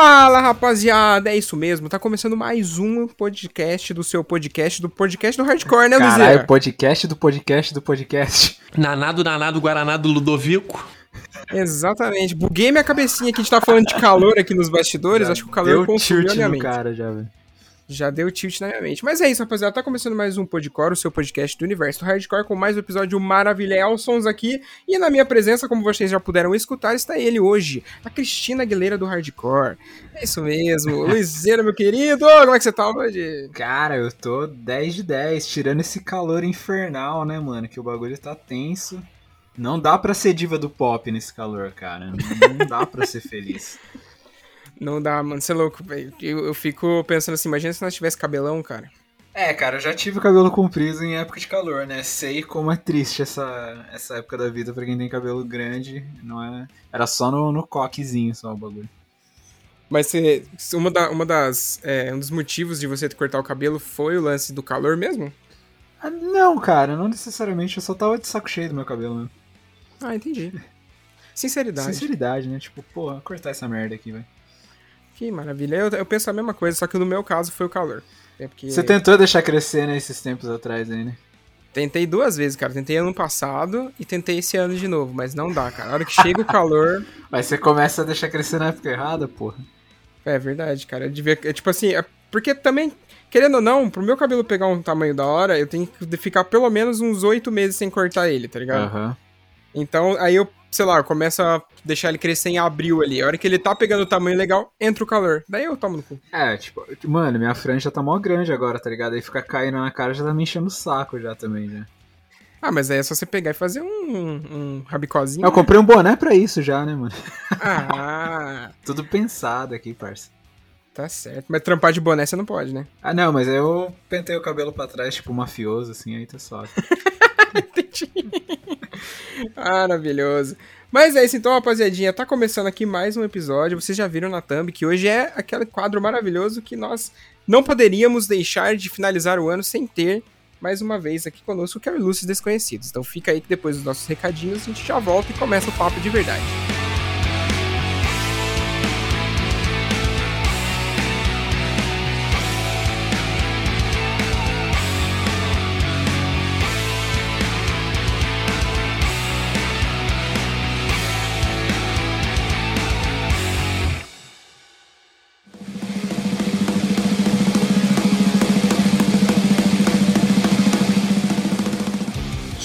Fala, rapaziada! É isso mesmo, tá começando mais um podcast do seu podcast, do podcast do Hardcore, né, Luzier? Caralho, podcast do podcast do podcast. Nanado, nanado, Guaraná do Ludovico. Exatamente. Buguei minha cabecinha que a gente tá falando de calor aqui nos bastidores, Já acho que o calor consumiu a minha no mente. cara já, velho. Já deu tilt na minha mente. Mas é isso, rapaziada. Tá começando mais um Podcore, o seu podcast do universo do Hardcore, com mais um episódio maravilhosons aqui. E na minha presença, como vocês já puderam escutar, está ele hoje, a Cristina Aguilera do Hardcore. É isso mesmo. Luizeira, meu querido. Como é que você tá hoje? Cara, eu tô 10 de 10, tirando esse calor infernal, né, mano? Que o bagulho tá tenso. Não dá pra ser diva do pop nesse calor, cara. Não, não dá pra ser feliz. Não dá, mano. Você é louco, velho. Eu, eu fico pensando assim, imagina se nós tivesse cabelão, cara. É, cara, eu já tive cabelo comprido em época de calor, né? Sei como é triste essa, essa época da vida pra quem tem cabelo grande. Não é... Era só no, no coquezinho só o bagulho. Mas você, uma, da- uma das, é, um dos motivos de você cortar o cabelo foi o lance do calor mesmo? Ah, não, cara, não necessariamente. Eu só tava de saco cheio do meu cabelo, né? Ah, entendi. Sinceridade. Sinceridade, né? Tipo, porra, cortar essa merda aqui, velho. Que maravilha. Eu, eu penso a mesma coisa, só que no meu caso foi o calor. É porque Você tentou deixar crescer, né, esses tempos atrás aí, né? tentei duas vezes, cara. Tentei ano passado e tentei esse ano de novo, mas não dá, cara. A hora que chega o calor. Mas você começa a deixar crescer na época errada, porra. É verdade, cara. Eu devia. é tipo assim, é porque também, querendo ou não, pro meu cabelo pegar um tamanho da hora, eu tenho que ficar pelo menos uns oito meses sem cortar ele, tá ligado? Aham. Então, aí eu, sei lá, eu começo a deixar ele crescer em abril ali. A hora que ele tá pegando o tamanho legal, entra o calor. Daí eu tomo no cu. É, tipo, mano, minha franja tá mó grande agora, tá ligado? Aí fica caindo na cara já tá me enchendo o saco já também, já. Ah, mas aí é só você pegar e fazer um, um rabicozinho. Eu comprei um boné pra isso já, né, mano? Ah, Tudo pensado aqui, parça. tá certo. Mas trampar de boné você não pode, né? Ah, não, mas eu pentei o cabelo pra trás, tipo, mafioso, assim, aí tá suave. Entendi. Maravilhoso. Mas é isso então, rapaziadinha. Tá começando aqui mais um episódio. Vocês já viram na thumb que hoje é aquele quadro maravilhoso que nós não poderíamos deixar de finalizar o ano sem ter mais uma vez aqui conosco, que é o Ilustres Desconhecidos. Então fica aí que depois dos nossos recadinhos a gente já volta e começa o papo de verdade.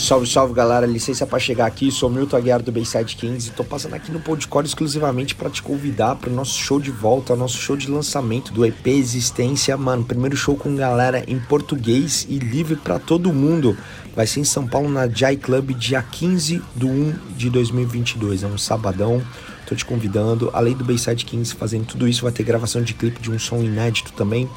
Salve, salve galera, licença pra chegar aqui, sou o Milton Aguiar do Bayside Kings e tô passando aqui no Podcore exclusivamente pra te convidar pro nosso show de volta, nosso show de lançamento do EP Existência, mano, primeiro show com galera em português e livre pra todo mundo. Vai ser em São Paulo na Jai Club dia 15 do 1 de 2022, é um sabadão. Tô te convidando, além do Bayside Kings fazendo tudo isso, vai ter gravação de clipe de um som inédito também.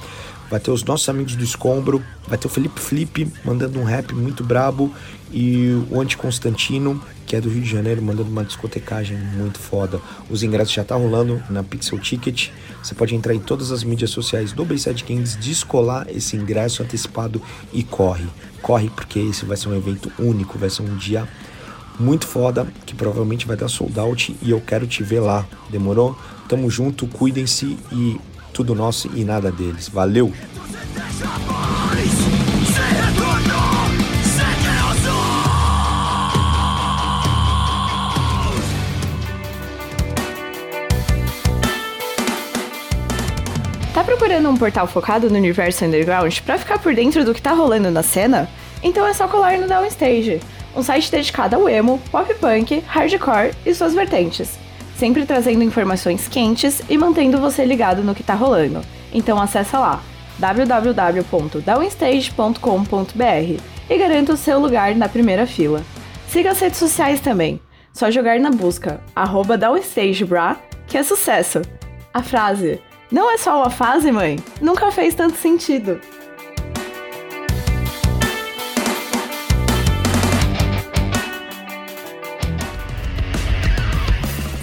Vai ter os nossos amigos do Escombro, vai ter o Felipe Flip mandando um rap muito brabo e o Anti Constantino, que é do Rio de Janeiro, mandando uma discotecagem muito foda. Os ingressos já tá rolando na Pixel Ticket. Você pode entrar em todas as mídias sociais do Bayside Kings, descolar esse ingresso antecipado e corre. Corre porque esse vai ser um evento único, vai ser um dia muito foda, que provavelmente vai dar sold out e eu quero te ver lá. Demorou? Tamo junto, cuidem-se e tudo nosso e nada deles. Valeu! Tá procurando um portal focado no universo underground pra ficar por dentro do que tá rolando na cena? Então é só colar no Downstage, um site dedicado ao emo, pop punk, hardcore e suas vertentes, sempre trazendo informações quentes e mantendo você ligado no que tá rolando. Então acessa lá www.downstage.com.br e garanta o seu lugar na primeira fila. Siga as redes sociais também. Só jogar na busca arroba downstagebra que é sucesso. A frase não é só uma fase, mãe, nunca fez tanto sentido.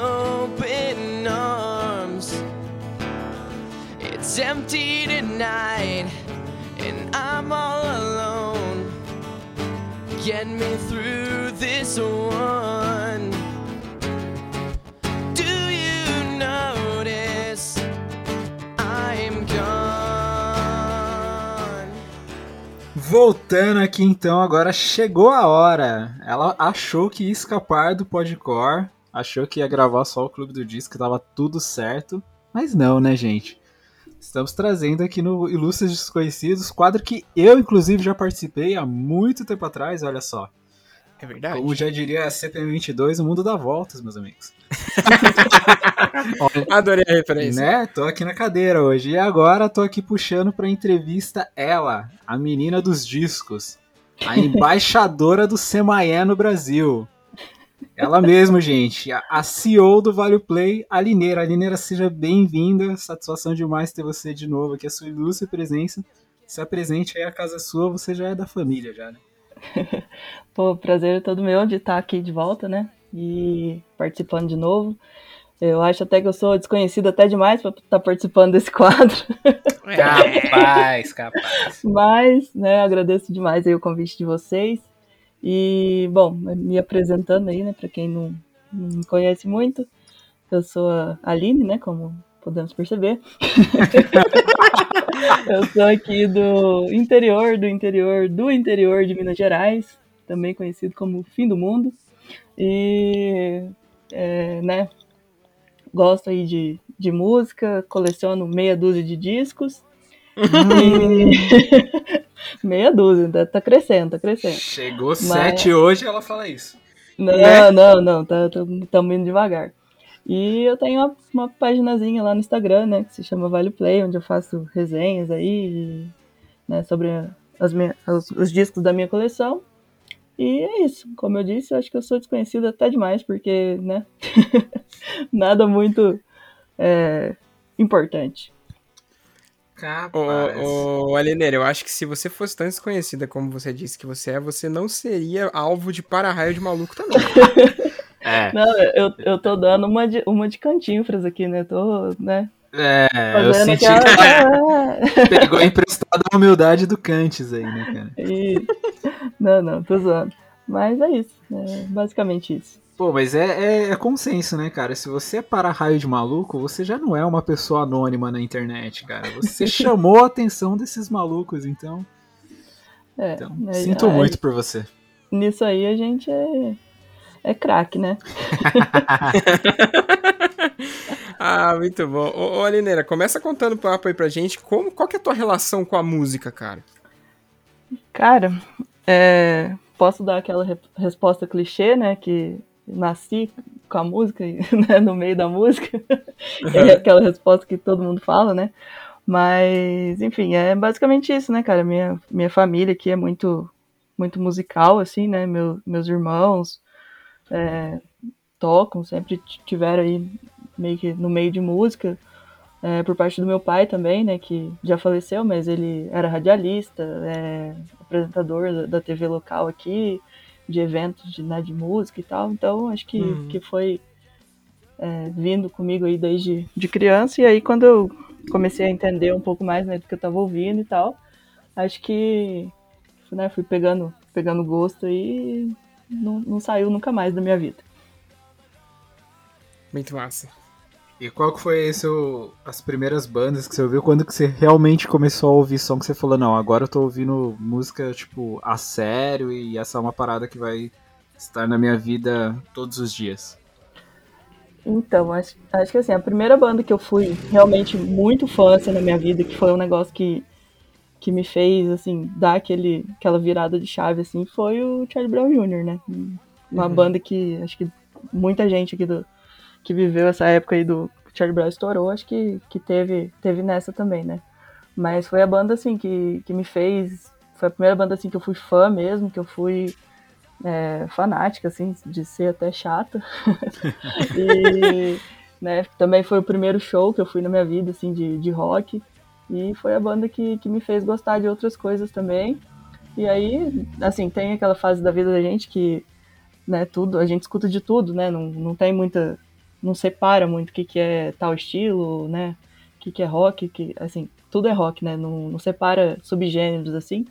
Open arms? It's empty tonight, and I'm all alone. Get me through this one. Do? Voltando aqui então, agora chegou a hora. Ela achou que ia escapar do Podcore, achou que ia gravar só o Clube do Disco, que tava tudo certo. Mas não, né, gente? Estamos trazendo aqui no Ilustres Desconhecidos, quadro que eu, inclusive, já participei há muito tempo atrás, olha só. É verdade. Como já diria a CPM22, o mundo dá voltas, meus amigos. Adorei a referência. Né? Tô aqui na cadeira hoje. E agora tô aqui puxando pra entrevista ela, a menina dos discos, a embaixadora do Semaé no Brasil. Ela mesma, gente, a, CEO do Vale Play, a Lineira. A Lineira, seja bem-vinda. Satisfação demais ter você de novo aqui, a sua ilustre presença. Se apresente aí, a casa é sua, você já é da família, já, né? Pô, prazer é todo meu de estar aqui de volta, né? E participando de novo. Eu acho até que eu sou desconhecida até demais para estar participando desse quadro. Capaz, capaz. Mas, né, agradeço demais aí o convite de vocês. E, bom, me apresentando aí, né, para quem não, não me conhece muito, eu sou a Aline, né, como podemos perceber. eu sou aqui do interior, do interior, do interior de Minas Gerais, também conhecido como Fim do Mundo. E, é, né, gosto aí de, de música, coleciono meia dúzia de discos. E... meia dúzia, tá, tá crescendo, tá crescendo. Chegou sete hoje ela fala isso. Não, Né? não, não, tá, estamos indo devagar. E eu tenho uma, uma paginazinha lá no Instagram, né, que se chama Vale Play, onde eu faço resenhas aí, né, sobre as minhas, os, os discos da minha coleção. E é isso, como eu disse, eu acho que eu sou desconhecida até demais, porque, né, nada muito é, importante. Capaz. Ô, ô, Alineira, eu acho que se você fosse tão desconhecida como você disse que você é, você não seria alvo de para-raio de maluco também. É, Não, eu, eu tô dando uma de, uma de cantinfras aqui, né, tô, né, é, eu senti aquela... que pegou emprestado a humildade do Cantes aí, né, cara? E- Não, não, tô zoando. Mas é isso, é basicamente isso. Pô, mas é, é, é consenso, né, cara? Se você é para-raio de maluco, você já não é uma pessoa anônima na internet, cara. Você chamou a atenção desses malucos, então. É, então mas sinto aí- muito por você. Nisso aí a gente é, é craque, né? ah, muito bom. Ô, ô Alineira, começa contando um papo aí pra gente. Como, qual que é a tua relação com a música, cara? Cara, é, posso dar aquela re- resposta clichê, né? Que nasci com a música, né, no meio da música. é aquela resposta que todo mundo fala, né? Mas, enfim, é basicamente isso, né, cara? Minha, minha família aqui é muito, muito musical, assim, né? Meu, meus irmãos é, tocam, sempre tiveram aí meio que no meio de música. é, por parte do meu pai também, né, que já faleceu, mas ele era radialista, é, apresentador da, da TV local aqui, de eventos de, né, de música e tal. Então, acho que, Uhum. que foi é, vindo comigo aí desde de criança. E aí, quando eu comecei a entender um pouco mais né, do que eu estava ouvindo e tal, acho que né, fui pegando, pegando gosto e não, não saiu nunca mais da minha vida. Muito massa. E qual que foi as primeiras bandas que você ouviu? Quando que você realmente começou a ouvir som que você falou, não, agora eu tô ouvindo música, tipo, a sério e essa é uma parada que vai estar na minha vida todos os dias. Então, acho, acho que assim, a primeira banda que eu fui realmente muito fã assim, na minha vida, que foi um negócio que, que me fez, assim, dar aquele, aquela virada de chave, assim, foi o Charlie Brown Jr., né? Uma Uhum. banda que acho que muita gente aqui do, que viveu essa época aí do Charlie Brown estourou, acho que, que teve, teve nessa também, né? Mas foi a banda, assim, que, que me fez... Foi a primeira banda, assim, que eu fui fã mesmo, que eu fui é, fanática, assim, de ser até chata. e né, também foi o primeiro show que eu fui na minha vida, assim, de, de rock. E foi a banda que, que me fez gostar de outras coisas também. E aí, assim, tem aquela fase da vida da gente que, né, tudo, a gente escuta de tudo, né? Não, não tem muita. Não separa muito o que, que é tal estilo, né? O que, que é rock, que, assim, tudo é rock, né? Não, não separa subgêneros assim.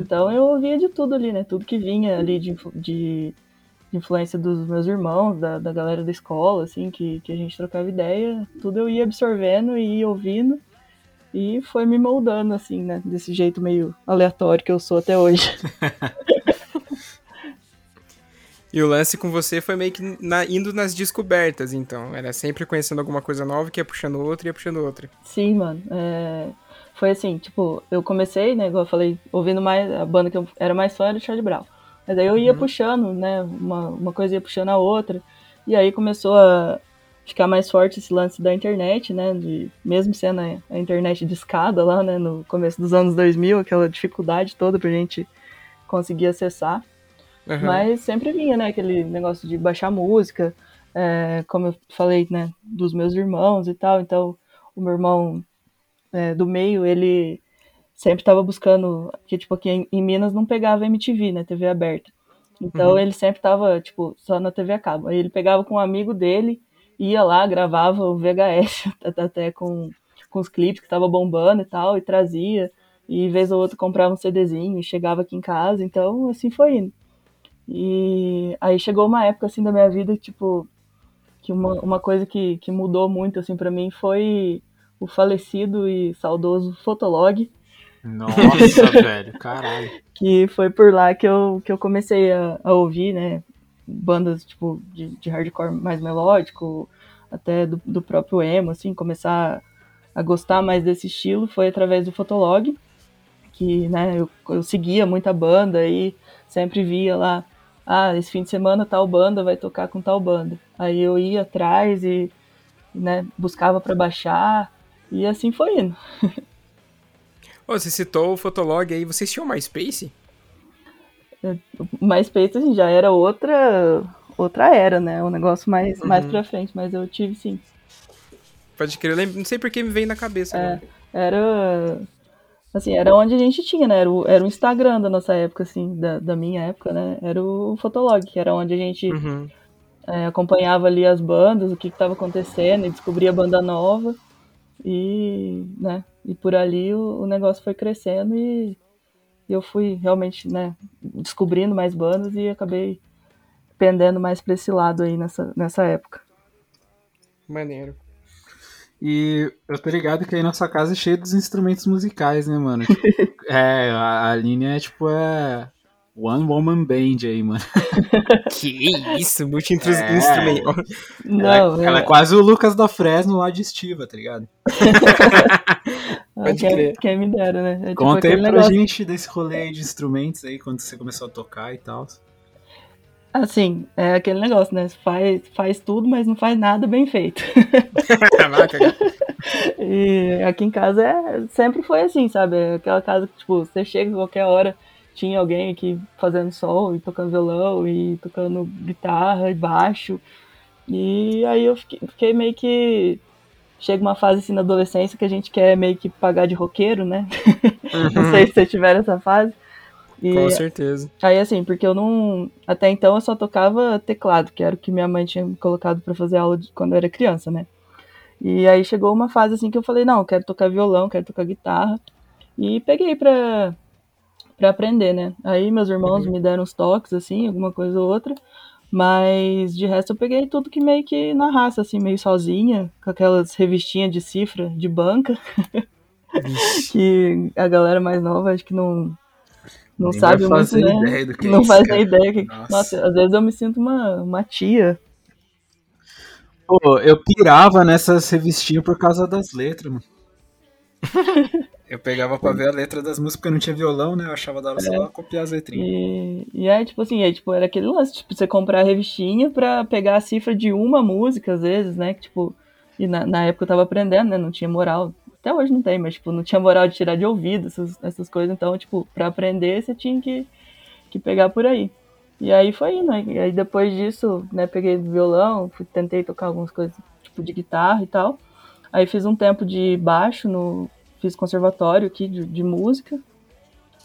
Então eu ouvia de tudo ali, né? Tudo que vinha ali de, de, de influência dos meus irmãos, da, da galera da escola, assim, que, que a gente trocava ideia, tudo eu ia absorvendo e ia ouvindo. E foi me moldando, assim, né? Desse jeito meio aleatório que eu sou até hoje. E o lance com você foi meio que na- indo nas descobertas, então. Era sempre conhecendo alguma coisa nova que ia puxando outra e ia puxando outra. Sim, mano. é, Foi assim, tipo, eu comecei, né, igual eu falei, ouvindo mais, a banda que eu era mais fã era o Charlie Brown. Mas aí eu ia puxando, né, uma, uma coisa ia puxando a outra. E aí começou a ficar mais forte esse lance da internet, né, de, mesmo sendo a, a internet de escada lá, né, no começo dos anos 2000, aquela dificuldade toda pra gente conseguir acessar. Aham. Mas sempre vinha, né, aquele negócio de baixar música, é, como eu falei, né, dos meus irmãos e tal. Então, o meu irmão é, do meio, ele sempre estava buscando, que tipo, aqui em, em Minas não pegava MTV, né, TV aberta. Então, Uhum. ele sempre tava, tipo, só na TV a cabo. Aí ele pegava com um amigo dele, ia lá, gravava o VHS, até com, com os clipes que tava bombando e tal, e trazia. E vez ou outra comprava um CDzinho e chegava aqui em casa. Então, assim foi indo. E aí chegou uma época assim da minha vida, tipo, que uma, uma coisa que, que mudou muito assim para mim foi o falecido e saudoso Fotolog, Nossa, velho, caralho. que foi por lá que eu, que eu comecei a, a ouvir, né, bandas tipo de, de hardcore mais melódico, até do, do próprio emo, assim, começar a gostar mais desse estilo foi através do Fotolog, que, né, eu, eu seguia muita banda e sempre via lá, ah, esse fim de semana tal banda vai tocar com tal banda. Aí eu ia atrás e, né, buscava para baixar e assim foi indo. Você citou o Fotolog aí, vocês tinham MySpace? Pode crer, eu lembro, não sei por que me veio na cabeça. É, era assim, era onde a gente tinha, né? Era o, era o Instagram da nossa época, assim, da, da minha época, né? Era o Fotolog, que era onde a gente Uhum. é, acompanhava ali as bandas, o que estava acontecendo, e descobria banda nova. E, né, e por ali o, o negócio foi crescendo e eu fui realmente, né, descobrindo mais bandas e acabei pendendo mais pra esse lado aí nessa, nessa época. Maneiro. E eu tô ligado que aí na sua casa é cheio dos instrumentos musicais, né, mano? Tipo, é, a, a linha é tipo é One Woman Band aí, mano. Que isso, multi-instrumento. É. Não, ela, ela é é- quase o Lucas da Fresno lá de Estiva, tá ligado? Pode quem, crer. quem me dera, né? É tipo Conta aí aquele pra negócio- gente desse rolê aí de instrumentos aí, quando você começou a tocar e tal. Assim, é aquele negócio, né? Faz, faz tudo, mas não faz nada bem feito. Caraca. E aqui em casa é, sempre foi assim, sabe? É Aquela casa que, tipo, você chega a qualquer hora, tinha alguém aqui fazendo som, e tocando violão, e tocando guitarra e baixo. E aí eu fiquei, fiquei meio que chega uma fase assim na adolescência que a gente quer meio que pagar de roqueiro, né? não sei se você tiver essa fase. E Com certeza. aí assim, porque eu não. Até então eu só tocava teclado, que era o que minha mãe tinha me colocado pra fazer aula de- quando eu era criança, né? E aí chegou uma fase assim que eu falei, não, eu quero tocar violão, quero tocar guitarra. E peguei pra, pra aprender, né? Aí meus irmãos me deram uns toques, assim, alguma coisa ou outra. Mas de resto eu peguei tudo que meio que na raça, assim, meio sozinha, com aquelas revistinhas de cifra de banca, que a galera mais nova acho que não, não Nem sabe muito, fazer né? ideia do que é não isso, faz nem ideia. Que... Nossa. Nossa. às vezes eu me sinto uma, uma tia. Pô, eu pirava nessas revistinhas por causa das letras, mano. Eu pegava pra ver a letra das músicas porque não tinha violão, né? Eu achava da hora só copiar as letrinhas. E, e aí, tipo assim, aí, tipo, era aquele lance, tipo, você comprar a revistinha pra pegar a cifra de uma música, às vezes, né? Que, tipo, e na, na época eu tava aprendendo, né? Não tinha moral. Até hoje não tem, mas, tipo, não tinha moral de tirar de ouvido essas, essas coisas. Então, tipo, pra aprender, você tinha que, que pegar por aí. E aí foi indo. E aí depois disso, né, peguei violão, fui, tentei tocar algumas coisas, tipo, de guitarra e tal. Aí fiz um tempo de baixo no. Fiz conservatório aqui de, de música.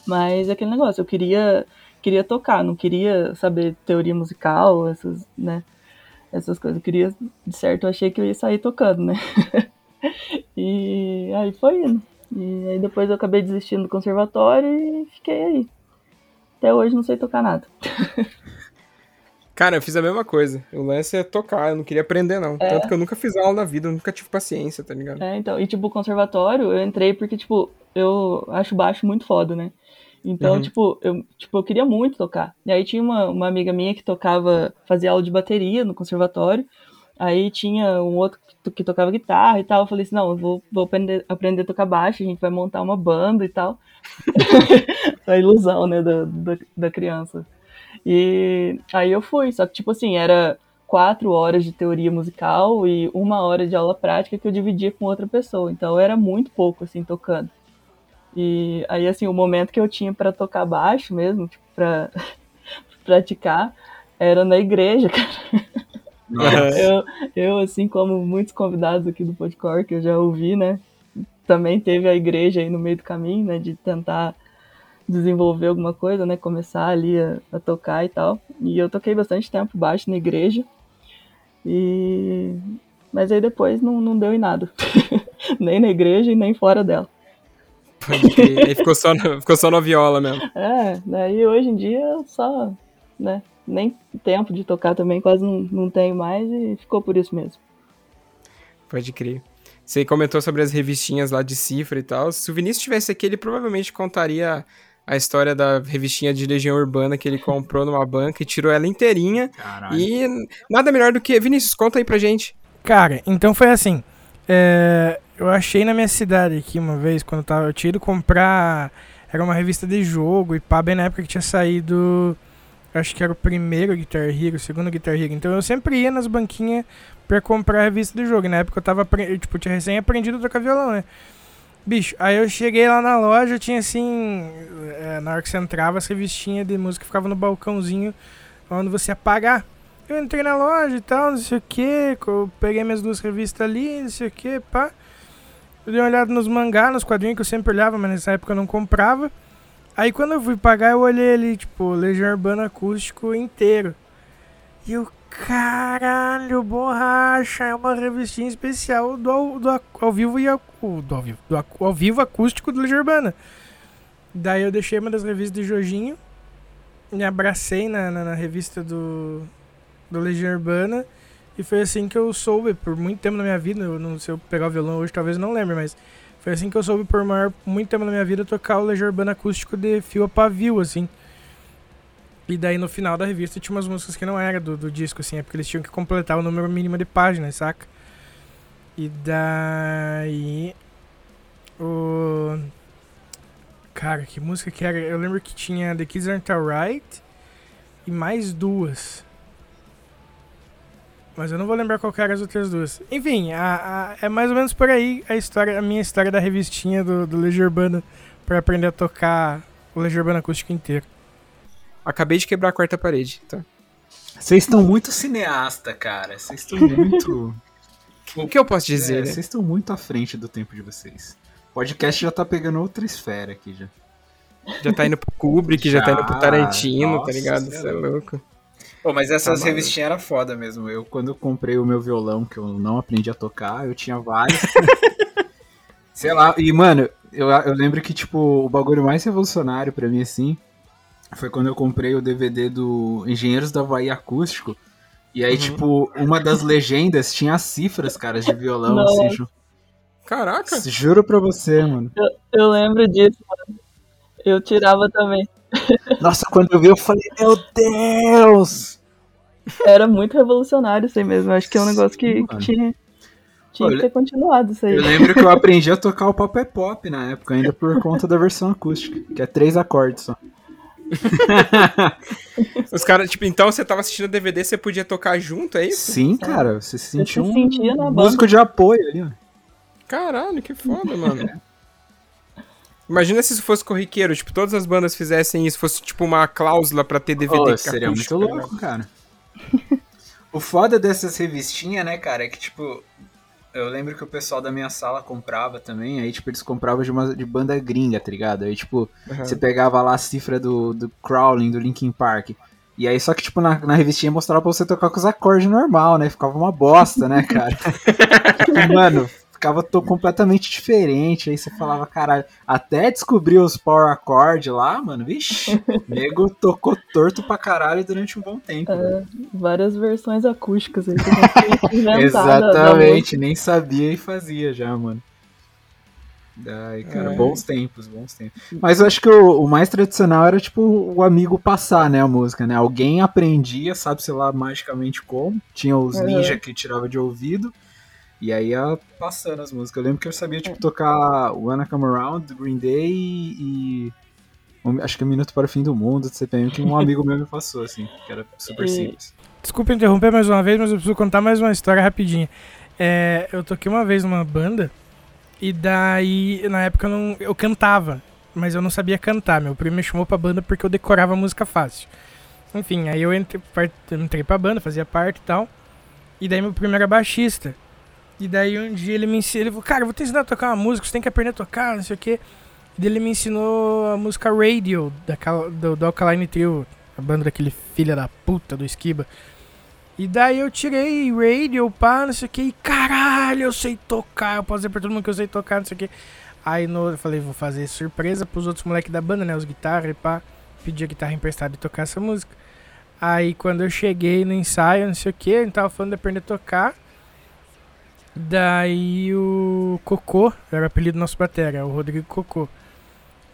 Mas é aquele negócio, eu queria queria tocar, não queria saber teoria musical, essas, né? Essas coisas. Eu queria, de certo, eu achei que eu ia sair tocando, né? e aí foi indo. E aí depois eu acabei desistindo do conservatório e fiquei aí. Até hoje não sei tocar nada. Cara, eu fiz a mesma coisa. O lance é tocar, eu não queria aprender, não. Tanto que eu nunca fiz aula na vida, eu nunca tive paciência, tá ligado? É, então, e tipo, o conservatório, eu entrei porque, tipo, eu acho baixo muito foda, né? Então, Uhum. tipo, eu, tipo, eu queria muito tocar. E aí tinha uma, uma amiga minha que tocava, fazia aula de bateria no conservatório. Aí tinha um outro que, que tocava guitarra e tal. Eu falei assim, não, eu vou, vou aprender, aprender a tocar baixo, a gente vai montar uma banda e tal. a ilusão, né, da, da, da criança. E aí eu fui, só que, tipo assim, era quatro horas de teoria musical e uma hora de aula prática que eu dividia com outra pessoa. Então era muito pouco, assim, tocando. E aí, assim, o momento que eu tinha pra tocar baixo mesmo, tipo, pra praticar, era na igreja, cara. Eu, eu, assim como muitos convidados aqui do Podcore que eu já ouvi, né? Também teve a igreja aí no meio do caminho, né? De tentar desenvolver alguma coisa, né? Começar ali a, a tocar e tal. E eu toquei bastante tempo baixo na igreja. E... Mas aí depois não, não deu em nada. nem na igreja e nem fora dela. Aí ficou só, na, ficou só na viola mesmo. É, daí hoje em dia só, né? Nem tempo de tocar também quase não, não tenho mais e ficou por isso mesmo. Pode crer. Você comentou sobre as revistinhas lá de cifra e tal. Se o Vinícius tivesse aqui, ele provavelmente contaria a história da revistinha de Legião Urbana que ele comprou numa banca e tirou ela inteirinha. Caralho. E nada melhor do que. Vinícius, conta aí pra gente. Cara, então foi assim. é, eu achei na minha cidade aqui uma vez, quando eu tava. Eu tinha ido comprar. Era uma revista de jogo e pá, bem na época que tinha saído. Acho que era o primeiro Guitar Hero, o segundo Guitar Hero. Então eu sempre ia nas banquinhas pra comprar a revista de jogo. Na época eu tava. Tipo, tinha recém aprendido a tocar violão, né? Bicho, aí eu cheguei lá na loja, tinha assim. é, na hora que você entrava, as revistinhas de música ficavam no balcãozinho onde você ia pagar. Eu entrei na loja e tal, não sei o que. Eu peguei minhas duas revistas ali, não sei o que, pá. Eu dei uma olhada nos mangá, nos quadrinhos que eu sempre olhava, mas nessa época eu não comprava. Aí quando eu fui pagar, eu olhei ali, tipo, Legião Urbana Acústico inteiro. E eu, caralho, borracha, é uma revistinha especial do, do ao vivo e ao, o- do ao vivo, do ao vivo acústico do Legião Urbana. Daí eu deixei uma das revistas de Jorginho, me abracei na, na, na revista do, do Legião Urbana. E foi assim que eu soube, por muito tempo na minha vida, eu não, se eu pegar o violão hoje talvez não lembre, mas foi assim que eu soube por maior, muito tempo na minha vida tocar o Legião Urbana acústico de fio a pavio, assim. E daí no final da revista tinha umas músicas que não era do, do disco, assim, é porque eles tinham que completar o número mínimo de páginas, saca? E daí. O. Cara, que música que era? Eu lembro que tinha The Kids Aren't Alright e mais duas. Mas eu não vou lembrar qual que eram as outras duas. Enfim, a- a- é mais ou menos por aí a história, a minha história da revistinha do, do Legião Urbana pra aprender a tocar o Legião Urbana acústico inteiro. Acabei de quebrar a quarta parede, tá? Vocês estão muito cineasta, cara. Vocês estão muito. O que eu posso É, dizer, né? vocês estão muito à frente do tempo de vocês. O podcast já tá pegando outra esfera aqui já. Já tá indo pro Kubrick, já, tá indo pro Já, Tarantino, nossa, tá ligado? é Isso é louco. Pô, mas essas Tá revistinhas eram foda mesmo. Eu, quando eu comprei o meu violão, que eu não aprendi a tocar, eu tinha vários. Sei lá, e mano, eu, eu lembro que, tipo, o bagulho mais revolucionário pra mim, assim, foi quando eu comprei o DVD do Engenheiros da Havaí Acústico. E aí, Uhum. tipo, uma das legendas tinha as cifras, caras, de violão, assim, Nossa. ju- Caraca. juro pra você, mano. Eu lembro disso, mano. Eu tirava também. Nossa, quando eu vi, eu falei, meu Deus! Era muito revolucionário isso aí mesmo. Acho que é um negócio que, Sim, que tinha, tinha Olha, que ter continuado isso aí. Eu lembro que eu aprendi a tocar o Pop é Pop na época, ainda por conta da versão acústica, que é três acordes só. Os caras, tipo, então você tava assistindo DVD, você podia tocar junto, é isso? Sim, cara, você se Você sentiu se um sentia na banda. músico de apoio ali, ó. Caralho, que foda, mano. Imagina se isso fosse corriqueiro, tipo, todas as bandas fizessem isso, fosse tipo uma cláusula pra ter DVD que seria muito louco, cara. o foda dessas revistinhas, né, cara, é que, tipo, eu lembro que o pessoal da minha sala comprava também, aí, tipo, eles compravam de, uma, de banda gringa, tá ligado? Aí, tipo, Aham. você pegava lá a cifra do, do Crawling, do Linkin Park. E aí, só que, tipo, na, na revistinha mostrava pra você tocar com os acordes normal, né? Ficava uma bosta, né, cara? Tipo, Mano, ficava to- completamente diferente. Aí você falava, caralho, até descobrir os power accord lá, mano, vixe, nego tocou torto pra caralho durante um bom tempo. velho. Várias versões acústicas aí que da Exatamente, nem sabia e fazia já, mano. Ai, cara, É. bons tempos, bons tempos. Mas eu acho que o, o mais tradicional era, tipo, o amigo passar, né, a música, né? Alguém aprendia, sabe, sei lá, magicamente como. Tinha os Uhum. ninja que tirava de ouvido. E aí ia passando as músicas. Eu lembro que eu sabia, tipo, tocar Wanna Come Around, do Green Day e... um- acho que Um Minuto para o Fim do Mundo, do CPM, que um amigo meu me passou, assim, que era super E- simples. Desculpa interromper mais uma vez, mas eu preciso contar mais uma história rapidinha. É, eu toquei uma vez numa banda e daí, na época, eu, não, eu cantava, mas eu não sabia cantar. Meu primo me chamou pra banda porque eu decorava música fácil. Enfim, aí eu entrei, entrei pra banda, fazia parte e tal. E daí meu primo era baixista. E daí um dia ele me ensinou, ele falou, cara, eu vou te ensinar a tocar uma música, você tem que aprender a tocar, não sei o quê. E daí ele me ensinou a música Radio, daquela, do, do Alkaline Trio, a banda daquele filho da puta do Esquiba. E daí eu tirei radio, pá, não sei o que, e caralho, eu sei tocar, eu posso dizer pra todo mundo que eu sei tocar, não sei o que. Aí no, eu falei, vou fazer surpresa pros outros moleques da banda, né, os guitarras pá, pedi a guitarra emprestada e tocar essa música. Aí quando eu cheguei no ensaio, não sei o que, a gente tava falando de aprender a tocar. Daí o Cocô, era o apelido do nosso batera, o Rodrigo Cocô.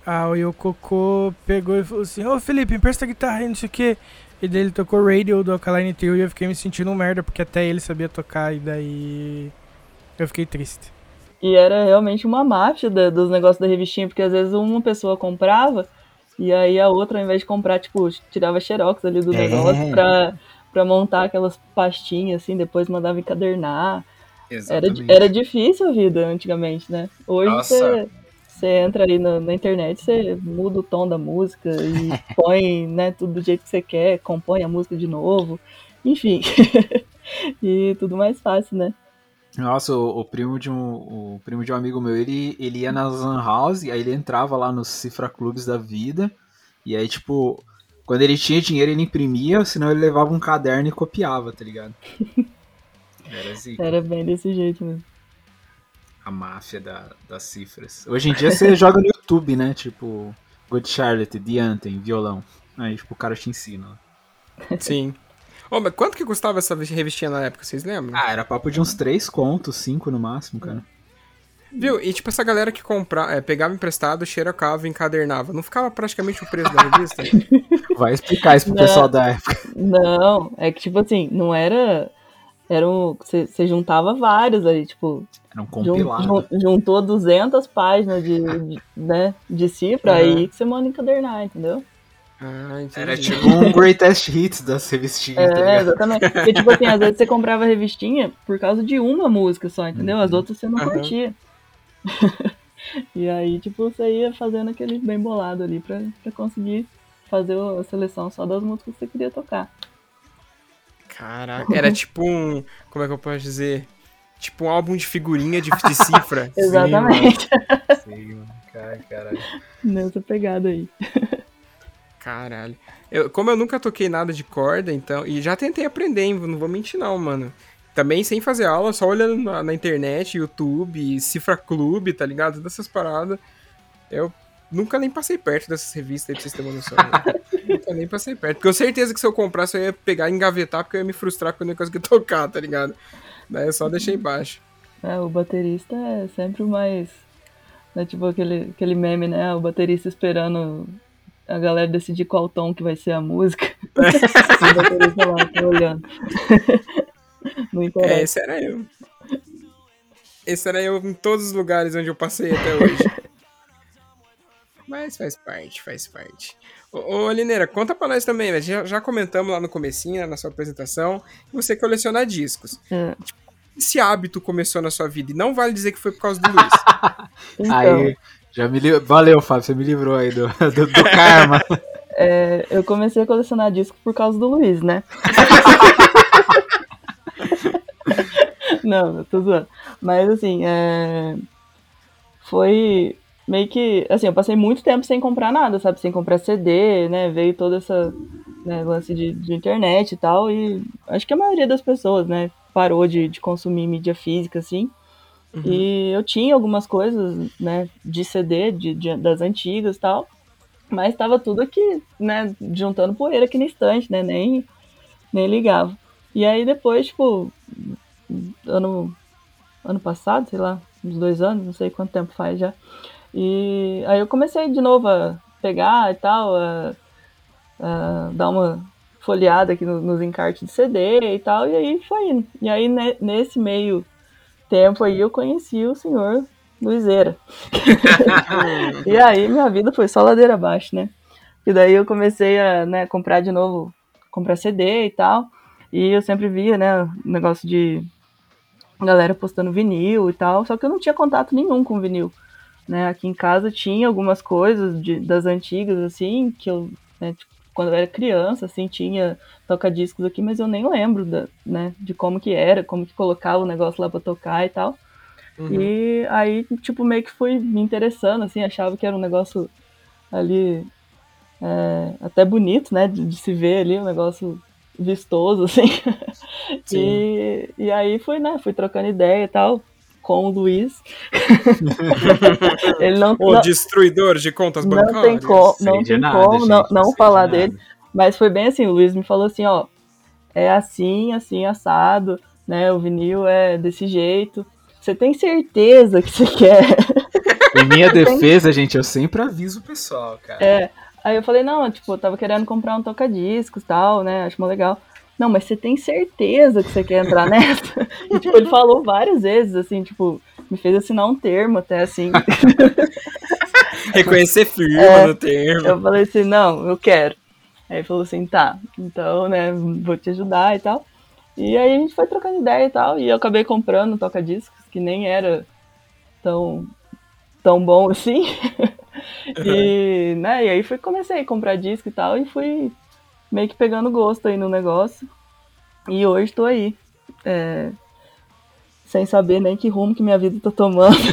Aí o Cocô pegou e falou assim, ô Felipe, empresta a guitarra aí, não sei o que. E daí ele tocou Radio do Alkaline Trio e eu fiquei me sentindo um merda, porque até ele sabia tocar e daí eu fiquei triste. E era realmente uma máfia da- dos negócios da revistinha, porque às vezes uma pessoa comprava e aí a outra, ao invés de comprar, tipo, tirava xerox ali do É. negócio pra, pra montar aquelas pastinhas, assim, depois mandava encadernar. Era, era difícil a vida antigamente, né? Hoje você você entra aí na, na internet, você muda o tom da música e põe né, tudo do jeito que você quer, compõe a música de novo, enfim. e tudo mais fácil, né? Nossa, o, o primo de um, o primo de um amigo meu, ele, ele ia nas lan house, aí ele entrava lá nos cifra clubes da vida, e aí, tipo, quando ele tinha dinheiro, ele imprimia, senão ele levava um caderno e copiava, tá ligado? Era assim, Era bem desse jeito mesmo. a máfia da, das cifras. Hoje em dia você joga no YouTube, né? Tipo, Good Charlotte, The Anthem, violão. Aí, tipo, o cara te ensina. Sim. Ô, mas quanto que custava essa revistinha na época, vocês lembram? Ah, era papo de uns 3 contos, 5 no máximo, cara. Viu? E tipo, essa galera que compra, é, pegava emprestado, xerocava e encadernava. Não ficava praticamente o preço da revista? Vai explicar isso pro Não. pessoal da época. Não, é que tipo assim, não era. Era um. Você você juntava vários aí, tipo, Era um compilado. jun- juntou 200 páginas de, de, né, de cifra, Uhum. aí que você manda encadernar, entendeu? Ah. Era tipo um greatest hits das revistinhas, tá É, ligado? exatamente. Porque, tipo assim, às vezes você comprava a revistinha por causa de uma música só, entendeu? As outras você não Aham. curtia. e aí, tipo, você ia fazendo aquele bem bolado ali pra, pra conseguir fazer a seleção só das músicas que você queria tocar. Caraca, era tipo um. Como é que eu posso dizer? Tipo um álbum de figurinha de, de cifra. Exatamente. Sim, mano. Cara, caralho. Nessa pegada aí. Caralho. Eu- como eu nunca toquei nada de corda, então. E já tentei aprender, hein? Não vou mentir, não, mano. Também sem fazer aula, só olhando na, na internet, YouTube, Cifra Clube, tá ligado? Todas essas paradas. Eu nunca nem passei perto dessas revistas terem uma noção. né? nunca nem passei perto. Porque eu certeza que se eu comprasse eu ia pegar e engavetar, porque eu ia me frustrar porque eu não ia conseguir tocar, tá ligado? Daí eu só deixei embaixo. É, o baterista é sempre o mais. Né, tipo aquele, aquele meme, né? O baterista esperando a galera decidir qual tom que vai ser a música. o baterista lá, tá olhando. Não É, interessa. esse era eu. Esse era eu em todos os lugares onde eu passei até hoje. Mas faz parte, faz parte. Ô, ô Lineira, conta pra nós também, né? Já, já comentamos lá no comecinho, né, na sua apresentação, que você coleciona discos. É. Esse hábito começou na sua vida e não vale dizer que foi por causa do Luiz. Então, Aí, já me li... Valeu, Fábio, você me livrou aí do, do, do karma. é, eu comecei a colecionar disco por causa do Luiz, né? Não, eu tô zoando. Mas assim, é... foi meio que. Assim, eu passei muito tempo sem comprar nada, sabe? Sem comprar CD, né? Veio toda essa né, lance de, de internet e tal. E acho que a maioria das pessoas, né, parou de, de consumir mídia física, assim. E eu tinha algumas coisas, né, de CD, de, de- das antigas e tal. Mas estava tudo aqui, né, juntando poeira aqui na estante, né? Nem, nem ligava. E aí depois, tipo, ano, ano passado, sei lá, uns dois anos, não sei quanto tempo faz já. E aí eu comecei de novo a pegar e tal, a, a dar uma folheada aqui no- nos encartes de CD e tal, e aí foi indo. E aí ne- nesse meio tempo aí eu conheci o senhor Luizeira. e aí minha vida foi só ladeira abaixo, né? E daí eu comecei a né, comprar de novo, comprar CD e tal. E eu sempre via, né, o negócio de galera postando vinil e tal, só que eu não tinha contato nenhum com vinil. Né? Aqui em casa tinha algumas coisas de- das antigas, assim, que eu, né, tipo, quando eu era criança, assim, tinha toca-discos aqui, mas eu nem lembro da, né, de como que era, como que colocava o negócio lá pra tocar e tal. E aí, tipo, meio que fui me interessando, assim, achava que era um negócio ali é, até bonito, né, de, de se ver ali, um negócio vistoso, assim. E, e aí fui, né, fui trocando ideia e tal com o Luiz. Ele não, Ô, não, destruidor de contas não bancárias. tem, co Sei não tem nada, como não, gente, não de falar nada. dele. Mas foi bem assim, o Luiz me falou assim, ó, é assim, assim, assado, né? O vinil é desse jeito. Você tem certeza que você quer? Em minha defesa, gente, eu sempre aviso o pessoal, cara. É. Aí eu falei, não, tipo, eu tava querendo comprar um toca-discos e tal, né? Acho mó legal. Não, mas você tem certeza que você quer entrar nessa? E, tipo, ele falou várias vezes, assim, tipo, me fez assinar um termo até, assim. Reconhecer firma É. no termo. Eu falei assim, não, eu quero. Aí ele falou assim, tá, então, né, vou te ajudar e tal. E aí a gente foi trocando ideia e tal, e eu acabei comprando toca-discos, que nem era tão, tão bom assim. e, né, e aí fui, comecei a comprar disco e tal, e fui meio que pegando gosto aí no negócio. E hoje tô aí, é, sem saber nem que rumo que minha vida tá tomando.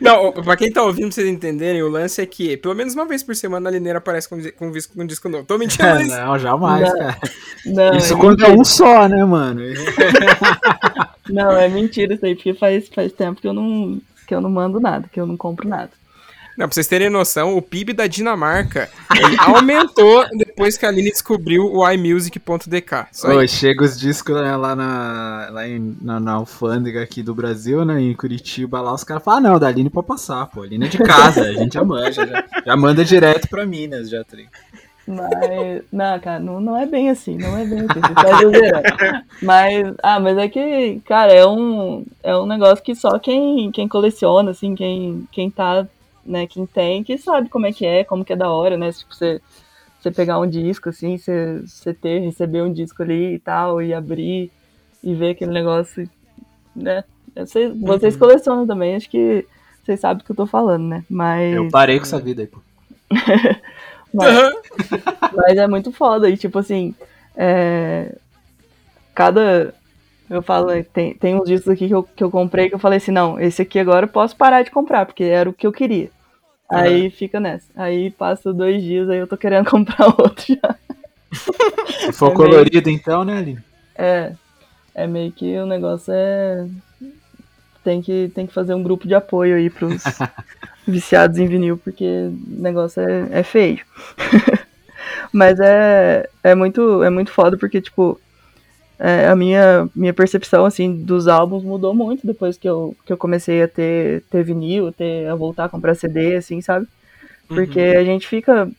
Não, pra quem tá ouvindo, pra vocês entenderem, o lance é que, pelo menos uma vez por semana, a Lineira aparece com, com, um disco- com um disco novo. Tô mentindo, É, mas... não, jamais, Não. cara. Não, Isso é quando é um só, né, mano? Não, é mentira isso aí, porque faz, faz tempo que eu não que eu não mando nada, que eu não compro nada. Não, pra vocês terem noção, o PIB da Dinamarca ele aumentou depois que a Aline descobriu o iMusic.dk. Oi, chega os discos né, lá, na, lá em- na, na alfândega aqui do Brasil, né? Em Curitiba, lá os caras falam, ah, não, da Aline pode passar, pô. Aline é de casa, a gente já manja, já, já manda direto pra Minas, já, tá? Mas, não, cara, não, não é bem assim, não é bem assim, você tá. Mas, ah, mas é que, cara, é um, é um negócio que só quem, quem coleciona, assim, quem, quem tá, né, quem tem, que sabe como é que é, como que é da hora, né, tipo, você, você pegar um disco, assim, você, você ter, receber um disco ali e tal, e abrir, e ver aquele negócio, né, vocês, vocês colecionam também, acho que vocês sabem o que eu tô falando, né, mas... Eu parei com essa vida aí, pô. mas- Aham. mas é muito foda. E tipo assim, é, cada, Eu falo, tem, tem uns discos aqui que eu, que eu comprei que eu falei assim, não, esse aqui agora eu posso parar de comprar, porque era o que eu queria. Aí fica nessa. Aí passa dois dias, aí eu tô querendo comprar outro já. Se for É colorido, então, né, Aline? É, é meio que o negócio é. Tem que, tem que fazer um grupo de apoio aí pros viciados em vinil, porque o negócio é, é feio. Mas é, é, muito, é muito foda, porque, tipo, é, a minha, minha percepção, assim, dos álbuns mudou muito depois que eu, que eu comecei a ter, ter vinil, ter, a voltar a comprar CD, assim, sabe? Porque a gente fica,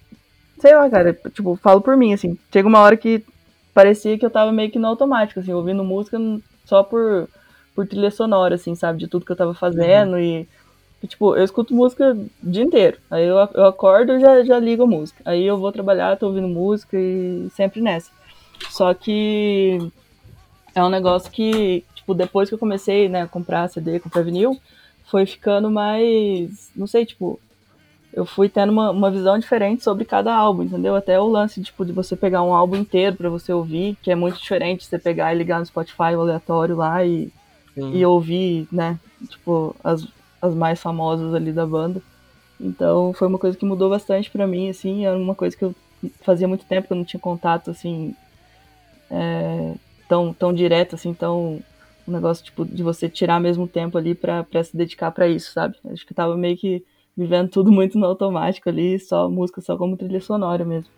sei lá, cara, tipo, falo por mim, assim, chega uma hora que parecia que eu tava meio que no automático, assim, ouvindo música só por, por trilha sonora, assim, sabe, de tudo que eu tava fazendo e, e, tipo, eu escuto música o dia inteiro, aí eu, eu acordo e já, já ligo a música, aí eu vou trabalhar, tô ouvindo música e sempre nessa. Só que é um negócio que, tipo, depois que eu comecei, né, a comprar CD, comprar vinil, foi ficando mais, não sei, tipo, eu fui tendo uma, uma visão diferente sobre cada álbum, entendeu? Até o lance, tipo, de você pegar um álbum inteiro pra você ouvir, que é muito diferente você pegar e ligar no Spotify o aleatório lá e, e ouvir, né, tipo, as, as mais famosas ali da banda. Então, foi uma coisa que mudou bastante pra mim, assim, era uma coisa que eu fazia muito tempo que eu não tinha contato, assim, é, tão, tão direto, assim, tão um negócio, tipo, de você tirar mesmo tempo ali pra, pra se dedicar pra isso, sabe? Acho que eu tava meio que vivendo tudo muito no automático ali, só música só como trilha sonora mesmo.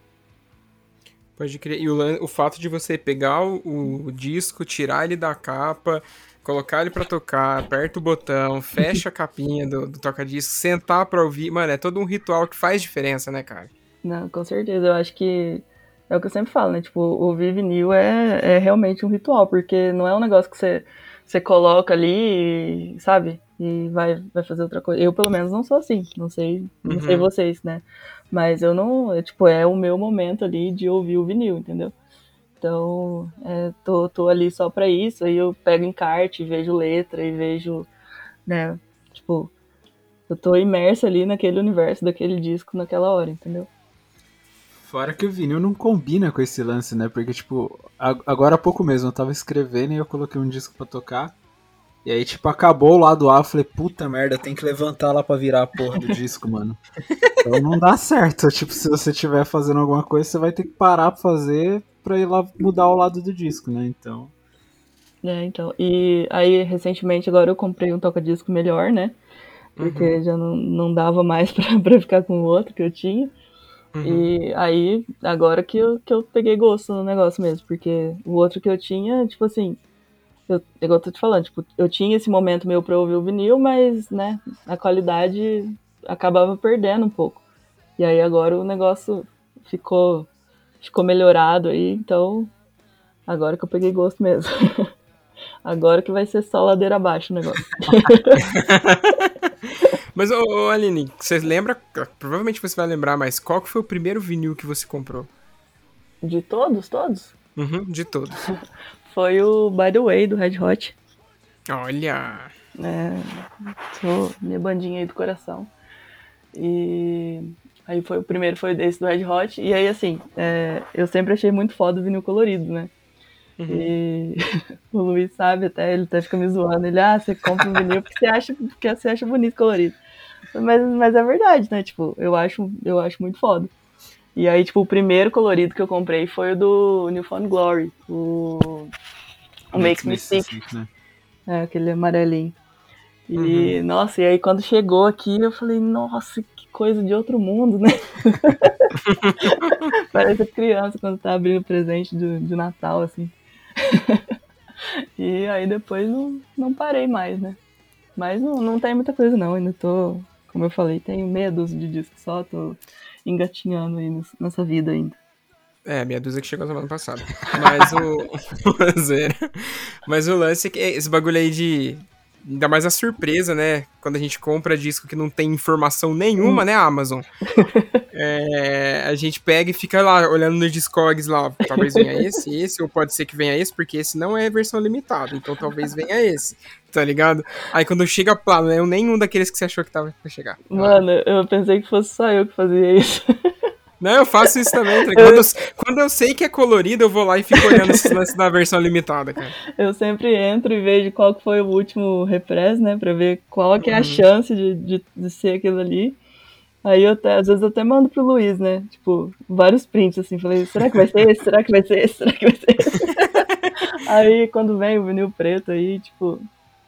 Pode crer. E o, o fato de você pegar o, o disco, tirar ele da capa, colocar ele pra tocar, aperta o botão, fecha a capinha do, do toca-disco, sentar pra ouvir. Mano, é todo um ritual que faz diferença, né, cara? Não, com certeza. Eu acho que é o que eu sempre falo, né? Tipo, ouvir vinil é, é realmente um ritual, porque não é um negócio que você, você coloca ali, e, sabe? E vai, vai fazer outra coisa. Eu, pelo menos, não sou assim. Não sei, não sei Uhum. vocês, né? Mas eu não. é, tipo, é o meu momento ali de ouvir o vinil, entendeu? Então, é, tô, tô ali só pra isso. Aí eu pego encarte, vejo letra e vejo, né? Tipo, eu tô imersa ali naquele universo daquele disco naquela hora, entendeu? Fora que o vinil não combina com esse lance, né? Porque, tipo, agora há pouco mesmo, eu tava escrevendo e eu coloquei um disco pra tocar. E aí, tipo, acabou o lado A, eu falei, puta merda, tem que levantar lá pra virar a porra do disco, mano. Então não dá certo. Tipo, se você estiver fazendo alguma coisa, você vai ter que parar pra fazer pra ir lá mudar o lado do disco, né? Então. É, então. E aí, recentemente, agora eu comprei um toca-disco melhor, né? Porque já não, não dava mais pra, pra ficar com o outro que eu tinha. E aí, agora que eu, que eu peguei gosto no negócio mesmo. Porque o outro que eu tinha, tipo assim. Eu, igual eu tô te falando, tipo, eu tinha esse momento meu pra ouvir o vinil, mas, né, a qualidade acabava perdendo um pouco. E aí agora o negócio ficou, ficou melhorado aí, então agora que eu peguei gosto mesmo. Agora que vai ser só ladeira abaixo o negócio. Mas, ô, ô, Aline, você lembra? Provavelmente você vai lembrar, mas qual que foi o primeiro vinil que você comprou? De todos, todos? Uhum, de todos. Foi o By the Way do Red Hot. Olha. É, sou minha bandinha aí do coração. E aí foi o primeiro foi desse do Red Hot. E aí, assim, é, eu sempre achei muito foda o vinil colorido, né? E o Luiz sabe até, ele até fica me zoando. Ele, ah, você compra um vinil porque você acha, porque você acha bonito colorido. Mas, mas é verdade, né? Tipo, eu acho, eu acho muito foda. E aí, tipo, o primeiro colorido que eu comprei foi o do New Found Glory, o, o Makes Me Sick. né? É, aquele amarelinho. E, nossa, e aí quando chegou aqui, eu falei, nossa, que coisa de outro mundo, né? Parece criança quando tá abrindo presente de, de Natal, assim. e aí depois não, não parei mais, né? Mas não, não tem muita coisa não, ainda tô, como eu falei, tenho meia dúzia de discos só, tô engatinhando aí ness- nessa vida ainda. É, meia dúzia que chegou semana passada. Mas o. Zero. Mas o lance é que esse bagulho aí de. Ainda mais a surpresa, né? Quando a gente compra disco que não tem informação nenhuma, né, Amazon? É, a gente pega e fica lá olhando nos Discogs lá. Talvez venha esse, esse, ou pode ser que venha esse, porque esse não é versão limitada. Então talvez venha esse, tá ligado? Aí quando chega lá, não é nenhum daqueles que você achou que tava pra chegar. Mano, eu pensei que fosse só eu que fazia isso. Não, eu faço isso também. tá? Quando eu, quando eu sei que é colorido, eu vou lá e fico olhando esses lances da versão limitada, cara. Eu sempre entro e vejo qual foi o último repress, né? Pra ver qual que é a Uhum. chance de, de, de ser aquilo ali. Aí eu até, às vezes eu até mando pro Luiz, né? Tipo, vários prints assim. Falei, será que vai ser esse? Será que vai ser esse? Será que vai ser esse? aí quando vem o vinil preto aí, tipo,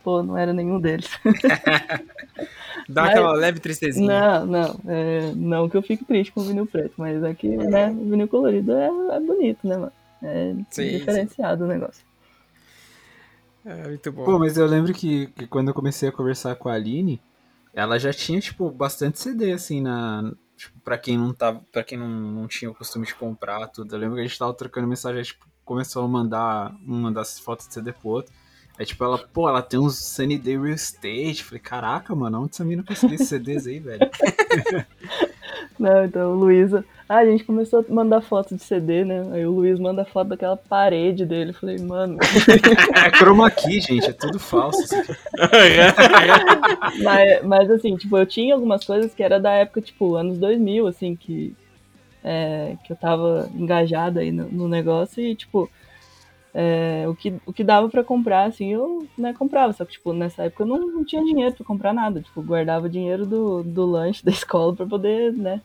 pô, não era nenhum deles. Dá Mas- aquela leve tristezinha. Não, não. É, não que eu fique triste com o vinil preto, mas aqui, né, o vinil colorido é, é bonito, né, mano? É Sim, diferenciado o negócio. É, muito bom. Pô, mas eu lembro que, que quando eu comecei a conversar com a Aline, ela já tinha, tipo, bastante CD, assim, na. Tipo, pra quem não tava. para quem não, não tinha o costume de comprar tudo. Eu lembro que a gente tava trocando mensagem, tipo, começou a mandar uma das fotos de CD pro outro. Aí, tipo, ela, pô, ela tem uns Sunny Day Real Estate. Falei, caraca, mano, onde essa mina conseguiu esses CDs aí, velho? Não, então o Luísa. Ah, a gente começou a mandar foto de CD, né? Aí o Luiz manda foto daquela parede dele. Eu falei, mano. É chroma key, gente, é tudo falso. mas, mas assim, tipo, eu tinha algumas coisas que era da época, tipo, anos 2000, assim, que, é, que eu tava engajada aí no, no negócio e, tipo, é, o, que, o que dava pra comprar, assim, eu né, comprava. Só que, tipo, nessa época eu não, não tinha dinheiro pra comprar nada. Tipo, guardava dinheiro do, do lanche da escola pra poder, né,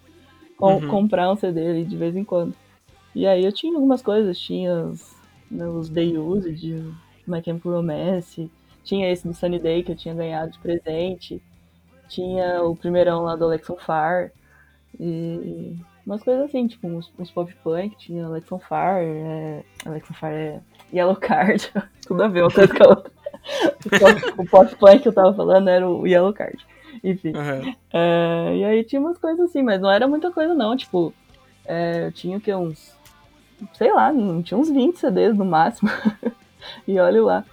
com- Uhum. comprar um CD ali de vez em quando. E aí eu tinha algumas coisas, tinha os, né, os Day Use de My Chemical Romance, tinha esse do Sunny Day que eu tinha ganhado de presente, tinha o primeirão lá do Alex on Fire, e umas coisas assim, tipo uns, uns pop punk, tinha Alex on Fire, é, Alex on Fire é Yellow Card, tudo a ver uma coisa com a outra. O pop, punk que eu tava falando era o Yellow Card. Enfim. É, e aí tinha umas coisas assim, mas não era muita coisa não, tipo, é, eu tinha que, uns, sei lá, não tinha uns 20 CDs no máximo, e olha lá.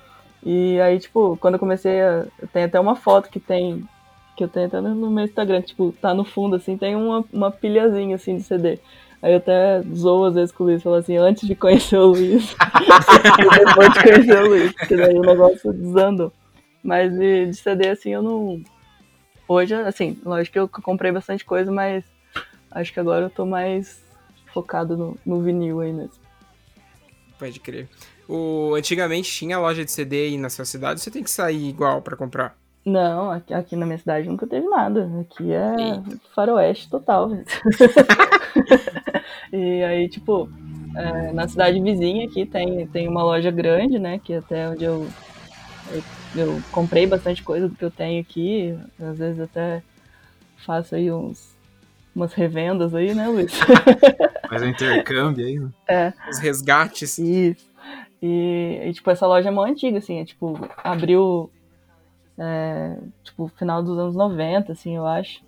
E aí, tipo, quando eu comecei a, tem até uma foto que tem, que eu tenho até no no meu Instagram, que, tipo, tá no fundo, assim, tem uma, uma pilhazinha, assim, de CD. Aí eu até zoo às vezes com o Luiz, falo assim, antes de conhecer o Luiz, depois de conhecer o Luiz, porque daí o negócio desandou. Mas de, de CD, assim, eu não... Hoje, assim, lógico que eu comprei bastante coisa, mas acho que agora eu tô mais focado no, no vinil aí mesmo. Pode crer. O, antigamente tinha loja de CD aí na sua cidade, você tem que sair igual pra comprar. Não, aqui, aqui na minha cidade nunca teve nada. Aqui é Eita. faroeste total. e aí, tipo, é, na cidade vizinha aqui tem, tem uma loja grande, né? Que até onde eu, eu, eu comprei bastante coisa do que eu tenho aqui. Às vezes até faço aí uns, umas revendas aí, né, Luiz? Faz um intercâmbio aí, né? é. Os resgates. Isso. E, e, tipo, essa loja é mó antiga, assim, é tipo, abriu é, tipo, final dos anos 90, assim, eu acho.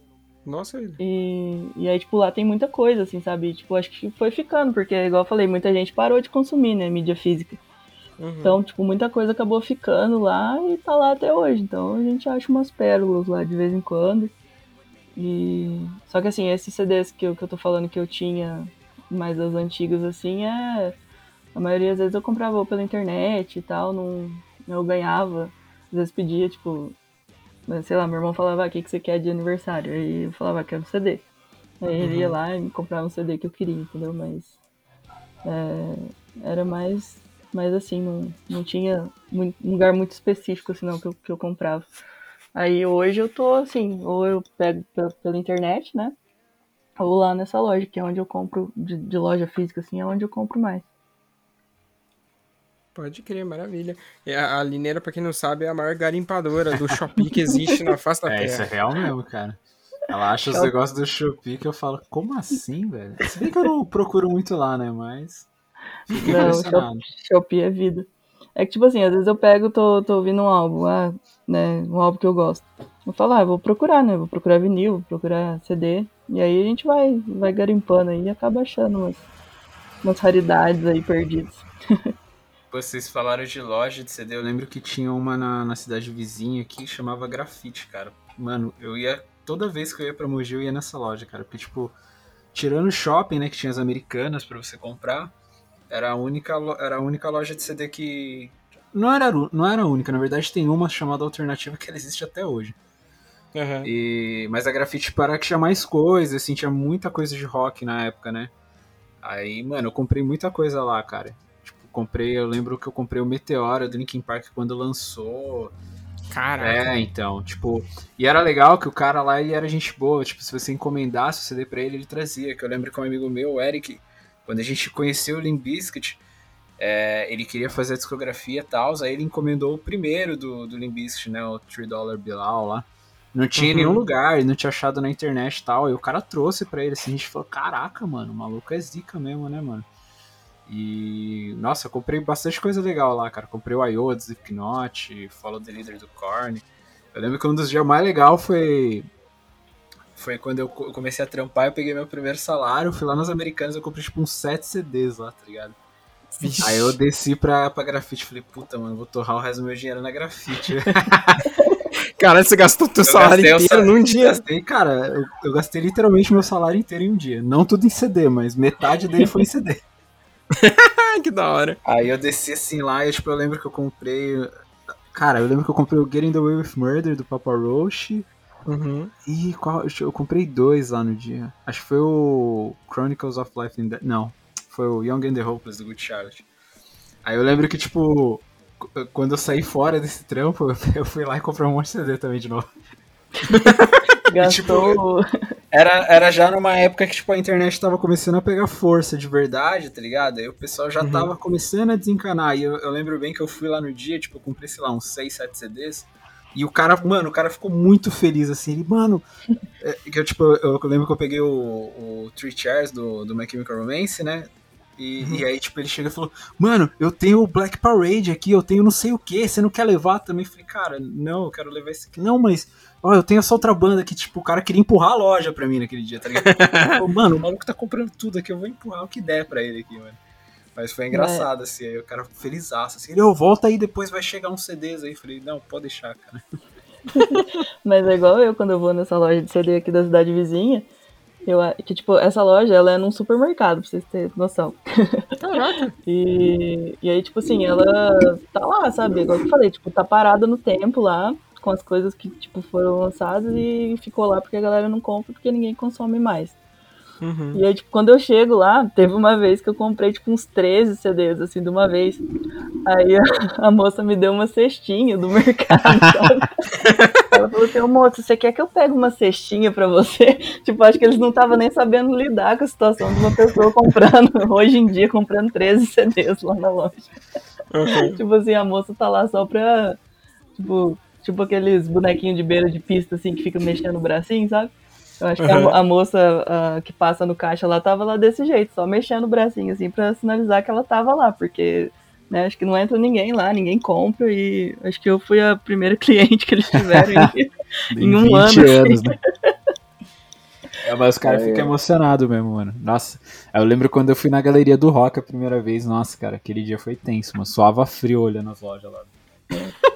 Nossa, E, e aí, tipo, lá tem muita coisa, assim, sabe? E, tipo, acho que foi ficando, porque, igual eu falei, muita gente parou de consumir, né, mídia física. Uhum. Então, tipo, muita coisa acabou ficando lá e tá lá até hoje. Então a gente acha umas pérolas lá de vez em quando. E. Só que assim, esses CDs que eu, que eu tô falando que eu tinha mais das antigas, assim, é. A maioria das vezes eu comprava pela internet e tal, não. Eu ganhava. Às vezes pedia, tipo. Sei lá, meu irmão falava, ah, o que, que você quer de aniversário? Aí eu falava, ah, quero um CD. Aí ele ia lá e me comprava um CD que eu queria, entendeu? Mas. é, era mais mas assim, não, não tinha um lugar muito específico assim, não, que eu, que eu comprava. Aí hoje eu tô assim, ou eu pego pela, pela internet, né? Ou lá nessa loja, que é onde eu compro, de, de loja física, assim, é onde eu compro mais. Pode crer, maravilha. E a, a Lineira, pra quem não sabe, é a maior garimpadora do Shopee que existe na face da É, isso é Terra. real mesmo, cara. Ela acha os negócios do Shopee que eu falo, como assim, velho? Se bem que eu não procuro muito lá, né? Mas. Fico Não, impressionado. Shopee é vida. É que, tipo assim, às vezes eu pego, tô, tô ouvindo um álbum, ah, né, um álbum que eu gosto. Eu falo, ah, vou procurar, né, vou procurar vinil, vou procurar CD, e aí a gente vai, vai garimpando aí e acaba achando umas, umas raridades aí perdidas. Vocês falaram de loja de CD, eu lembro que tinha uma na, na cidade vizinha que chamava Grafite, cara. Mano, eu ia. Toda vez que eu ia pra Mogi, eu ia nessa loja, cara. Porque, tipo, tirando o shopping, né, que tinha as americanas pra você comprar, era a única, era a única loja de CD que. Não era, não era a única, na verdade tem uma chamada alternativa que ela existe até hoje. Aham. E, mas a grafite para que tinha mais coisa, assim, tinha muita coisa de rock na época, né? Aí, mano, eu comprei muita coisa lá, cara. Comprei, eu lembro que eu comprei o Meteora do Linkin Park quando lançou. Caraca. É, então, tipo, e era legal que o cara lá, ele era gente boa, tipo, se você encomendasse o CD pra ele, ele trazia, que eu lembro que um amigo meu, o Eric, quando a gente conheceu o Limp Bizkit, é, ele queria fazer a discografia e tal, aí ele encomendou o primeiro do, do Limp Bizkit, né, o 3 Dollar Bilal lá, não tinha em nenhum lugar, não tinha achado na internet e tal, e o cara trouxe pra ele, assim, a gente falou, caraca, mano, o maluco é zica mesmo, né, mano. E, nossa, eu comprei bastante coisa legal lá, cara. Comprei o Iowa do Slipknot, Follow the Leader do Korn. Eu lembro que um dos dias mais legal foi foi quando eu co- comecei a trampar, eu peguei meu primeiro salário, fui lá nos americanos, eu comprei tipo uns 7 CDs lá, tá ligado? Vixe. Aí eu desci pra, pra grafite, falei, puta, mano, vou torrar o resto do meu dinheiro na grafite. Cara, você gastou teu Eu salário inteiro sal- num dia. Gastei, cara, eu, eu gastei literalmente meu salário inteiro em um dia. Não tudo em CD, mas metade dele foi em CD. Que da hora. Aí eu desci assim lá e tipo, eu lembro que eu comprei. Cara, eu lembro que eu comprei o Getting the Way with Murder do Papa Roach. Uhum. E qual. Eu comprei dois lá no dia. Acho que foi o Chronicles of Life in Death. Não, foi o Young and the Hopeless do Good Charlotte. Aí eu lembro que, tipo, qu- quando eu saí fora desse trampo, eu fui lá e comprei um monte de CD também de novo. Gastou. Era, era já numa época que, tipo, a internet tava começando a pegar força de verdade, tá ligado? Aí o pessoal já Uhum. tava começando a desencanar. E eu, eu lembro bem que eu fui lá no dia, tipo, eu comprei, sei lá, uns 6, 7 CDs. E o cara, mano, o cara ficou muito feliz, assim. Ele, mano... é, que eu, tipo, eu, eu lembro que eu peguei o, o Three Chairs do, do My Chemical Romance, né? E, e aí, tipo, ele chega e falou, mano, eu tenho o Black Parade aqui, eu tenho não sei o que, você não quer levar também? Eu falei, cara, não, eu quero levar esse aqui. Não, mas, ó, eu tenho essa outra banda que, tipo, o cara queria empurrar a loja pra mim naquele dia, tá ligado? Falei, mano, o maluco tá comprando tudo aqui, eu vou empurrar o que der pra ele aqui, mano. Mas foi engraçado, assim, aí o cara felizaço, assim, ele, ô, volta aí, depois vai chegar uns CDs aí. Eu falei, não, pode deixar, cara. Mas é igual eu quando eu vou nessa loja de CD aqui da cidade vizinha. Eu, que, tipo, essa loja, ela é num supermercado, pra vocês terem noção. Caraca. E, e aí, tipo assim, ela tá lá, sabe? Igual eu falei, tipo, tá parada no tempo lá, com as coisas que, tipo, foram lançadas e ficou lá porque a galera não compra, porque ninguém consome mais. Uhum. E aí, tipo, quando eu chego lá, teve uma vez que eu comprei, tipo, uns 13 CDs, assim, de uma vez. Aí a, a moça me deu uma cestinha do mercado? Ela falou assim, moço, você quer que eu pegue uma cestinha pra você? Tipo, acho que eles não estavam nem sabendo lidar com a situação de uma pessoa comprando, hoje em dia, comprando 13 CDs lá na loja. Ok. Tipo assim, a moça tá lá só pra, tipo, tipo aqueles bonequinhos de beira de pista, assim, que fica mexendo o bracinho, sabe? Eu acho que a, Uhum. a moça ah, que passa no caixa lá tava lá desse jeito, só mexendo o bracinho, assim, pra sinalizar que ela tava lá, porque, né, acho que não entra ninguém lá, ninguém compra, e acho que eu fui a primeira cliente que eles tiveram em, em um ano. assim. anos, né? É, mas os caras É. ficam emocionados mesmo, mano. Nossa, eu lembro quando eu fui na galeria do rock a primeira vez. Nossa, cara, aquele dia foi tenso, mano. Suava frio olhando as lojas lá.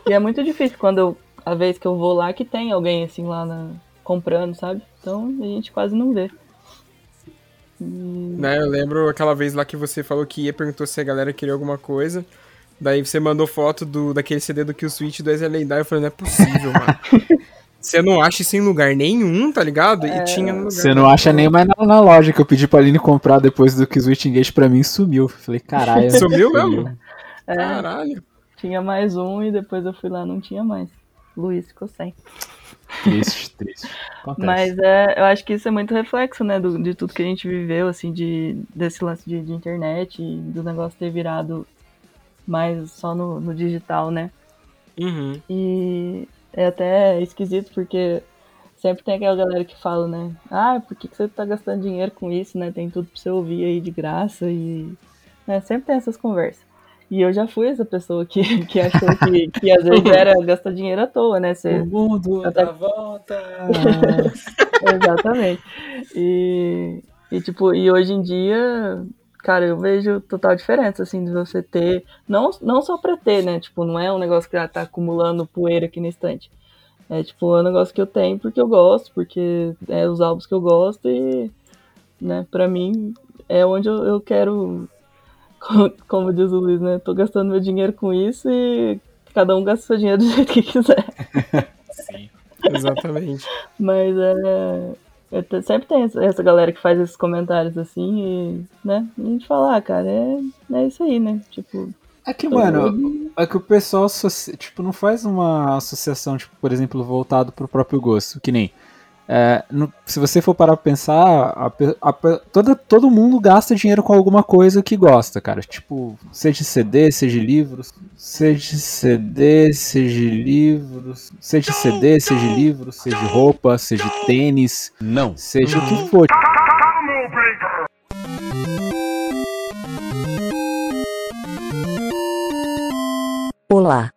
E é muito difícil quando eu, a vez que eu vou lá que tem alguém assim lá na- comprando, sabe? Então a gente quase não vê. E- Né, eu lembro aquela vez lá que você falou que ia e perguntou se a galera queria alguma coisa. Daí você mandou foto do, daquele CD do Kill Switch do Ezra Lendário. Eu falei, não é possível, mano. Você não acha isso em lugar nenhum, tá ligado? E tinha no lugar. Você não acha nem mais na, na loja que eu pedi pra Aline comprar depois do que o Switch Engage pra mim sumiu. Falei, caralho. Sumiu mesmo? É, Caralho. Tinha mais um e depois eu fui lá não tinha mais. Luiz ficou sem. Triste, triste. Acontece. Mas é, eu acho que isso é muito reflexo, né, do- de tudo que a gente viveu, assim, de, desse lance de, de internet e do negócio ter virado mais só no, no digital, né? Uhum. E é até esquisito porque sempre tem aquela galera que fala, né? Ah, por que, que você tá gastando dinheiro com isso, né? Tem tudo pra você ouvir aí de graça e. né, Sempre tem essas conversas. E eu já fui essa pessoa que, que achou que, que às vezes era gastar dinheiro à toa, né? Você, O mundo Até- dá volta. Exatamente. E, e, tipo, e hoje em dia, cara, eu vejo total diferença, assim, de você ter, não, não só pra ter, né, tipo, não é um negócio que já tá acumulando poeira aqui na estante. É, tipo, é um negócio que eu tenho porque eu gosto, porque é os álbuns que eu gosto e, né, pra mim, é onde eu, eu quero, como diz o Luiz, né, tô gastando meu dinheiro com isso e cada um gasta seu dinheiro do jeito que quiser. Sim. Exatamente. Mas é. é sempre tem essa- galera que faz esses comentários assim e, né? A gente fala, ah, cara, é, é isso aí, né? Tipo, É que, mano, é que o pessoal tipo, não faz uma associação, tipo, por exemplo, voltado pro próprio gosto. Que nem. É, no- se você for parar pra pensar, a a pe- toda, todo mundo gasta dinheiro com alguma coisa que gosta, cara. Tipo, seja CD, seja livros, seja CD, seja livros, seja CD, seja livros, seja roupa, seja tênis, Não. seja o que for. Olá.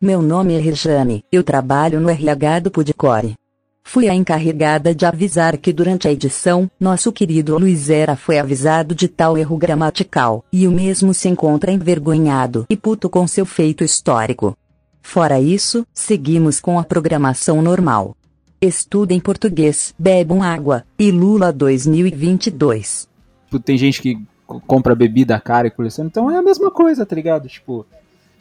Meu nome é Rejane, eu trabalho no RH do Pudcore. Fui a encarregada de avisar que durante a edição, nosso querido Luiz Era foi avisado de tal erro gramatical, e o mesmo se encontra envergonhado e puto com seu feito histórico. Fora isso, seguimos com a programação normal. Estudem português, bebam água, e Lula 2022. tipo, tem gente que co- compra bebida cara e coleciona, então é a mesma coisa, tá ligado? Tipo,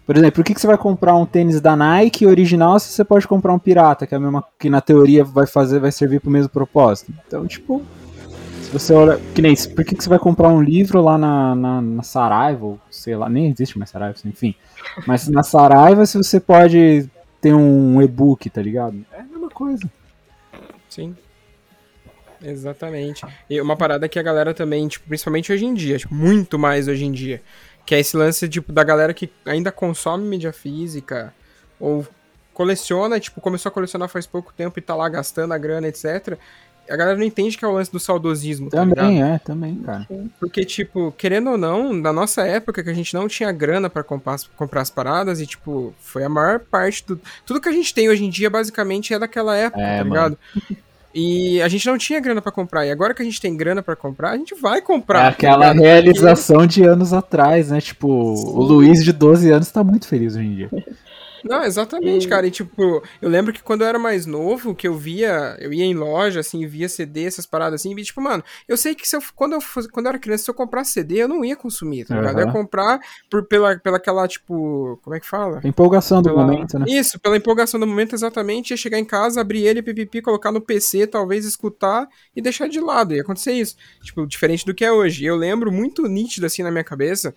por exemplo, por que, que você vai comprar um tênis da Nike original se você pode comprar um pirata, que é a mesma que na teoria vai fazer, vai servir pro mesmo propósito? Então, tipo, se você olha, que nem, por que, que você vai comprar um livro lá na, na, na Saraiva, ou sei lá, nem existe mais Saraiva, enfim, mas na Saraiva se você pode ter um e-book, tá ligado? É a mesma coisa. Sim. Exatamente. E uma parada que a galera também, tipo, principalmente hoje em dia, tipo, muito mais hoje em dia, que é esse lance, tipo, da galera que ainda consome mídia física, ou coleciona, tipo, começou a colecionar faz pouco tempo e tá lá gastando a grana, etc. A galera não entende que é o lance do saudosismo, tá ligado? Também é, também, cara. Porque, tipo, querendo ou não, na nossa época que a gente não tinha grana pra comprar, as- comprar as paradas e, tipo, foi a maior parte do. Tudo que a gente tem hoje em dia, basicamente, é daquela época, É, tá mano. E a gente não tinha grana pra comprar. E agora que a gente tem grana pra comprar, a gente vai comprar. É aquela realização de anos atrás, né? Tipo, o Luiz de 12 anos tá muito feliz hoje em dia. Não, exatamente, E- cara. E tipo, eu lembro que quando eu era mais novo, que eu via, eu ia em loja, assim, via CD, essas paradas assim, e tipo, mano, eu sei que se eu, quando, eu fosse, quando eu era criança, se eu comprasse CD, eu não ia consumir, tá ligado? Eu ia comprar por, pela, pela aquela, tipo, como é que fala? Empolgação do Pela- momento, né? Isso, pela empolgação do momento, exatamente. Ia chegar em casa, abrir ele, pipipi, colocar no PC, talvez escutar e deixar de lado. Ia acontecer isso. Tipo, diferente do que é hoje. Eu lembro muito nítido assim na minha cabeça.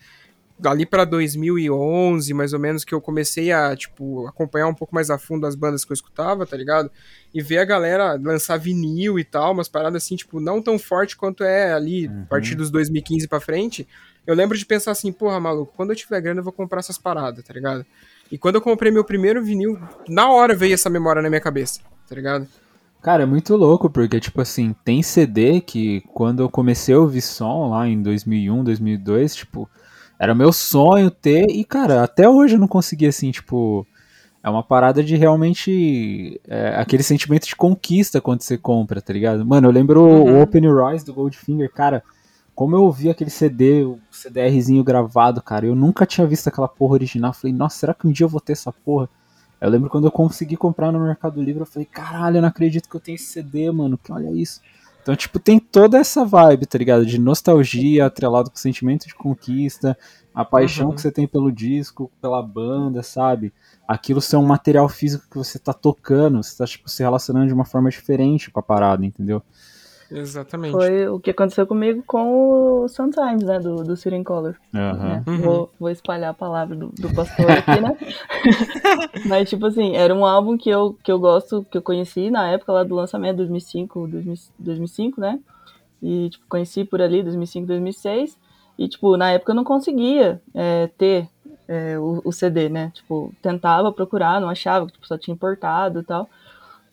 Ali pra 2011, mais ou menos, que eu comecei a, tipo, acompanhar um pouco mais a fundo as bandas que eu escutava, tá ligado? E ver a galera lançar vinil e tal, umas paradas assim, tipo, não tão forte quanto é ali, a partir dos 2015 pra frente. Eu lembro de pensar assim, porra, maluco, quando eu tiver grana eu vou comprar essas paradas, tá ligado? E quando eu comprei meu primeiro vinil, na hora veio essa memória na minha cabeça, tá ligado? Cara, é muito louco, porque, tipo assim, tem CD que quando eu comecei a ouvir som lá em 2001, 2002, tipo, era meu sonho ter, e, cara, até hoje eu não consegui, assim, tipo, é uma parada de realmente, é, aquele sentimento de conquista quando você compra, tá ligado? Mano, eu lembro Uhum. o Open Your Eyes do Goldfinger, cara, como eu ouvi aquele CD, o CDRzinho gravado, cara, eu nunca tinha visto aquela porra original, falei, nossa, será que um dia eu vou ter essa porra? Eu lembro quando eu consegui comprar no Mercado Livre, eu falei, caralho, eu não acredito que eu tenho esse CD, mano, que olha isso. Então, tipo, tem toda essa vibe, tá ligado? De nostalgia, atrelado com o sentimento de conquista, a paixão Uhum. que você tem pelo disco, pela banda, sabe? Aquilo ser um material físico que você tá tocando, você tá, tipo, se relacionando de uma forma diferente com a parada, entendeu? Exatamente. Foi o que aconteceu comigo com o Sometimes, né? Do, do in Color. Né? Uhum. Vou, vou espalhar a palavra do, do pastor aqui, né? Mas, tipo assim, era um álbum que eu, que eu gosto, que eu conheci na época lá do lançamento, 2005, 2000 2005, né? E, tipo, conheci por ali, 2005, 2006. E, tipo, na época eu não conseguia é, ter é, o, o CD, né? Tipo, tentava procurar, não achava, tipo, só tinha importado e tal.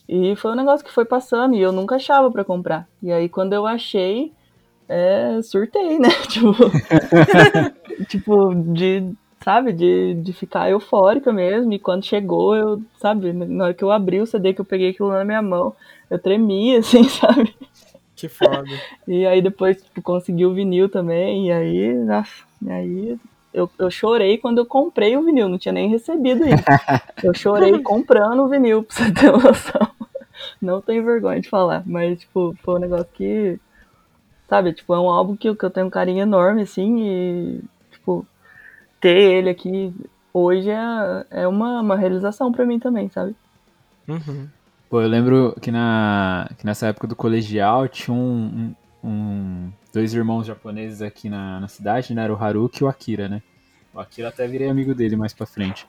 E foi um negócio que foi passando e eu nunca achava pra comprar. E aí, quando eu achei, é, surtei, né? Tipo, tipo, de, sabe, de, de ficar eufórica mesmo. E quando chegou, eu, sabe, na hora que eu abri o CD, que eu peguei aquilo na minha mão, eu tremia, assim, sabe? Que foda. E aí depois, tipo, consegui o vinil também. E aí, nossa, e aí eu, eu chorei quando eu comprei o vinil, não tinha nem recebido isso. Eu chorei comprando o vinil, pra você ter noção. Não tenho vergonha de falar, mas, tipo, foi um negócio que, sabe, tipo, é um álbum que, eu- que eu tenho um carinho enorme, assim, e, tipo, ter ele aqui hoje é, é uma, uma realização pra mim também, sabe? Uhum. Pô, eu lembro que, na, que nessa época do colegial tinha um, um- dois irmãos japoneses aqui na, na cidade, né? Era o Haruki e o Akira, né? O Akira até virei amigo dele mais pra frente.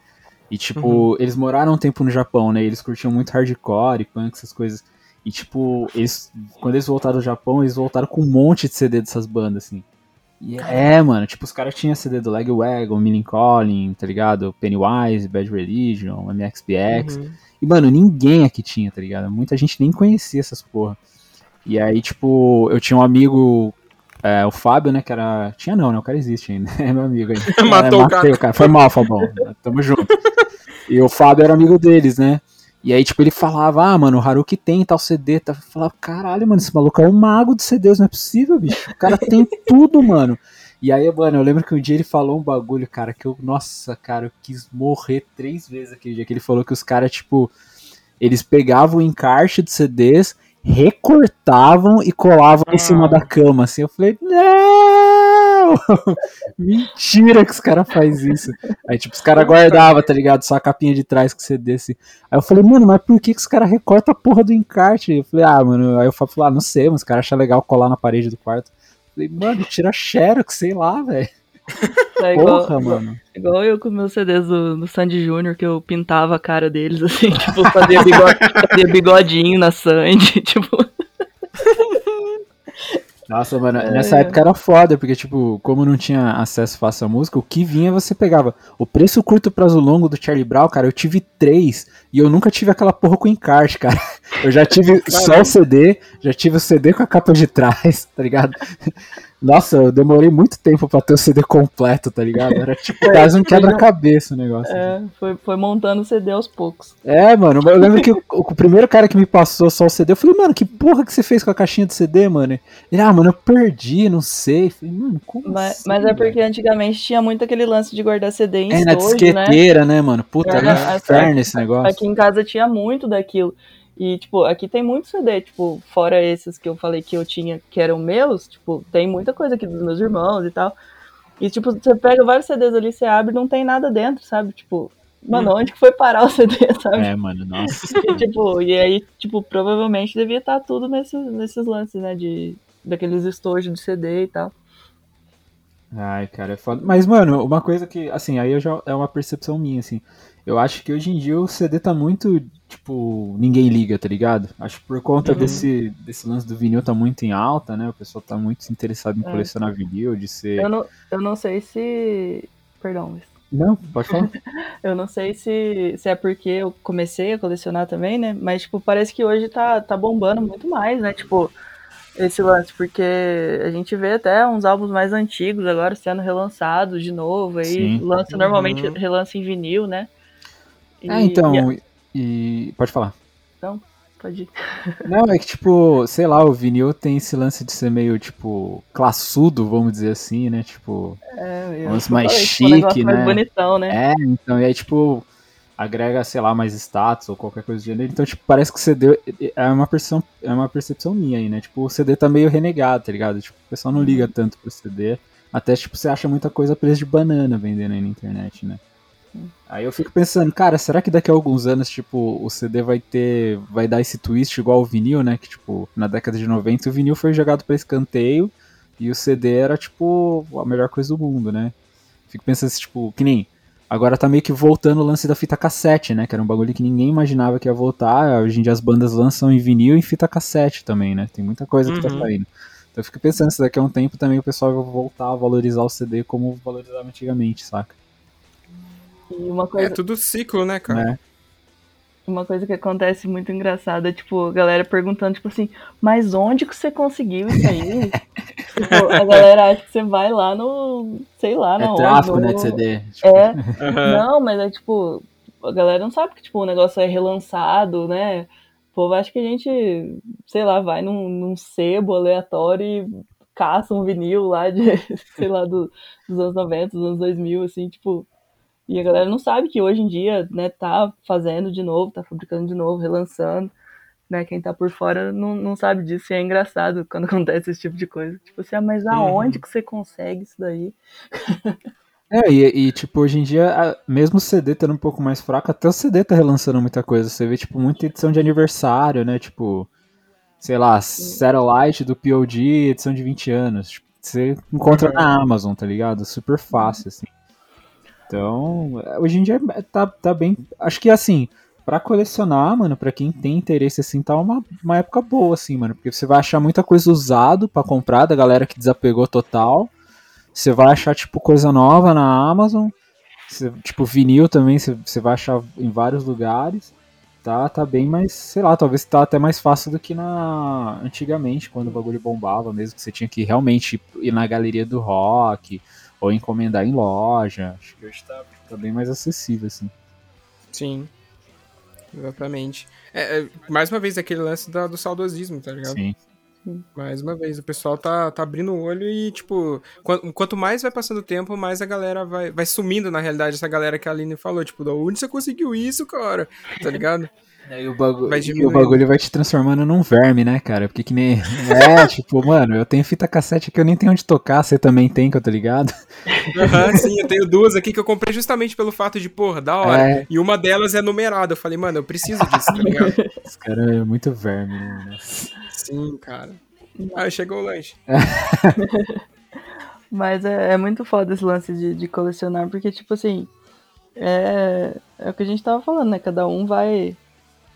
E, tipo, eles moraram um tempo no Japão, né? e Eles curtiam muito hardcore, punk, essas coisas. E, tipo, eles, quando eles voltaram do Japão, eles voltaram com um monte de CD dessas bandas, assim. E é, mano, tipo, os caras tinham CD do Lagwagon, Millen Collin, tá ligado? Pennywise, Bad Religion, MXPX. Uhum. E, mano, ninguém aqui tinha, tá ligado? Muita gente nem conhecia essas porra. E aí, tipo, eu tinha um amigo, é, o Fábio, né, que era... Tinha não, né? O cara existe ainda, é meu amigo ainda. Matou É, o cara. o cara. Foi mal, Fabão. Tamo junto. E o Fábio era amigo deles, né? E aí, tipo, ele falava, ah, mano, o Haruki tem tal CD. Tá? Eu falava, caralho, mano, esse maluco é um mago de CDs, não é possível, bicho. O cara tem tudo, mano. E aí, mano, eu lembro que um dia ele falou um bagulho, cara, que eu, nossa, cara, eu quis morrer três vezes aquele dia. Que ele falou que os caras, tipo, eles pegavam o encarte de CDs, recortavam e colavam em cima da cama, assim. Eu falei, não! Mentira que os caras fazem isso. Aí, tipo, os caras guardavam, tá ligado? Só a capinha de trás que você desse. Aí eu falei, mano, mas por que, que os caras recortam a porra do encarte? Eu falei, ah, mano. Aí eu falei, ah, não sei, mas os caras acham legal colar na parede do quarto. Eu falei, mano, tira xerox, sei lá, velho. É igual, Porra, mano. igual eu com meus CDs do, do Sandy Júnior, que eu pintava a cara deles, assim, tipo, fazia, bigode, fazia bigodinho na Sandy, tipo. Nossa, mano, nessa época era foda, porque, tipo, como não tinha acesso fácil à música, o que vinha você pegava. O preço curto prazo longo do Charlie Brown, cara, eu tive três e eu nunca tive aquela porra com encarte, cara. Eu já tive só o CD, já tive o CD com a capa de trás, tá ligado? Nossa, eu demorei muito tempo pra ter o CD completo, tá ligado? Era tipo quase um quebra-cabeça o negócio. É, foi, foi montando o CD aos poucos. É, mano, eu lembro que o, o primeiro cara que me passou só o CD, eu falei, mano, que porra que você fez com a caixinha de CD, mano? Ele, ah, mano, eu perdi, não sei. Eu falei, mano, como Mas, assim, mas é velho? porque antigamente tinha muito aquele lance de guardar CD em É, na estojo, né? disqueteira, né? mano? Puta, era um É, inferno esse negócio. Aqui em casa tinha muito daquilo. E, tipo, aqui tem muito CD, tipo, fora esses que eu falei que eu tinha, que eram meus, tipo, tem muita coisa aqui dos meus irmãos e tal. E, tipo, você pega vários CDs ali, você abre não tem nada dentro, sabe? Tipo, mano, onde que foi parar o CD, sabe? É, mano, nossa. E, tipo, e aí, tipo, provavelmente devia estar tudo nesses, nesses lances, né? De, daqueles estojos de CD e tal. Ai, cara, é foda. Mas, mano, uma coisa que, assim, aí eu já é uma percepção minha, assim. Eu acho que hoje em dia o CD tá muito, tipo, ninguém liga, tá ligado? Acho que por conta Uhum. desse, desse lance do vinil tá muito em alta, né? O pessoal tá muito interessado em É. colecionar vinil, de ser. Eu não, eu não sei se. Perdão, Luiz. Não, pode falar. Eu não sei se, se é porque eu comecei a colecionar também, né? Mas, tipo, parece que hoje tá, tá bombando muito mais, né? Tipo, esse lance, porque a gente vê até uns álbuns mais antigos agora sendo relançados de novo. Aí Sim. lança normalmente, Uhum. relança em vinil, né? E- É, então, e- e... Pode falar. Então, pode ir. Não, é que, tipo, sei lá, o vinil tem esse lance de ser meio, tipo, classudo, vamos dizer assim, né? Tipo, É, mais tipo, um negócio chique, mais né? bonitão, né? É, então, e aí, tipo, agrega, sei lá, mais status ou qualquer coisa do gênero. Então, tipo, parece que o CD é uma percepção, é uma percepção minha aí, né? Tipo, o CD tá meio renegado, tá ligado? Tipo, o pessoal não liga tanto pro CD. Até, tipo, você acha muita coisa a preço de banana vendendo aí na internet, né? Aí eu fico pensando, cara, será que daqui a alguns anos, tipo, o CD vai ter. vai dar esse twist igual o vinil, né? Que, tipo, na década de 90 o vinil foi jogado pra escanteio e o CD era, tipo, a melhor coisa do mundo, né? Fico pensando assim, tipo, que nem. Agora tá meio que voltando o lance da fita cassete, né? Que era um bagulho que ninguém imaginava que ia voltar. Hoje em dia as bandas lançam em vinil e em fita cassete também, né? Tem muita coisa que tá Uhum. saindo. Então eu fico pensando se daqui a um tempo também o pessoal vai voltar a valorizar o CD como valorizava antigamente, saca? E uma É coisa, tudo ciclo, né, cara? Né? uma coisa que acontece muito engraçada, tipo, a galera perguntando, tipo assim, mas onde que você conseguiu isso aí? tipo, a galera acha que você vai lá no, sei lá, na É onde, tráfico, no- né, de CD. Tipo, É, Aham. não, mas é tipo, a galera não sabe que tipo, o negócio é relançado, né? O povo acha que a gente, sei lá, vai num, num sebo aleatório e caça um vinil lá de, sei lá, do- dos anos 90, dos anos 2000, assim, tipo. E a galera não sabe que hoje em dia, né, tá fazendo de novo, tá fabricando de novo, relançando. Né, quem tá por fora não, não sabe disso e é engraçado quando acontece esse tipo de coisa. Tipo assim, ah, mas aonde que você consegue isso daí? É, e, e, tipo, hoje em dia, a- mesmo o CD estando um pouco mais fraco, até o CD tá relançando muita coisa. Você vê, tipo, muita edição de aniversário, né? Tipo, sei lá, Satellite do POD, edição de 20 anos. Tipo, você encontra na Amazon, tá ligado? Super fácil, assim. Então, hoje em dia tá, tá bem. Acho que assim, pra colecionar, mano, pra quem tem interesse assim, tá uma, uma época boa, assim, mano. Porque você vai achar muita coisa usado pra comprar da galera que desapegou total. Você vai achar, tipo, coisa nova na Amazon. Você- tipo, vinil também, você vai achar em vários lugares. Tá, tá bem mais, sei lá, talvez tá até mais fácil do que na antigamente, quando o bagulho bombava mesmo, que você tinha que realmente ir na galeria do rock ou encomendar em loja. Acho que hoje tá, tá bem mais acessível, assim. Sim. Exatamente. É, é, mais uma vez, aquele lance da- do saudosismo, tá ligado? Sim. Mais uma vez, o pessoal tá, tá abrindo o olho e, tipo, quan- quanto mais vai passando o tempo, mais a galera vai, vai sumindo, na realidade, essa galera que a Aline falou, tipo, da onde você conseguiu isso, cara? Tá ligado? Aí o, bagu Vai e o bagulho vai te transformando num verme, né, cara? Porque que nem. É, tipo, mano, eu tenho fita cassete que eu nem tenho onde tocar, você também tem, que eu tô ligado. Aham, sim, eu tenho duas aqui que eu comprei justamente pelo fato de, porra, da hora. É. E uma delas é numerada. Eu falei, mano, eu preciso disso, tá ligado? Esse cara é muito verme, né? Sim, cara. Ah, chegou o lanche. Mas é, é muito foda esse lance de, de colecionar, porque, tipo assim, é, é o que a gente tava falando, né? Cada um vai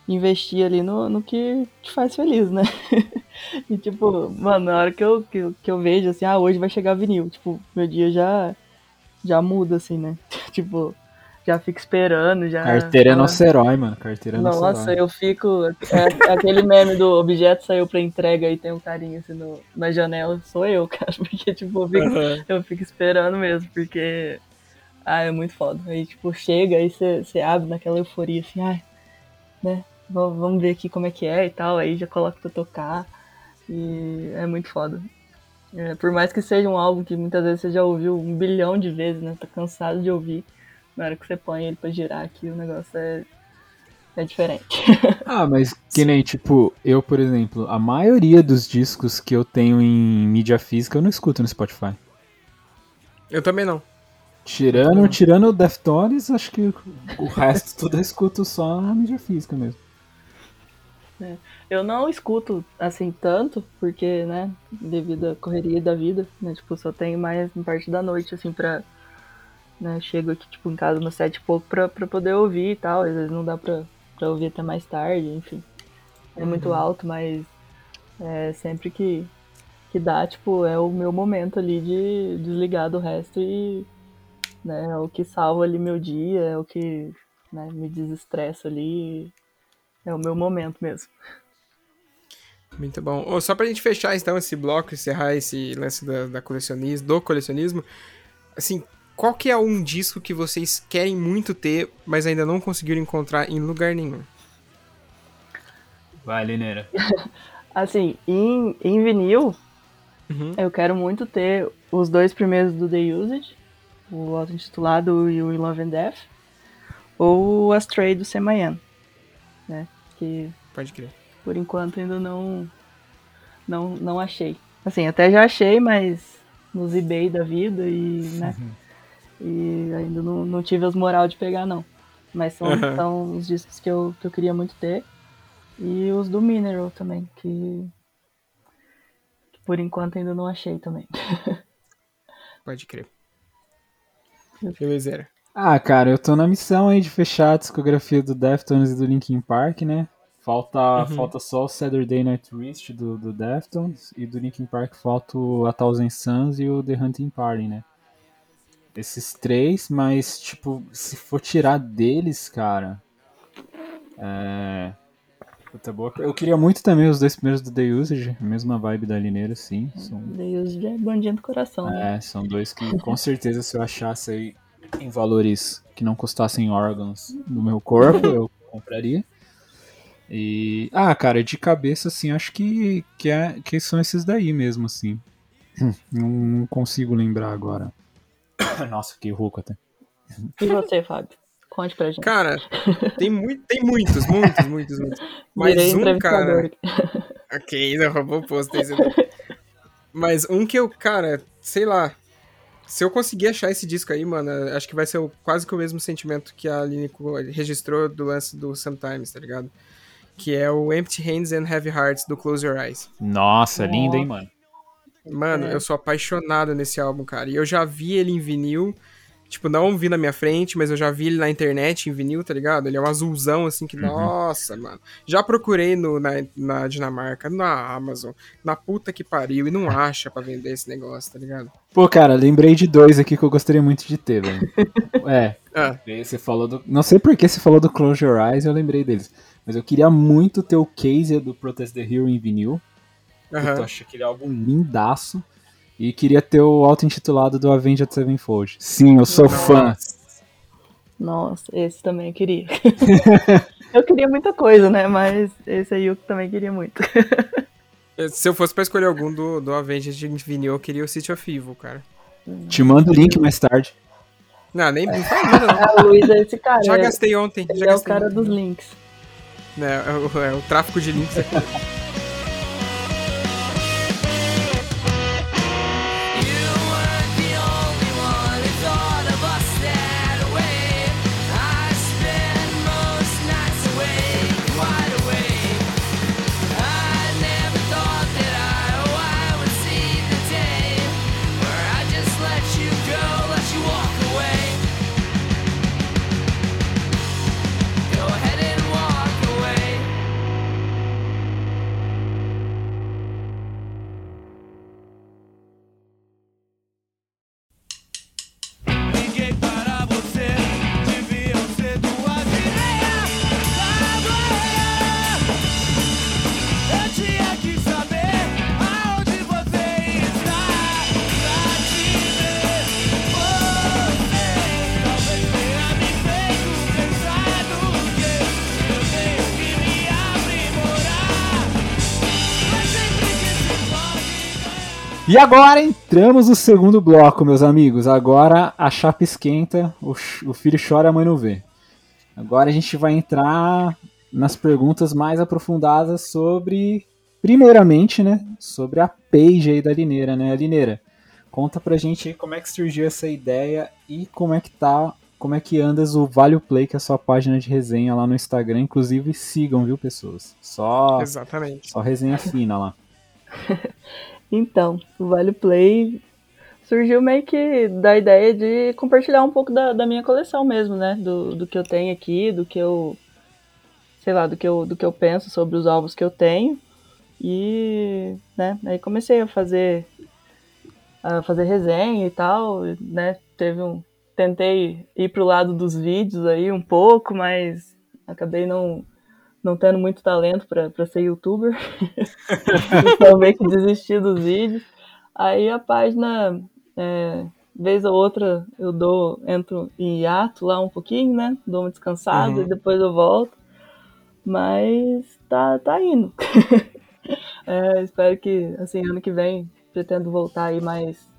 investir ali no, no que te faz feliz, né? e, tipo, mano, na hora que eu, que, eu- que eu vejo, assim, ah, hoje vai chegar vinil, tipo, meu dia já, já muda, assim, né? tipo, já fico esperando, já... Carteira é nosso herói, mano. Carteira é nosso nossa, herói. eu fico. É, aquele meme do objeto saiu pra entrega e tem um carinho assim no, na janela, sou eu, cara. Porque, tipo, eu fico, Aham. eu fico esperando mesmo, porque. Ah, é muito foda. Aí, tipo, chega, aí você você abre naquela euforia assim, ai, né? Vamos ver aqui como é que é e tal. Aí já coloca pra tocar. E é muito foda. É, por mais que seja um álbum que muitas vezes você já ouviu um bilhão de vezes, né? Tá cansado de ouvir. Na hora que você põe ele pra girar aqui, o negócio é, é diferente. Ah, mas que nem, tipo, eu, por exemplo, a maioria dos discos que eu tenho em mídia física eu não escuto no Spotify. Eu também não. Tirando, tirando o Deftones, acho que o resto tudo eu escuto só na mídia física mesmo. Eu não escuto assim tanto, porque, né, devido à correria da vida, né, tipo, só tenho mais na parte da noite, assim, pra. Né, chego aqui, tipo, em casa umas sete e pouco pra, pra poder ouvir e tal. Às vezes não dá pra, pra ouvir até mais tarde, enfim. É muito alto, mas é, sempre que, que dá, tipo, é o meu momento ali de desligar do resto e. Né, é o que salva ali meu dia, é o que né, me desestressa ali. É o meu momento mesmo. Muito bom. Ô, só pra gente fechar então esse bloco, encerrar esse lance da, da colecionismo, do colecionismo, assim, qual que é um disco que vocês querem muito ter, mas ainda não conseguiram encontrar em lugar nenhum? Vai, Lineira. Assim, em, em vinil, Uhum. eu quero muito ter os dois primeiros do The Usage, o auto-intitulado e o In Love and Death, ou o Astray do Semayan, né? Que Pode crer. por enquanto ainda não, não, não achei. Assim, até já achei, mas nos eBay da vida e, né? E ainda não, não tive as moral de pegar, não. Mas são, Aham. são os discos que eu, que eu queria muito ter. E os do Mineral também, que, que por enquanto ainda não achei também. Pode crer. Beleza. Ah, cara, eu tô na missão aí de fechar a discografia do Deftones e do Linkin Park, né? Falta, falta só o Saturday Night Wrist do, do Deftones e do Linkin Park falta o A Thousand Suns e o The Hunting Party, né? Esses três, mas, tipo, se for tirar deles, cara. É. Puta boa. Eu queria muito também os dois primeiros do The Usage, a mesma vibe da Lineira, sim. São Daí os de bandinha do coração, né? é, são dois que com certeza se eu achasse aí em valores que não custassem órgãos do meu corpo, eu compraria. E. Ah, cara, de cabeça, assim, acho que, que, é, que são esses daí mesmo, assim. Não, não consigo lembrar agora. Nossa, que rouco até. E você, Fábio? Conte pra gente. Cara, tem, muito, tem muitos, muitos, muitos, muitos. Mas Virei um, cara. Ok, não roubou o posto. Mas um que eu, cara, sei lá. Se eu conseguir achar esse disco aí, mano, acho que vai ser o- quase que o mesmo sentimento que a Aline co- registrou do lance do Sometimes, tá ligado? Que é o Empty Hands and Heavy Hearts do Close Your Eyes. Nossa, lindo, hein, mano? Mano, É. eu sou apaixonado nesse álbum, cara. E eu já vi ele em vinil. Tipo, não vi na minha frente, mas eu já vi ele na internet em vinil, tá ligado? Ele é um azulzão, assim, que, nossa, mano. Já procurei no, na, na Dinamarca, na Amazon, na puta que pariu, e não acha pra vender esse negócio, tá ligado? Pô, cara, lembrei de dois aqui que eu gostaria muito de ter, velho. é, Ah, você falou do. Não sei por que você falou do Close Your Eyes, eu lembrei deles. Mas eu queria muito ter o case do Protest the Hero em vinil. Puta, Eu acho aquele álbum lindaço. E queria ter o auto-intitulado do Avenged Sevenfold. Sim, eu sou fã. Nossa, esse também eu queria. eu queria muita coisa, né? Mas esse aí eu também queria muito. Se eu fosse pra escolher algum do, do Avengers de vinil, eu queria o City of Evil, cara. Te mando o link mais tarde. Não, nem não faz nada, não. Ah, o Luiz é esse cara. Já é- gastei ontem. Ele já é o cara ontem. dos links. É, é o, é o tráfico de links aqui. E agora entramos no segundo bloco, meus amigos. Agora a chapa esquenta, o, o filho chora, a mãe não vê. Agora a gente vai entrar nas perguntas mais aprofundadas sobre, primeiramente, né, sobre a page aí da Lineira, né, Lineira? Conta pra gente aí como é que surgiu essa ideia e como é que tá, como é que andas o Vale Play, que é a sua página de resenha lá no Instagram. Inclusive sigam, viu, pessoas? Só, Exatamente. só resenha fina lá. Então, o Vale Play surgiu meio que da ideia de compartilhar um pouco da, da minha coleção mesmo, né? Do, do que eu tenho aqui, do que eu. Sei lá, do que eu, do que eu penso sobre os álbuns que eu tenho. E, né, aí comecei a fazer a fazer resenha e tal, né? Teve um tentei ir pro lado dos vídeos aí um pouco, mas acabei não não tendo muito talento pra ser youtuber. então meio que desisti dos vídeos. Aí a página, é, vez ou outra, eu dou, entro em hiato lá um pouquinho, né? Dou uma descansada Uhum. e depois eu volto. Mas tá, tá indo. É, espero que, assim, ano que vem pretendo voltar aí mais,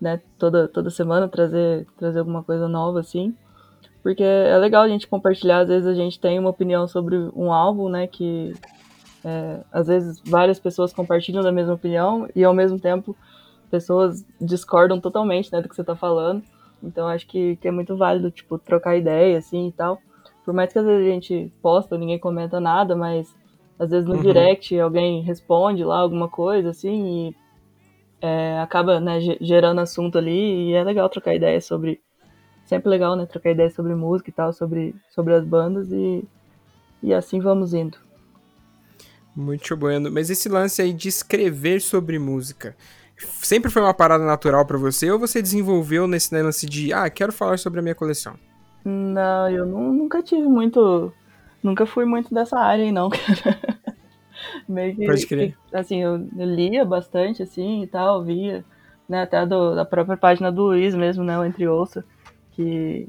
né, toda, toda semana, trazer, trazer alguma coisa nova, assim. Porque é legal a gente compartilhar, às vezes a gente tem uma opinião sobre um álbum, né, que é, às vezes várias pessoas compartilham da mesma opinião e ao mesmo tempo pessoas discordam totalmente, né, do que você tá falando. Então acho que, que é muito válido, tipo, trocar ideia, assim, e tal. Por mais que às vezes a gente posta, ninguém comenta nada, mas às vezes no Uhum. direct alguém responde lá alguma coisa, assim, e é, acaba, né, ge- gerando assunto ali, e é legal trocar ideia sobre... Sempre legal, né, trocar ideia sobre música e tal, sobre, sobre as bandas, e, e assim vamos indo. Muito bueno. Mas esse lance aí de escrever sobre música, sempre foi uma parada natural pra você ou você desenvolveu nesse lance de, ah, quero falar sobre a minha coleção? Não, eu nu- nunca tive muito. Nunca fui muito dessa área aí, não. Meio que, Pode crer. assim, eu, eu lia bastante, assim, e tal, via, né, até do- da própria página do Luiz mesmo, né, o Entre Ouça, que,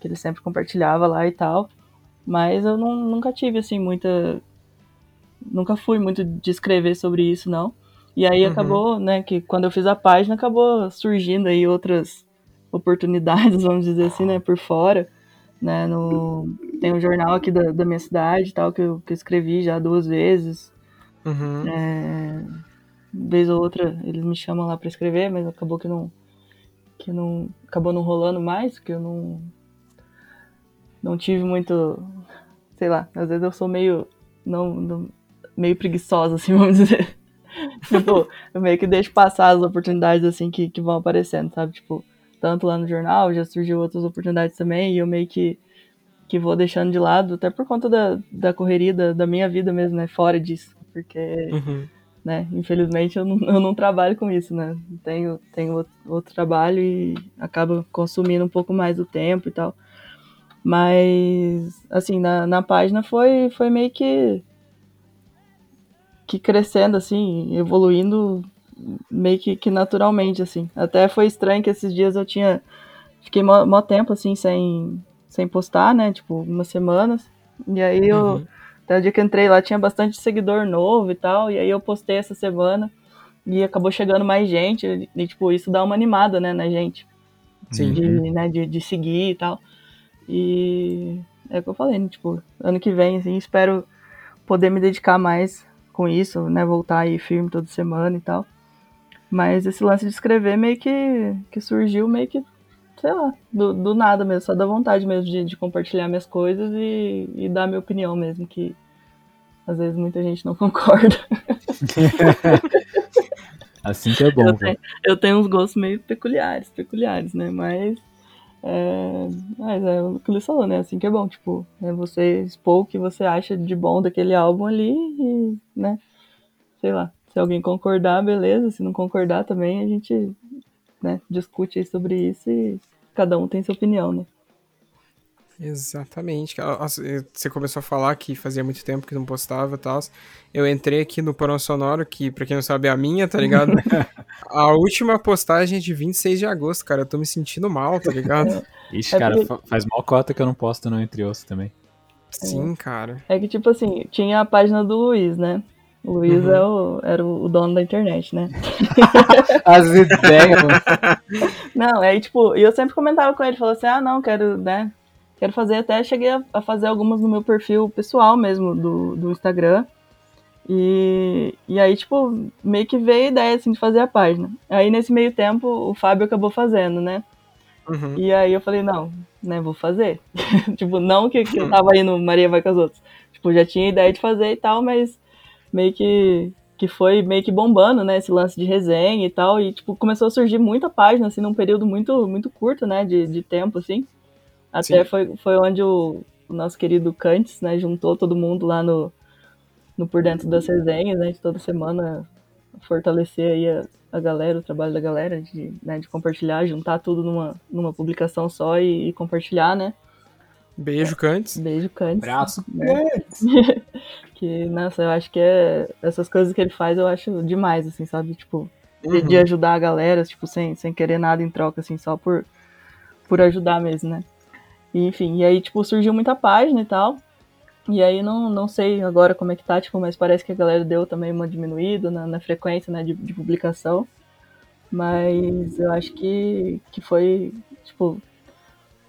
que ele sempre compartilhava lá e tal. Mas eu não- nunca tive, assim, muita. Nunca fui muito de escrever sobre isso, não. E aí Uhum. acabou, né, que quando eu fiz a página, acabou surgindo aí outras oportunidades, vamos dizer assim, né, por fora, né, no... Tem um jornal aqui da, da minha cidade tal, que eu, que eu escrevi já duas vezes, Uhum. é... vez ou outra eles me chamam lá pra escrever, mas acabou que não, que não acabou não rolando mais, que eu não não tive muito, sei lá, às vezes eu sou meio não, não- meio preguiçosa assim, vamos dizer. tipo, eu meio que deixo passar as oportunidades assim que, que vão aparecendo, sabe? Tipo, tanto lá no jornal, já surgiu outras oportunidades também, e eu meio que que vou deixando de lado, até por conta da, da correria da, da minha vida mesmo, né? Fora disso. Porque Uhum. Né? Infelizmente eu não, eu não trabalho com isso, né? Tenho, tenho outro, outro trabalho e acaba consumindo um pouco mais do tempo e tal. Mas, assim, na, na página foi, foi meio que que crescendo, assim, evoluindo meio que, que naturalmente, assim. Até foi estranho que esses dias eu tinha... Fiquei mó, mó tempo, assim, sem, sem postar, né? Tipo, umas semanas. E aí eu... Uhum. Até o dia que eu entrei lá tinha bastante seguidor novo e tal. E aí eu postei essa semana e acabou chegando mais gente. E, tipo, isso dá uma animada, né, na gente. Sim. De, né, de, de seguir e tal. E é o que eu falei, né, tipo, ano que vem, assim, espero poder me dedicar mais com isso, né? Voltar aí firme toda semana e tal. Mas esse lance de escrever meio que, que surgiu meio que, sei lá, do, do nada mesmo, só da vontade mesmo de, de compartilhar minhas coisas e, e dar minha opinião mesmo, que às vezes muita gente não concorda. Assim que é bom, eu, tenho, eu tenho uns gostos meio peculiares, peculiares, né? Mas. É, mas é o que ele falou, né? Assim que é bom, tipo, é você expor o que você acha de bom daquele álbum ali e, né? Sei lá, se alguém concordar, beleza. Se não concordar também, a gente né, discute aí sobre isso e cada um tem sua opinião, né? Exatamente. Você começou a falar que fazia muito tempo que não postava e tal. Eu entrei aqui no Porão Sonoro, que pra quem não sabe é a minha, tá ligado? a última postagem é de 26 de agosto, cara. Eu tô me sentindo mal, tá ligado? Ixi, É cara, porque- faz mal cota que eu não posto no Entre Ossos também. Sim, cara. É que, tipo assim, tinha a página do Luiz, né? O Luiz Uhum. é o, era o dono da internet, né? As ideias. Não, aí, tipo, e eu sempre comentava com ele, falou assim, ah, não, quero, né, quero fazer, até cheguei a, a fazer algumas no meu perfil pessoal mesmo, do, do Instagram, e, e aí, tipo, meio que veio a ideia, assim, de fazer a página. Aí, nesse meio tempo, o Fábio acabou fazendo, né, Uhum. e aí eu falei, não, né, vou fazer. tipo, não que, que eu tava aí no Maria vai com as outras. Tipo, já tinha ideia de fazer e tal, mas meio que, que foi meio que bombando, né, esse lance de resenha e tal. E, tipo, começou a surgir muita página, assim, num período muito, muito curto, né, de, de tempo, assim. Até Sim. foi, foi onde o, o nosso querido Cantes, né, juntou todo mundo lá no, no Por Dentro das Resenhas, né, de toda semana fortalecer aí a, a galera, o trabalho da galera, de, né, de compartilhar, juntar tudo numa, numa publicação só e, e compartilhar, né. Beijo, Cantes. Beijo, Cantes. Braço. né? que, nossa, eu acho que é. Essas coisas que ele faz eu acho demais, assim, sabe? Tipo, de, de ajudar a galera, tipo, sem, sem querer nada em troca, assim, só por, por ajudar mesmo, né? E, enfim, e aí, tipo, surgiu muita página e tal. E aí não, não sei agora como é que tá, tipo, mas parece que a galera deu também uma diminuída na, na frequência, né, de, de publicação. Mas eu acho que, que foi, tipo,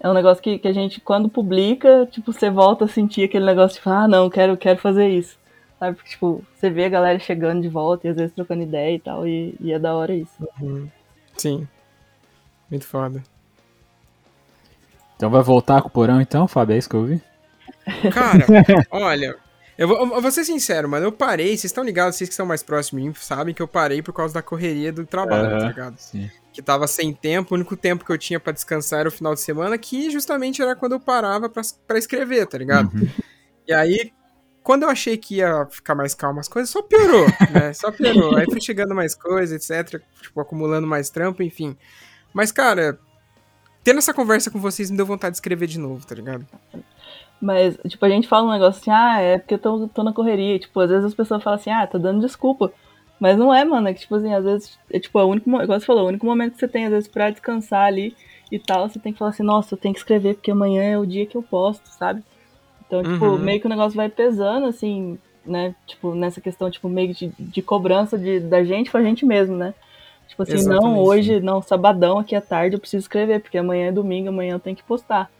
é um negócio que, que a gente, quando publica, tipo, você volta a sentir aquele negócio, tipo, ah, não, quero, quero fazer isso. Sabe? Porque, tipo, você vê a galera chegando de volta e às vezes trocando ideia e tal, e, e é da hora isso. Sim. Muito foda. Então vai voltar com o porão então, Fábio? É isso que eu vi? Cara, olha, eu vou, eu vou ser sincero, mano. Eu parei, vocês estão ligados, vocês que são mais próximos de mim, sabem que eu parei por causa da correria do trabalho, Aham. tá ligado? Sim. Que tava sem tempo, o único tempo que eu tinha pra descansar era o final de semana, que justamente era quando eu parava pra, pra escrever, tá ligado? Uhum. E aí, quando eu achei que ia ficar mais calmo as coisas, só piorou, né? Só piorou. Aí foi chegando mais coisas, etc. Tipo, acumulando mais trampo, enfim. Mas, cara, tendo essa conversa com vocês me deu vontade de escrever de novo, tá ligado? Mas, tipo, a gente fala um negócio assim, ah, é porque eu tô, tô na correria. Tipo, às vezes as pessoas falam assim, ah, tá dando desculpa. Mas não é, mano. É que, tipo assim, às vezes, é tipo, é o único, igual você falou, o único momento que você tem, às vezes, pra descansar ali e tal, você tem que falar assim, nossa, eu tenho que escrever, porque amanhã é o dia que eu posto, sabe? Então, tipo, Uhum. meio que o negócio vai pesando, assim, né? Tipo, nessa questão, tipo, meio de, de cobrança de, da gente com a gente mesmo, né? Tipo assim, não, Exatamente. hoje, não, sabadão aqui à tarde eu preciso escrever, porque amanhã é domingo, amanhã eu tenho que postar.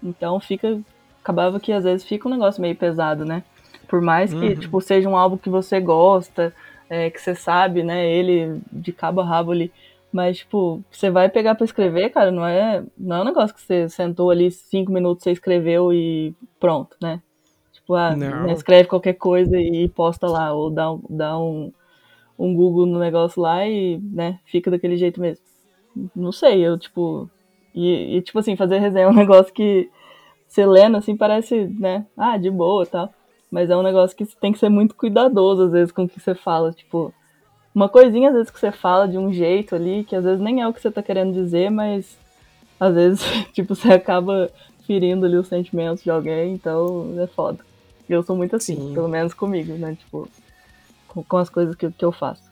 Então fica. Acabava que às vezes fica um negócio meio pesado, né? Por mais que, Uhum. tipo, seja um álbum que você gosta, é, que você sabe, né, ele de cabo a rabo ali, Mas, tipo, você vai pegar pra escrever, cara, não é, não é um negócio que você sentou ali cinco minutos, você escreveu e pronto, né? Tipo, ah, né, escreve qualquer coisa e posta lá, ou dá, um- dá um, um Google no negócio lá e, né, fica daquele jeito mesmo. Não sei, eu, tipo. E, e, tipo assim, fazer resenha é um negócio que você lendo assim parece, né, ah, de boa e tal. Mas é um negócio que você tem que ser muito cuidadoso, às vezes, com o que você fala. Tipo, uma coisinha, às vezes, que você fala de um jeito ali, que às vezes nem é o que você tá querendo dizer, mas às vezes, tipo, você acaba ferindo ali os sentimentos de alguém, então é foda. Eu sou muito assim, Sim. pelo menos comigo, né? Tipo, com, com as coisas que, que eu faço.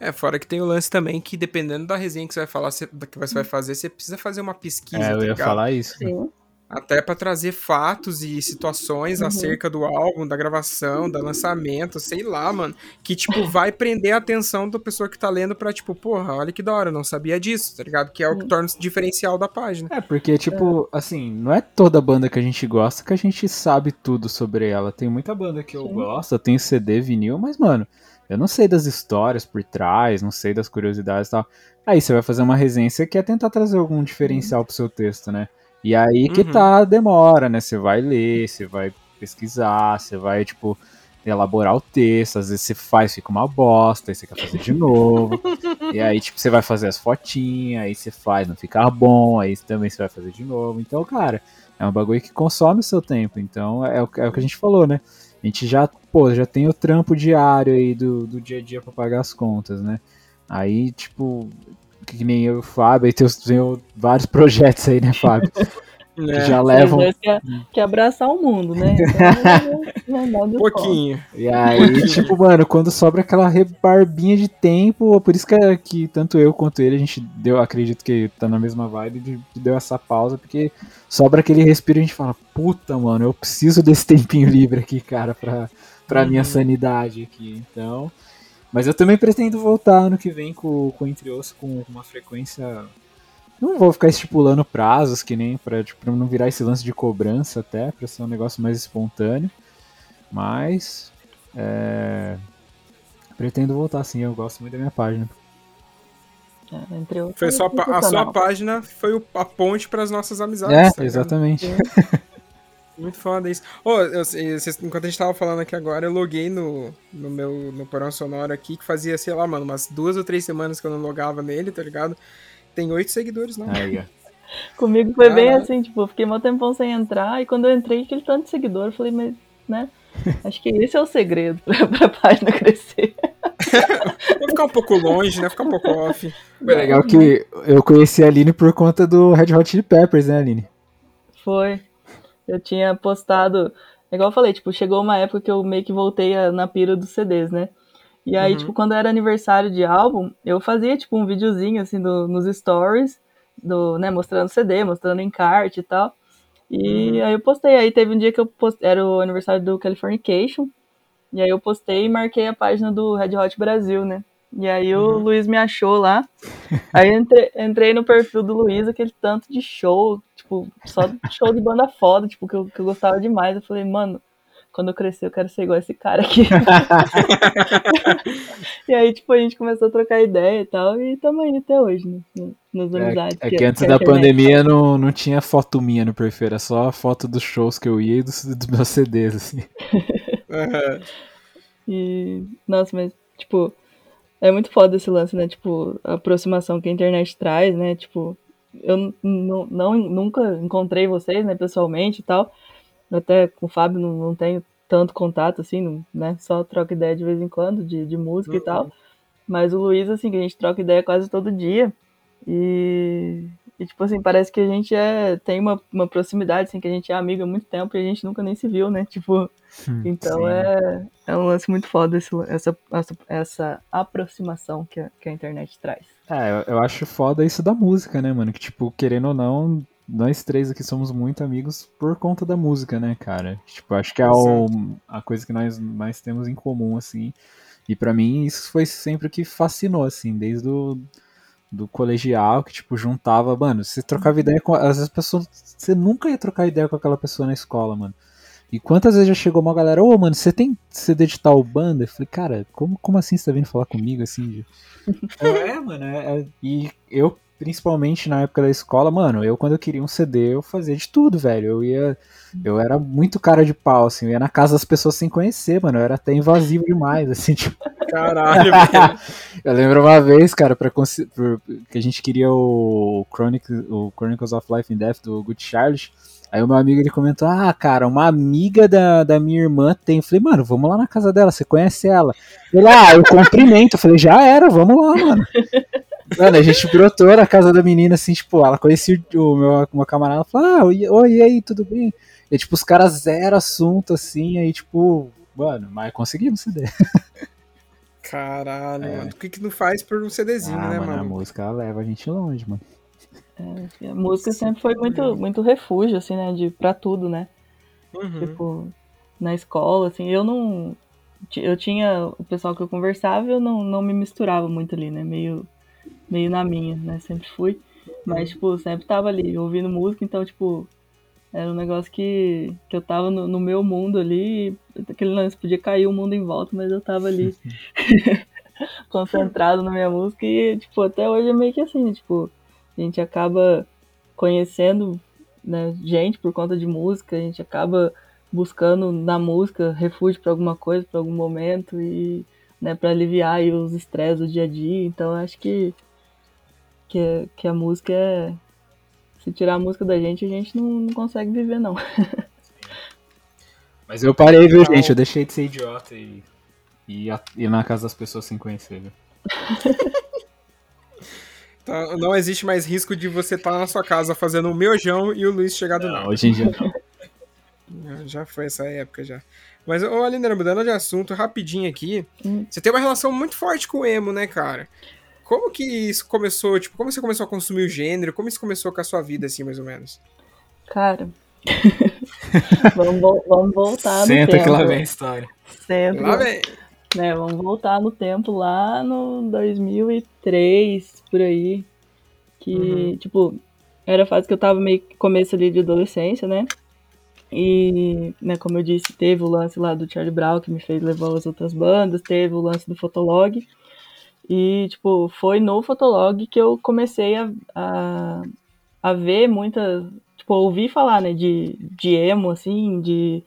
É, fora que tem o lance também que dependendo da resenha que você vai falar, que você vai fazer, você precisa fazer uma pesquisa, É, eu tá ia ligado? falar isso. Sim. Até pra trazer fatos e situações Uhum. acerca do álbum, da gravação, do lançamento, sei lá, mano. Que, tipo, vai prender a atenção da pessoa que tá lendo pra, tipo, porra, olha que da hora, eu não sabia disso, tá ligado? Que é o que torna o diferencial da página. É, porque, tipo, assim, não é toda banda que a gente gosta que a gente sabe tudo sobre ela. Tem muita banda que eu Sim. gosto, eu tenho CD, vinil, mas, mano, eu não sei das histórias por trás, não sei das curiosidades e tal. Aí você vai fazer uma resenha, você quer tentar trazer algum diferencial pro seu texto, né? E aí que Uhum. tá a demora, né? Você vai ler, você vai pesquisar, você vai, tipo, elaborar o texto, às vezes você faz, fica uma bosta, aí você quer fazer de novo. e aí, tipo, você vai fazer as fotinhas, aí você faz, não fica bom, aí também você vai fazer de novo. Então, cara, é um bagulho que consome o seu tempo. Então, é o, é o que a gente falou, né? A gente já, pô, já tem o trampo diário aí do, do dia a dia pra pagar as contas, né? Aí, tipo, que nem eu e o Fábio, aí tem, vários projetos aí, né, Fábio? Que É, já Vocês levam. dois quer, quer abraçar o mundo, né? Então, um pouquinho. E aí, tipo, mano, quando sobra aquela rebarbinha de tempo, por isso que, que tanto eu quanto ele, a gente deu, acredito que tá na mesma vibe, de, de deu essa pausa, porque sobra aquele respiro e a gente fala, puta, mano, eu preciso desse tempinho livre aqui, cara, pra, pra minha sanidade aqui. Então. Mas eu também pretendo voltar ano que vem com, com o Entre Osso com uma frequência. Não vou ficar estipulando prazos, que nem pra, tipo, pra não virar esse lance de cobrança até, pra ser um negócio mais espontâneo. Mas. É... Pretendo voltar sim, eu gosto muito da minha página. É, entre outros, Foi só a, a sua página foi o- a ponte pras nossas amizades. É, tá exatamente. Muito foda isso. Ô, eu- vocês- enquanto a gente tava falando aqui agora, eu loguei no, no meu no porão sonoro aqui, que fazia, sei lá, mano, umas duas ou três semanas que eu não logava nele, tá ligado? Tem oito seguidores lá. Aí, ó. Comigo foi bem Caralho. assim, tipo, eu fiquei mó tempão sem entrar, e quando eu entrei, aquele tanto de seguidor, eu falei, mas, né? Acho que esse é o segredo pra, pra página crescer. Vou ficar um pouco longe, né? Ficar um pouco off. Foi legal que eu conheci a Aline por conta do Red Hot Chili Peppers, né, Aline? Foi. Eu tinha postado. é Igual eu falei, tipo, chegou uma época que eu meio que voltei a- na pira dos CDs, né? E aí, Uhum. tipo, quando era aniversário de álbum, eu fazia, tipo, um videozinho, assim, do- nos stories, do, né, mostrando CD, mostrando encarte e tal. E Uhum. aí eu postei. Aí teve um dia que eu postei, era o aniversário do Californication, e aí eu postei e marquei a página do Red Hot Brasil, né? E aí o Luiz me achou lá. Aí eu entrei, entrei no perfil do Luiz, aquele tanto de show, tipo, só show de banda foda, tipo, que eu, que eu gostava demais. Eu falei, mano, quando eu crescer eu quero ser igual esse cara aqui. e aí, tipo, a gente começou a trocar ideia e tal, e tamo aí até hoje, né? Nas amizades. É, é que antes a da pandemia não, não tinha foto minha no perfil, era só a foto dos shows que eu ia e dos, dos meus CDs, assim. E, nossa, mas, tipo, é muito foda esse lance, né? Tipo, a aproximação que a internet traz, né? Tipo, eu não, não, nunca encontrei vocês, né, pessoalmente e tal. Até com o Fábio não, não tenho tanto contato, assim, não- né? Só troco ideia de vez em quando, de, de música e tal. Mas o Luiz, assim, que a gente troca ideia quase todo dia. E, e, tipo assim, parece que a gente é, tem uma, uma proximidade, assim, que a gente é amigo há muito tempo e a gente nunca nem se viu, né? Tipo, então Sim. é, é um lance muito foda esse, essa, essa, essa aproximação que a, que a internet traz. É, eu, eu acho foda isso da música, né, mano? Que, tipo, querendo ou não, nós três aqui somos muito amigos por conta da música, né, cara? Tipo, acho que é o, a coisa que nós mais temos em comum, assim. E pra mim, isso foi sempre o que fascinou, assim, desde o do colegial, que, tipo, juntava, mano, você trocava ideia com. Às vezes, pessoas. Você nunca ia trocar ideia com aquela pessoa na escola, mano. E quantas vezes já chegou uma galera, ô mano, você tem CD de tal banda? Eu falei, cara, como, como assim você tá vindo falar comigo assim? é, mano, é, é- e eu, principalmente na época da escola, mano, eu quando eu queria um CD, eu fazia de tudo, velho. Eu ia. Eu era muito cara de pau, assim, eu ia na casa das pessoas sem conhecer, mano. Eu era até invasivo demais, assim, tipo. Caralho, velho. Eu lembro uma vez, cara, pra, que a gente queria o, Chronic, o Chronicles of Life and Death do Good Charlotte. Aí o meu amigo ele comentou: Ah, cara, uma amiga da, da minha irmã tem. Eu falei, mano, vamos lá na casa dela, você conhece ela? Ele, ah, eu cumprimento. Eu falei, já era, vamos lá, mano. Mano, a gente brotou na casa da menina, assim, tipo, ela conhecia o meu, meu camarada, falou, ah, oi, oi, e aí, tudo bem? E, tipo, os caras zero assunto, assim, aí, tipo, mano, mas conseguimos CD. Caralho, É. mano. O que que não faz por um CDzinho, ah, né, mano, a mano? música ela leva a gente longe, mano. É, a música sempre foi muito, muito refúgio, assim, né? De, pra tudo, né? Uhum. Tipo, na escola, assim, eu não. Eu tinha o pessoal que eu conversava eu não, não me misturava muito ali, né? Meio, meio na minha, né? Sempre fui. Mas, tipo, sempre tava ali, ouvindo música, então, tipo, era um negócio que, que eu tava no, no meu mundo ali, aquele lance podia cair o mundo em volta, mas eu tava ali concentrado na minha música e, tipo, até hoje é meio que assim, né? Tipo, a gente acaba conhecendo né, gente por conta de música, a gente acaba buscando na música refúgio para alguma coisa, para algum momento e né, para aliviar aí os estresses do dia a dia. Então eu acho que que, que a música é se tirar a música da gente, a gente não, não consegue viver não. Mas eu parei, viu, gente? Eu deixei de ser idiota e, e ir na casa das pessoas sem conhecer, viu? Tá, não existe mais risco de você estar na sua casa fazendo um miojão e o Luiz chegar do Não, nada. hoje em dia não. Já- foi essa época já. Mas, ô Aline, mudando de assunto rapidinho aqui, Hum. você tem uma relação muito forte com o emo, né, cara? Como que isso começou, tipo, como você começou a consumir o gênero? Como isso começou com a sua vida, assim, mais ou menos? Cara, vamos, vamos voltar no Senta tempo. que lá vem a história. Sempre. Lá vem. Né, vamos voltar no tempo lá no 2003, por aí. Que, Uhum. tipo, era a fase que eu tava meio que começo ali de adolescência, né? E, né, como eu disse, teve o lance lá do Charlie Brown que me fez levar as outras bandas, teve o lance do Fotolog. E, tipo, foi no Fotolog que eu comecei a, a, a ver muita. Tipo, ouvir falar, né, de, de emo, assim, de,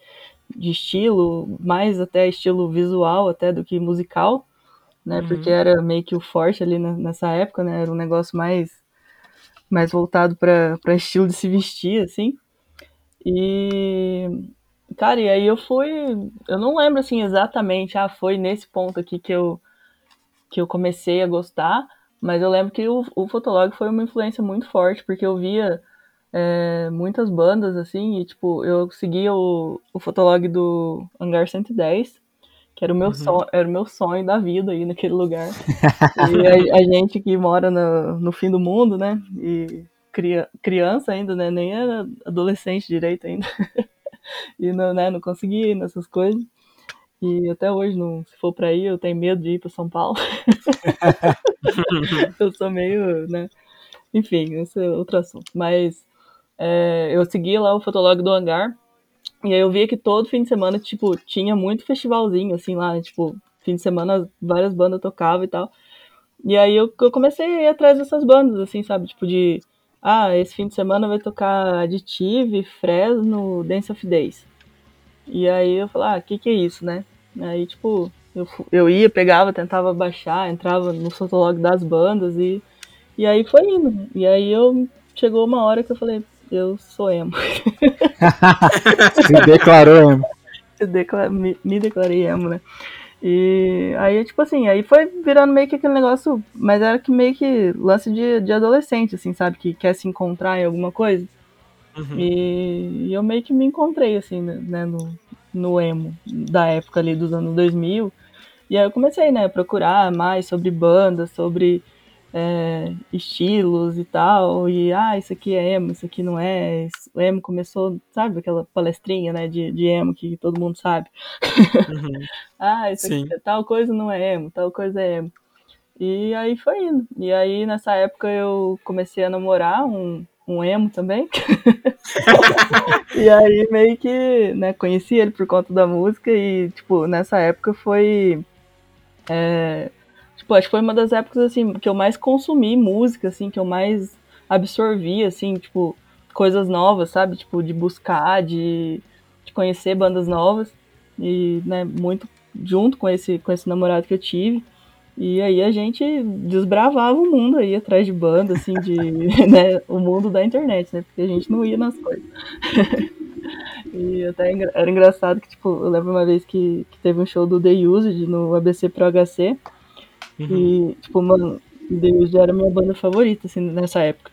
de estilo, mais até estilo visual até do que musical, né? Uhum. Porque era meio que o forte ali na- nessa época, né? Era um negócio mais mais voltado para estilo de se vestir, assim. E cara, e aí eu fui, eu não lembro assim exatamente, ah, foi nesse ponto aqui que eu que eu comecei a gostar, mas eu lembro que o, o Fotolog foi uma influência muito forte, porque eu via é, muitas bandas, assim, e, tipo, eu seguia o, o Fotolog do Hangar 110, que era o, meu sonho, era o meu sonho da vida aí naquele lugar. e a, a gente que mora no, no fim do mundo, né, e cria, criança ainda, né, nem era adolescente direito ainda, e não, né, não conseguia ir nessas coisas. E até hoje, não, se for pra ir, eu tenho medo de ir pra São Paulo. eu sou meio, né? Enfim, esse é outro assunto. Mas é, eu segui lá o Fotolog do Hangar. E aí eu via que todo fim de semana, tipo, tinha muito festivalzinho, assim, lá? Tipo, fim de semana várias bandas tocavam e tal. E aí eu, eu comecei a ir atrás dessas bandas, assim, sabe? Tipo, de. Ah, esse fim de semana vai tocar Additive, Fresno, Dance of Days. E aí eu falei, ah, o que que é isso, né? Aí, tipo, eu, eu ia, pegava, tentava baixar, entrava no fotolog das bandas e, e aí foi indo. E aí eu chegou uma hora que eu falei, eu sou emo. Se declarou, emo. Decla- me, me declarei emo, né? E aí, tipo assim, aí foi virando meio que aquele negócio, mas era que meio que lance de, de adolescente, assim, sabe? Que quer se encontrar em alguma coisa. Uhum. E, e eu meio que me encontrei, assim, né, no, no emo da época ali dos anos 2000. E aí eu comecei, né, a procurar mais sobre bandas, sobre é, estilos e tal. E, ah, isso aqui é emo, isso aqui não é. O emo começou, sabe, aquela palestrinha, né, de, de emo que todo mundo sabe. Uhum. ah, isso Sim. aqui, tal coisa não é emo, tal coisa é emo. E aí foi indo. E aí nessa época eu comecei a namorar um, um emo também. e aí meio que, né, conheci ele por conta da música e, tipo, nessa época foi. é, tipo, acho que foi uma das épocas, assim, que eu mais consumi música, assim, que eu mais absorvi, assim, tipo, coisas novas, sabe? Tipo, de buscar, de, de conhecer bandas novas. E, né, muito junto com esse, com esse namorado que eu tive. E aí a gente desbravava o mundo aí atrás de banda, assim, de, né, o mundo da internet, né? Porque a gente não ia nas coisas. e até era engraçado que, tipo, eu lembro uma vez que, que teve um show do The Used no ABC Pro HC. E, tipo, mano, The Used era minha banda favorita, assim, nessa época.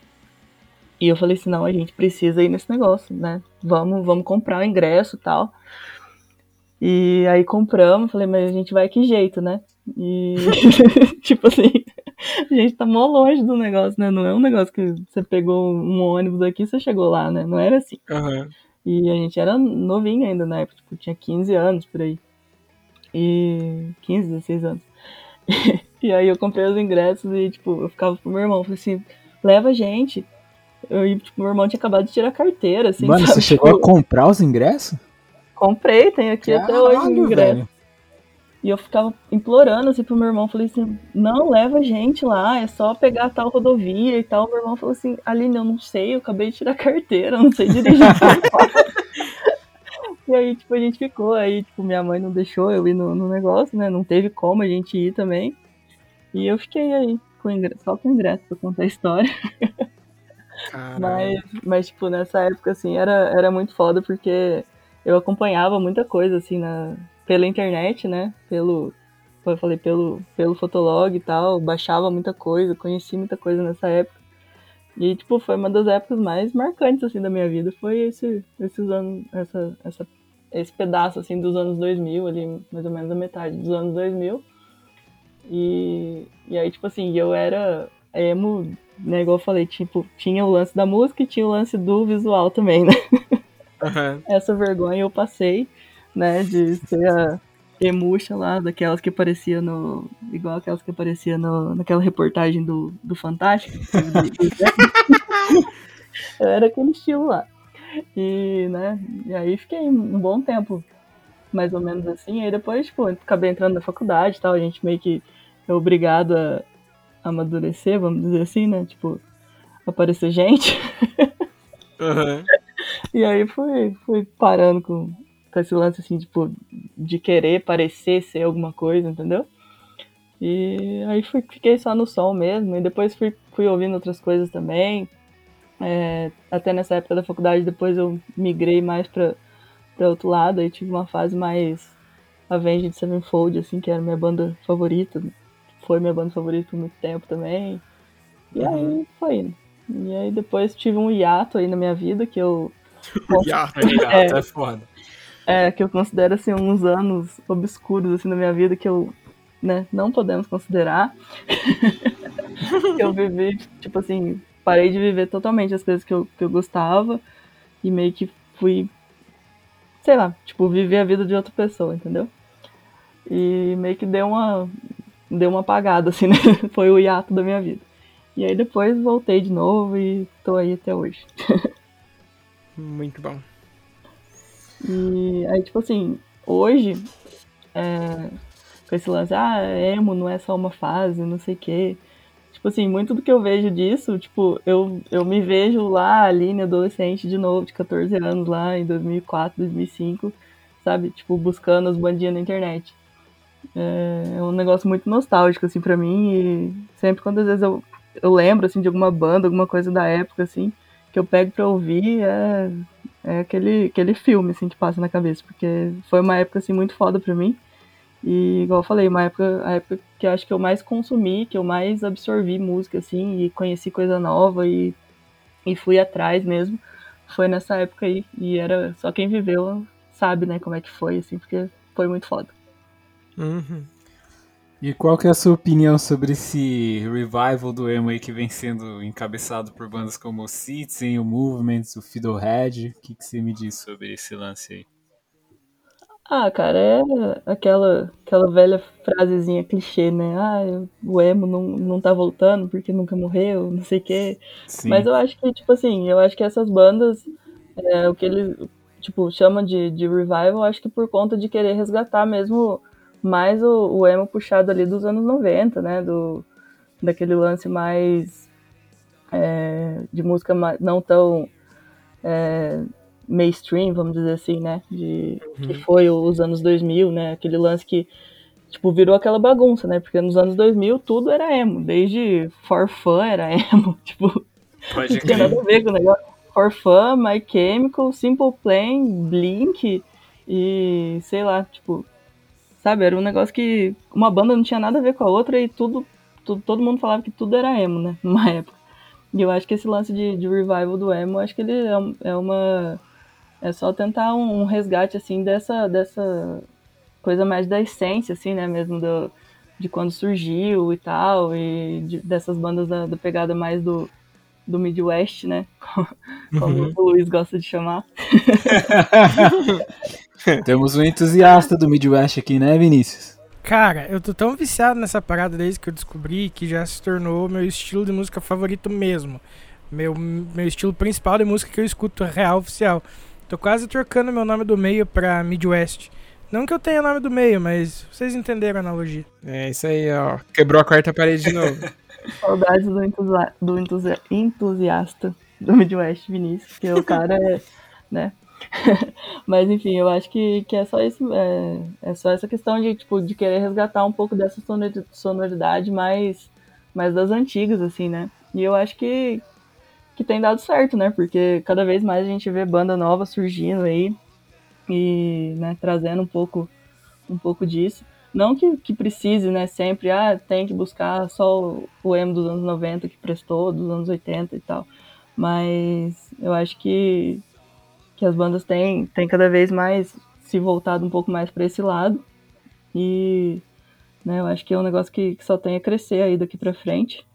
E eu falei assim, não, a gente precisa ir nesse negócio, né? Vamos, vamos comprar o ingresso e tal. E aí compramos, falei, mas a gente vai que jeito, né? E tipo assim, a gente tá mó longe do negócio, né? Não é um negócio que você pegou um ônibus aqui e você chegou lá, né? Não era assim. Aham. E a gente era novinho ainda na época, tipo, tinha 15 anos por aí. E 15, 16 anos. E aí eu comprei os ingressos e, tipo, eu ficava pro meu irmão, falei assim, leva a gente. Eu, e, tipo, meu irmão tinha acabado de tirar a carteira, assim, Mano, sabe? você chegou Tipo, a comprar os ingressos? Comprei, tenho aqui até hoje o Caralho, ingresso. velho. E eu ficava implorando assim pro meu irmão, falei assim, não, leva a gente lá, é só pegar tal rodovia e tal. Meu irmão falou assim, Aline, eu não sei, eu acabei de tirar a carteira, eu não sei dirigir. e aí, tipo, a gente ficou, aí, tipo, minha mãe não deixou eu ir no, no negócio, né? Não teve como a gente ir também. E eu fiquei aí, com ingresso, só com o ingresso pra contar a história. Caralho. Mas, mas, tipo, nessa época, assim, era, era muito foda porque eu acompanhava muita coisa, assim, na, pela internet, né? Pelo, como eu falei, pelo, pelo Fotolog e tal, baixava muita coisa, conheci muita coisa nessa época. E, tipo, foi uma das épocas mais marcantes, assim, da minha vida. Foi esse, esses anos, essa, essa, esse pedaço, assim, dos anos 2000, ali, mais ou menos a metade dos anos 2000. E, e aí, tipo assim, eu era emo, né, igual eu falei, tipo, tinha o lance da música e tinha o lance do visual também, né? Aham. Essa vergonha eu passei, né, de ser a emuxa lá, daquelas que aparecia no. igual aquelas que aparecia no, naquela reportagem do, do Fantástico. eu era aquele estilo lá. E, né, e aí fiquei um bom tempo, mais ou menos assim. Aí depois, tipo, acabei entrando na faculdade e tal, a gente meio que é obrigado a amadurecer, vamos dizer assim, né? Tipo, aparecer gente. Aham. E aí fui, fui parando com, com esse lance assim, tipo, de querer parecer ser alguma coisa, entendeu? E aí fui, fiquei só no som mesmo, e depois fui, fui ouvindo outras coisas também. É, até nessa época da faculdade, depois eu migrei mais pra, pra outro lado, aí tive uma fase mais Avenged Sevenfold, assim, que era minha banda favorita. Foi minha banda favorita por muito tempo também. E aí foi indo. E aí depois tive um hiato aí na minha vida que eu. Hiato, É. hiato, é foda. É, que eu considero assim uns anos obscuros assim na minha vida que eu, né, não podemos considerar. eu vivi, tipo assim, parei de viver totalmente as coisas que eu, que eu gostava e meio que fui, sei lá, tipo, viver a vida de outra pessoa, entendeu? E meio que deu uma deu uma apagada assim, né? Foi o hiato da minha vida. E aí depois voltei de novo e tô aí até hoje. Muito bom. E aí, tipo assim, hoje, é, com esse lance, ah, emo não é só uma fase, não sei o quê. Tipo assim, muito do que eu vejo disso, tipo, eu, eu me vejo lá, ali, adolescente de novo, de 14 anos, lá em 2004, 2005, sabe? Tipo, buscando as bandinhas na internet. É, é um negócio muito nostálgico, assim, pra mim, e sempre quando às vezes eu, eu lembro, assim, de alguma banda, alguma coisa da época, assim, que eu pego pra ouvir, é, é aquele, aquele filme, assim, que passa na cabeça, porque foi uma época, assim, muito foda pra mim. E, igual eu falei, uma época, a época que eu acho que eu mais consumi, que eu mais absorvi música, assim, e conheci coisa nova e, e fui atrás mesmo, foi nessa época aí. E era só quem viveu sabe, né, como é que foi, assim, porque foi muito foda. Uhum. E qual que é a sua opinião sobre esse revival do emo aí que vem sendo encabeçado por bandas como o Citizen, o Movements, o Fiddlehead? O que, que você me diz sobre esse lance aí? Ah, cara, é aquela, aquela velha frasezinha clichê, né? Ah, o emo não, não tá voltando porque nunca morreu, não sei o quê. Sim. Mas eu acho que, tipo assim, eu acho que essas bandas, é, o que eles, tipo, chamam de, de revival, acho que por conta de querer resgatar mesmo mais o, o emo puxado ali dos anos 90, né? Do, daquele lance mais é, de música não tão é, mainstream, vamos dizer assim, né? De, Que foi os anos 2000, né? Aquele lance que, tipo, virou aquela bagunça, né? Porque nos anos 2000 tudo era emo, desde For Fun era emo, tipo, Pode não tinha nada a ver com o negócio. For Fun, My Chemical, Simple Plan, Blink e sei lá, tipo, sabe, era um negócio que uma banda não tinha nada a ver com a outra e tudo, tudo todo mundo falava que tudo era emo, né, numa época. E eu acho que esse lance de, de revival do emo, acho que ele é, é uma é só tentar um, um resgate assim dessa dessa coisa mais da essência assim, né, mesmo do de quando surgiu e tal, e de- dessas bandas da, da pegada mais do, do Midwest, né? Como Uhum. o Luiz gosta de chamar. Temos um entusiasta do Midwest aqui, né, Vinícius? Cara, eu tô tão viciado nessa parada desde que eu descobri que já se tornou meu estilo de música favorito mesmo. Meu, meu estilo principal de música que eu escuto real oficial. Tô quase trocando meu nome do meio pra Midwest. Não que eu tenha nome do meio, mas vocês entenderam a analogia. É isso aí, ó. Quebrou a quarta parede de novo. Saudades do, entusia- do entusia- entusiasta do Midwest, Vinícius, que o cara é, né? Mas enfim, eu acho que, que é só isso, é, é só essa questão de, tipo, de querer resgatar um pouco dessa sonori- sonoridade mais, mais das antigas, assim, né? E eu acho que, que tem dado certo, né? Porque cada vez mais a gente vê banda nova surgindo aí e, né, trazendo um pouco, um pouco disso. Não que, que precise, né, sempre, ah, tem que buscar só o, o emo dos anos 90 que prestou, dos anos 80 e tal. Mas eu acho que, que as bandas têm, têm cada vez mais se voltado um pouco mais para esse lado. E né, eu acho que é um negócio que, que só tem a crescer aí daqui para frente.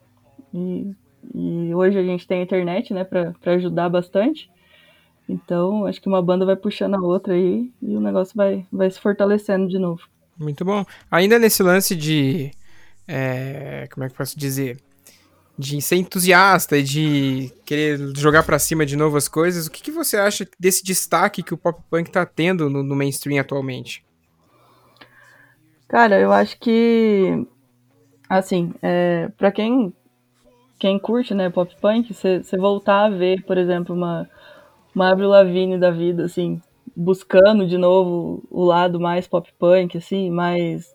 E, e hoje a gente tem a internet, né, para ajudar bastante. Então, acho que uma banda vai puxando a outra aí e o negócio vai, vai se fortalecendo de novo. Muito bom. Ainda nesse lance de. é, como é que eu posso dizer? De ser entusiasta e de querer jogar pra cima de novo as coisas, o que, que você acha desse destaque que o pop punk tá tendo no, no mainstream atualmente? Cara, eu acho que, assim, é, para quem, quem curte, né, pop punk, você voltar a ver, por exemplo, uma, uma Avril Lavigne da vida, assim, buscando de novo o lado mais pop punk, assim, mais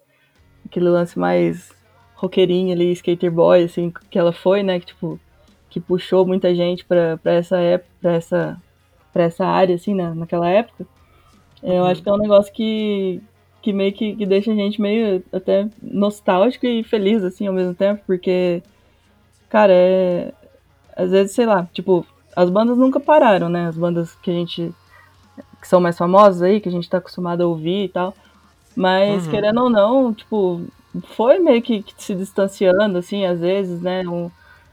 aquele lance mais roqueirinho ali, skater boy, assim, que ela foi, né, que tipo, que puxou muita gente pra essa época, pra essa, pra essa área, assim, né, naquela época. É, Eu acho que é um negócio que, que meio que, que deixa a gente meio até nostálgico e feliz, assim, ao mesmo tempo, porque, cara, é. Às vezes, sei lá, tipo, as bandas nunca pararam, né? As bandas que a gente. que são mais famosas aí, que a gente tá acostumado a ouvir e tal. Mas, Uhum. querendo ou não, tipo, foi meio que, que se distanciando, assim, às vezes, né? Um,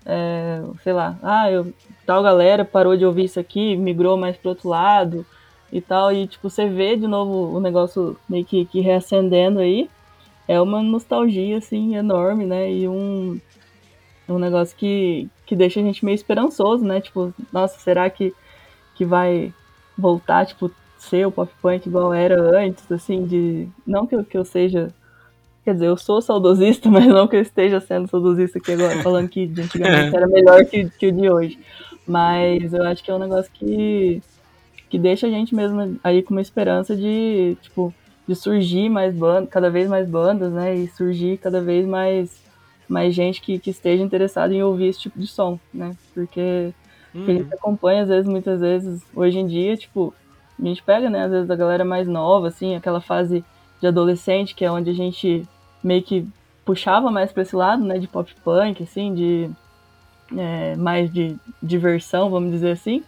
é, sei lá, ah, eu, tal galera parou de ouvir isso aqui, migrou mais pro outro lado e tal, e tipo, você vê de novo o negócio meio que, que reacendendo aí, é uma nostalgia, assim, enorme, né, e um, um negócio que, que deixa a gente meio esperançoso, né, tipo, nossa, será que, que vai voltar, tipo, ser o pop punk igual era antes, assim, de, não que eu, que eu seja, quer dizer, eu sou saudosista, mas não que eu esteja sendo saudosista aqui agora, falando que de antigamente era melhor que, que o de hoje, mas eu acho que é um negócio que que deixa a gente mesmo aí com uma esperança de, tipo, de surgir mais bandas, cada vez mais bandas, né? E surgir cada vez mais, mais gente que, que esteja interessada em ouvir esse tipo de som, né? Porque Uhum. a gente acompanha, às vezes, muitas vezes, hoje em dia, tipo, a gente pega, né, às vezes, a galera mais nova, assim, aquela fase de adolescente, que é onde a gente meio que puxava mais pra esse lado, né, de pop punk, assim, de é, mais de diversão, vamos dizer assim.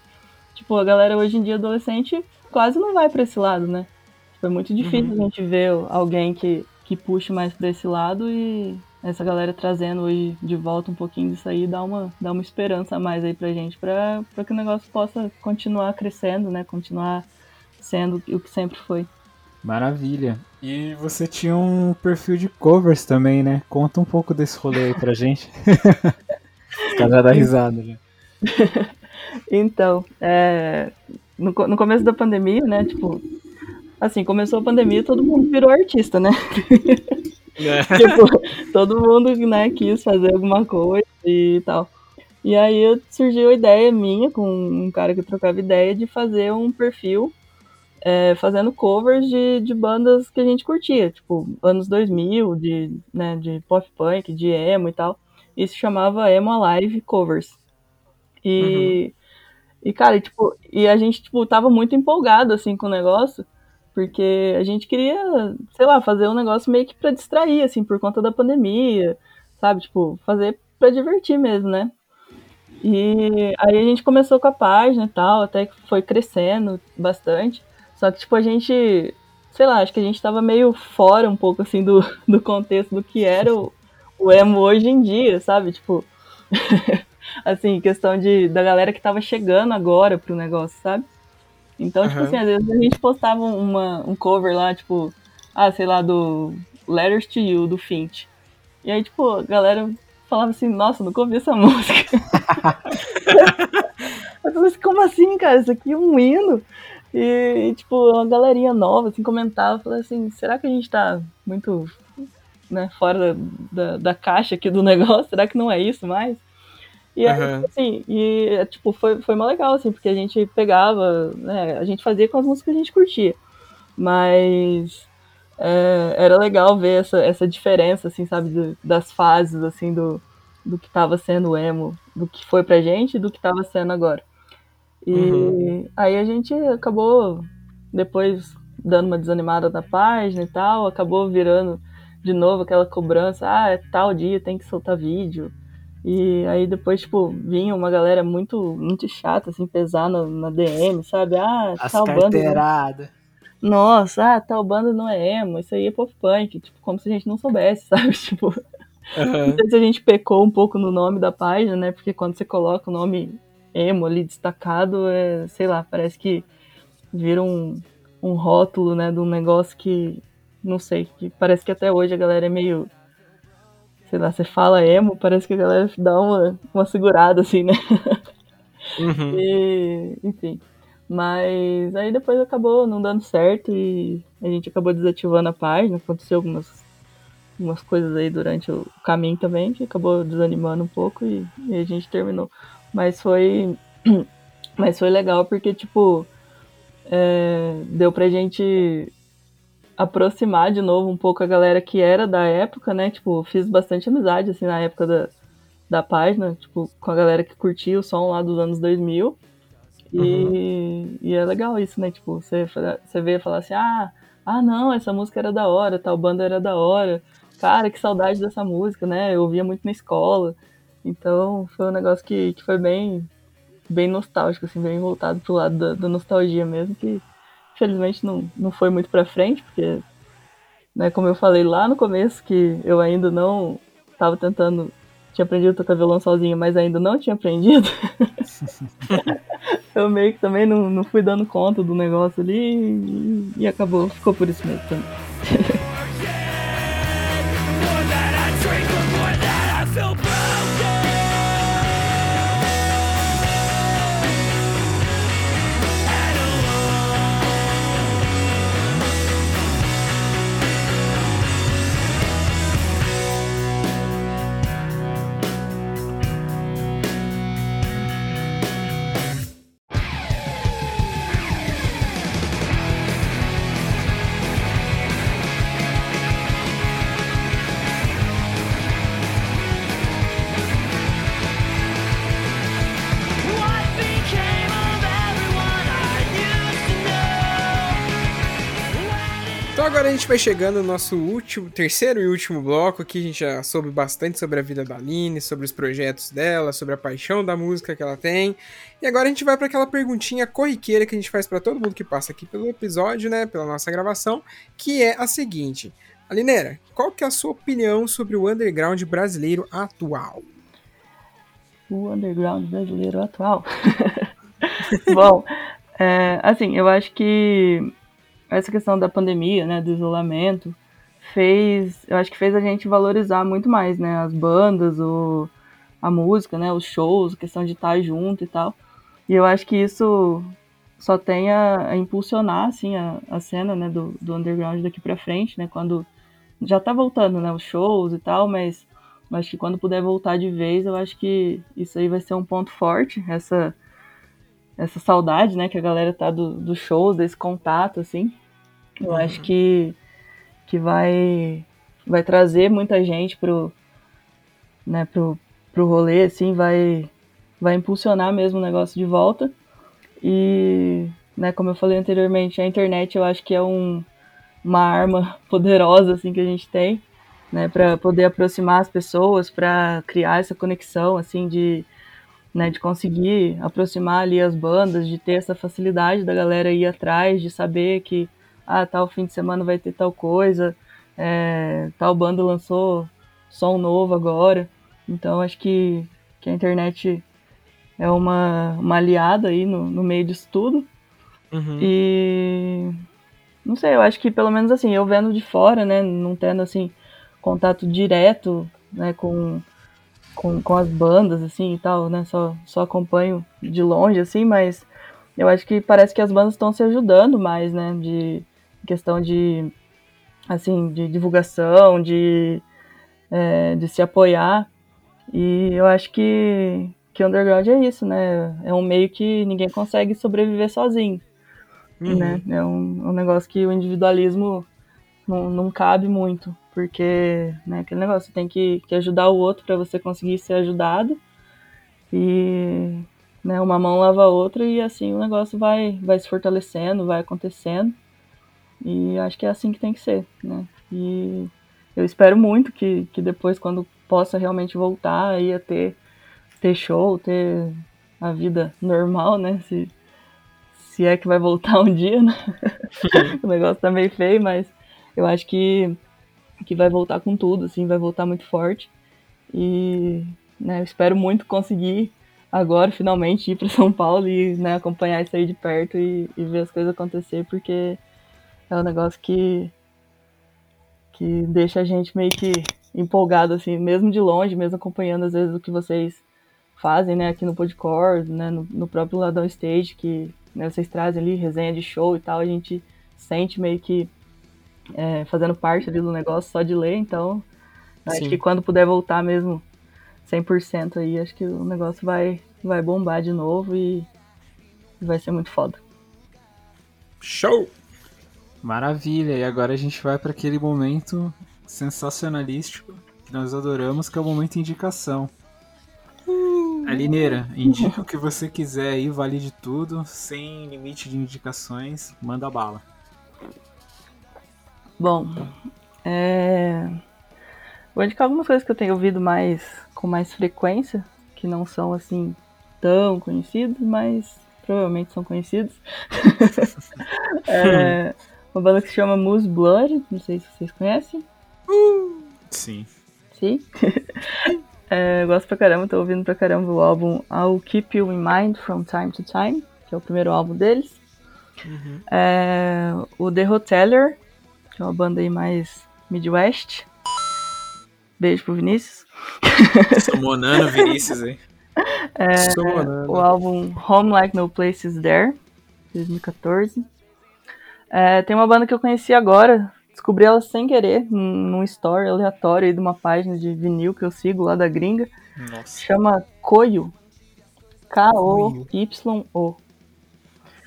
Tipo, a galera hoje em dia, adolescente, quase não vai pra esse lado, né? Tipo, é muito difícil a gente ver alguém que, que puxe mais pra esse lado e essa galera trazendo hoje de volta um pouquinho disso aí dá uma, dá uma esperança a mais aí pra gente, pra, pra que o negócio possa continuar crescendo, né? Continuar sendo o que sempre foi. Maravilha. E você tinha um perfil de covers também, né? Conta um pouco desse rolê aí pra gente. Os caras já dá risada, né? Então, é, no, no começo da pandemia, né? Tipo, assim, começou a pandemia todo mundo virou artista, né? tipo, todo mundo, né, quis fazer alguma coisa e tal. E aí surgiu a ideia minha com um cara que trocava ideia de fazer um perfil é, fazendo covers de, de bandas que a gente curtia, tipo, anos 2000, de, né, de pop punk, de emo e tal. E se chamava Emo Alive Covers. E, e cara, tipo, e a gente, tipo, tava muito empolgado, assim, com o negócio, porque a gente queria, sei lá, fazer um negócio meio que pra distrair, assim, por conta da pandemia, sabe? Tipo, fazer pra divertir mesmo, né? E aí a gente começou com a página e tal, até que foi crescendo bastante. Só que, tipo, a gente, sei lá, acho que a gente tava meio fora um pouco, assim, do, do contexto do que era o, o emo hoje em dia, sabe? Tipo, assim, questão de, da galera que tava chegando agora pro negócio, sabe? Então, tipo Aham. assim, às vezes a gente postava uma, um cover lá, tipo, ah, sei lá, do Letters to You, do Finch. E aí, tipo, a galera falava assim, nossa, nunca ouvi essa música. Eu falei assim, como assim, cara? Isso aqui é um hino. E, e, tipo, uma galerinha nova, assim, comentava, falei assim, será que a gente tá muito, né, fora da, da, da caixa aqui do negócio? Será que não é isso mais? E Aham. assim, e, tipo, foi, foi mó legal, assim, porque a gente pegava, né, a gente fazia com as músicas que a gente curtia. Mas é, era legal ver essa, essa diferença, assim, sabe, do- das fases, assim, do, do que tava sendo o emo, do que foi pra gente e do que tava sendo agora. E Uhum. aí a gente acabou, depois, dando uma desanimada na página e tal, acabou virando de novo aquela cobrança, ah, é tal dia, tem que soltar vídeo. E aí depois, tipo, vinha uma galera muito, muito chata, assim, pesar na, na DM, sabe? Ah, As tal banda. não- carteiradas. Nossa, ah, tal banda não é emo, isso aí é pop punk. Tipo, como se a gente não soubesse, sabe? Tipo, Aham. não sei se a gente pecou um pouco no nome da página, né? Porque quando você coloca o nome emo ali destacado, é, sei lá, parece que vira um, um rótulo, né? De um negócio que, não sei, que parece que até hoje a galera é meio. Sei lá, você fala emo, parece que a galera dá uma, uma segurada, assim, né? Uhum. E, enfim. Mas aí depois acabou não dando certo e a gente acabou desativando a página. Aconteceu algumas, algumas coisas aí durante o caminho também que acabou desanimando um pouco e, e a gente terminou. Mas foi. Mas foi legal porque, tipo, é, deu pra gente aproximar de novo um pouco a galera que era da época, né? Tipo, fiz bastante amizade, assim, na época da, da página, tipo, com a galera que curtia o som lá dos anos 2000. E, e é legal isso, né? Tipo, você, fala- você vê falar assim, ah, ah, não, essa música era da hora, tal banda era da hora. Cara, que saudade dessa música, né? Eu ouvia muito na escola. Então, foi um negócio que, que foi bem, bem nostálgico, assim, bem voltado pro lado da, da nostalgia mesmo, que infelizmente não, não foi muito pra frente, porque, né, como eu falei lá no começo, que eu ainda não tava tentando, tinha aprendido a tocar violão sozinho, mas ainda não tinha aprendido. eu meio que também não, não fui dando conta do negócio ali e, e acabou, ficou por isso mesmo também. agora a gente vai chegando no nosso último, terceiro e último bloco. Aqui a gente já soube bastante sobre a vida da Aline, sobre os projetos dela, sobre a paixão da música que ela tem. E agora a gente vai para aquela perguntinha corriqueira que a gente faz para todo mundo que passa aqui pelo episódio, né, pela nossa gravação, que é a seguinte: Alineira, qual que é a sua opinião sobre o underground brasileiro atual? o underground brasileiro atual. Bom, é, assim, eu acho que essa questão da pandemia, né, do isolamento, fez, eu acho que fez a gente valorizar muito mais, né, as bandas, o, a música, né, os shows, a questão de estar junto e tal. E eu acho que isso só tem a, a impulsionar, assim, a, a cena, né, do, do underground daqui pra frente, né, quando já tá voltando, né, os shows e tal, mas acho que quando puder voltar de vez, eu acho que isso aí vai ser um ponto forte, essa essa saudade, né, que a galera tá do, do shows, desse contato, assim. Eu acho que, que vai, vai trazer muita gente pro, né, pro, pro rolê, assim, vai, vai impulsionar mesmo o negócio de volta. E, né, como eu falei anteriormente, a internet eu acho que é um, uma arma poderosa, assim, que a gente tem, né, para poder aproximar as pessoas, para criar essa conexão, assim, de né, de conseguir aproximar ali as bandas, de ter essa facilidade da galera ir atrás, de saber que ah, tal fim de semana vai ter tal coisa, é, tal banda lançou som novo agora. Então acho que, que a internet é uma, uma aliada aí no, no meio disso tudo. Uhum. E não sei, eu acho que pelo menos assim, eu vendo de fora, né, não tendo assim contato direto, né, com com, com as bandas, assim, e tal, né? Só, só acompanho de longe, assim, mas eu acho que parece que as bandas estão se ajudando mais, né? De questão de, assim, de divulgação, de, é, de se apoiar. E eu acho que, que underground é isso, né? É um meio que ninguém consegue sobreviver sozinho, Uhum. né? É um, um negócio que o individualismo não, não cabe muito, porque, né, aquele negócio, você tem que, que ajudar o outro para você conseguir ser ajudado, e, né, uma mão lava a outra, e assim o negócio vai, vai se fortalecendo, vai acontecendo, e acho que é assim que tem que ser, né, e eu espero muito que, que depois, quando possa realmente voltar aí a ter, ter show, ter a vida normal, né, se, se é que vai voltar um dia, né, o negócio tá meio feio, mas eu acho que, que vai voltar com tudo, assim, vai voltar muito forte. E né, eu espero muito conseguir agora, finalmente, ir para São Paulo e né, acompanhar isso aí de perto e, e ver as coisas acontecer, porque é um negócio que, que deixa a gente meio que empolgado, assim, mesmo de longe, mesmo acompanhando às vezes o que vocês fazem, né, aqui no Podcore, né, no, no próprio Ladão Stage, que né, vocês trazem ali resenha de show e tal, a gente sente meio que é, fazendo parte ali do negócio só de ler, então acho Sim. que quando puder voltar mesmo 100% aí, acho que o negócio vai, vai bombar de novo e vai ser muito foda. Show! Maravilha, e agora a gente vai para aquele momento sensacionalístico que nós adoramos, que é o momento indicação. Alineira, indica o que você quiser aí, vale de tudo, sem limite de indicações, manda bala. Bom, é... vou indicar algumas coisas que eu tenho ouvido mais com mais frequência, que não são assim tão conhecidas, mas provavelmente são conhecidos. é... Uma banda que se chama Moose Blood, não sei se vocês conhecem. Sim. Sim. É, gosto pra caramba, tô ouvindo pra caramba o álbum I'll Keep You in Mind From Time to Time, que é o primeiro álbum deles. É, o The Hoteler, que é uma banda aí mais Midwest. Beijo pro Vinícius. Sumonando Vinícius aí. É, o álbum Home Like No Place Is There, 2014. É, tem uma banda que eu conheci agora, descobri ela sem querer, num story aleatório aí de uma página de vinil que eu sigo lá da gringa. Nossa. Chama Koyo. K-O-Y-O.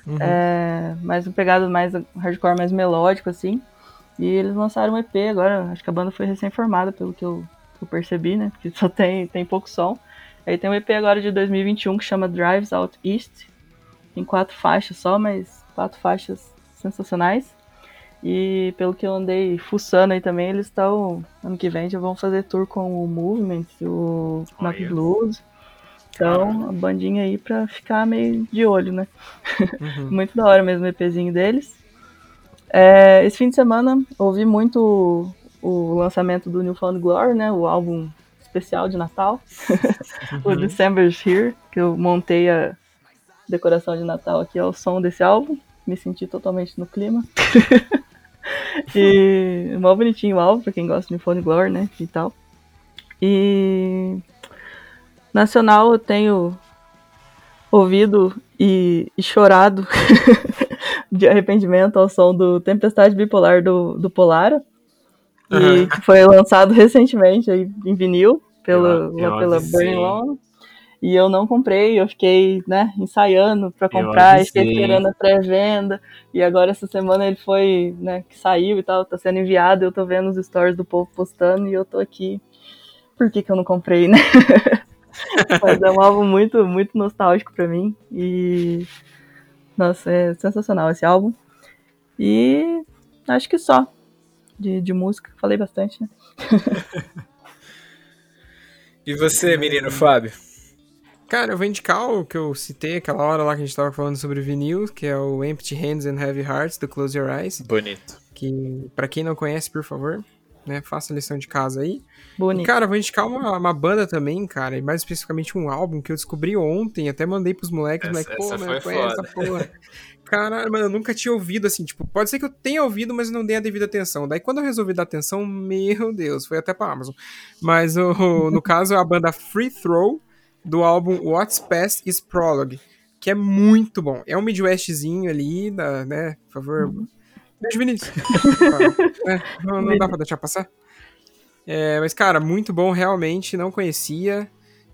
Uhum. É, mais um pegado mais hardcore, mais melódico, assim. E eles lançaram um EP agora, acho que a banda foi recém-formada, pelo que eu, que eu percebi, né? Porque só tem, tem pouco som. Aí tem um EP agora de 2021 que chama Drives Out East. Tem quatro faixas só, mas quatro faixas sensacionais. E pelo que eu andei fuçando aí também, eles estão. Ano que vem já vão fazer tour com o Movement, o Knock Olha. Blues. Então, a bandinha aí pra ficar meio de olho, né? Uhum. Muito da hora mesmo o EPzinho deles. É, esse fim de semana ouvi muito o, o lançamento do Newfound Glory, né? O álbum especial de Natal. o December's Here, que eu montei a decoração de Natal aqui ao som desse álbum. Me senti totalmente no clima. e mó bonitinho o álbum, pra quem gosta de Phone Glory, né? E tal. E nacional eu tenho ouvido e, e chorado de arrependimento ao som do Tempestade Bipolar do, do Polara. E Aham. que foi lançado recentemente aí em vinil pela, Eu- eu lá pela. Burning Lawn. E eu não comprei, eu fiquei, né, ensaiando pra comprar, e fiquei esperando a pré-venda. E agora essa semana ele foi, né, que saiu e tal, tá sendo enviado, eu tô vendo os stories do povo postando e eu tô aqui. Por que que eu não comprei, né? Mas é um álbum muito, muito nostálgico pra mim. E. Nossa, é sensacional esse álbum. E acho que só. De, de música, falei bastante, né? E você, menino Fábio? Cara, eu vou indicar o que eu citei aquela hora lá que a gente tava falando sobre vinil, que é o Empty Hands and Heavy Hearts, do Close Your Eyes. Bonito. Que, pra quem não conhece, por favor, né, faça a lição de casa aí. E, Bonito. cara, eu vou indicar uma, uma banda também, cara, e mais especificamente um álbum que eu descobri ontem, até mandei pros moleques, Essa- moleque, pô, essa mano, foi conhece essa porra. Caralho, mano, eu nunca tinha ouvido assim, tipo, pode ser que eu tenha ouvido, mas eu não dei a devida atenção. Daí quando eu resolvi dar atenção, meu Deus, foi até pra Amazon. Mas o, no caso é a banda Free Throw, do álbum What's Past is Prologue, que é muito bom. É um Midwestzinho ali, da, né, por favor. Beijo, Vinícius. É, não, não dá pra deixar passar. É, mas, cara, muito bom, realmente, não conhecia.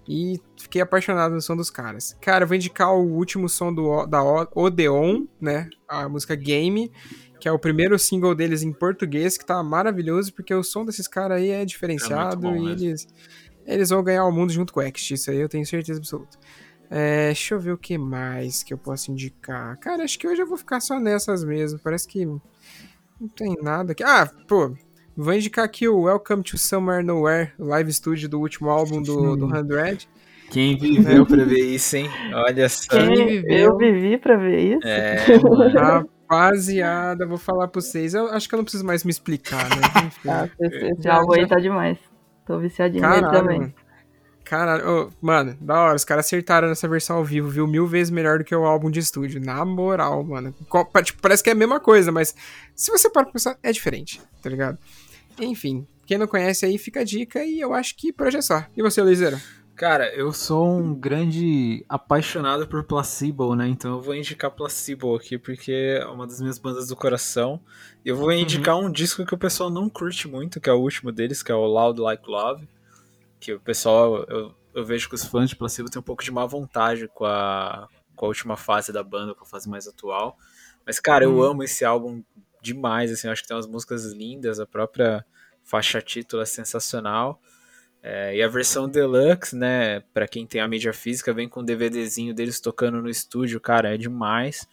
E fiquei apaixonado no som dos caras. Cara, eu vou indicar o último som do, O- da Odeon, né? A música Game, que é o primeiro single deles em português, que tá maravilhoso, porque o som desses caras aí é diferenciado bom e mesmo. Eles, vão ganhar o mundo junto com o Ext, isso aí eu tenho certeza absoluta. É, deixa eu ver o que mais que eu posso indicar. Cara, acho que hoje eu vou ficar só nessas mesmo. Parece que não tem nada aqui. Ah, pô, vou indicar aqui o Welcome to Somewhere Nowhere, o live studio do último álbum do, do 100. Quem viveu pra ver isso, hein? Olha só. Quem viveu? Eu vivi pra ver isso. É. Rapaziada, vou falar pra vocês. Eu acho que eu não preciso mais me explicar, né? Enfim. Ah, esse, esse Já- álbum aí tá demais. Tô viciadinho nele também. Caralho, ô, mano, da hora, os caras acertaram nessa versão ao vivo, viu? Mil vezes melhor do que o álbum de estúdio. Na moral, mano. Tipo, parece que é a mesma coisa, mas se você para pra pensar, é diferente, tá ligado? Enfim, quem não conhece aí, fica a dica e eu acho que por hoje é só. E você, Luizeiro? Cara, eu sou um grande apaixonado por Placebo, né? Então eu vou indicar Placebo aqui porque é uma das minhas bandas do coração. Eu vou indicar um disco que o pessoal não curte muito, que é o último deles, que é o Loud Like Love. Que o pessoal, eu, eu vejo que os fãs de Placebo têm um pouco de má vontade com a, com a última fase da banda, com a fase mais atual. Mas, cara, eu Hum. amo esse álbum demais, assim, eu acho que tem umas músicas lindas, a própria faixa título é sensacional. É, e a versão deluxe, né, pra quem tem a mídia física, vem com um DVDzinho deles tocando no estúdio, cara, é demais.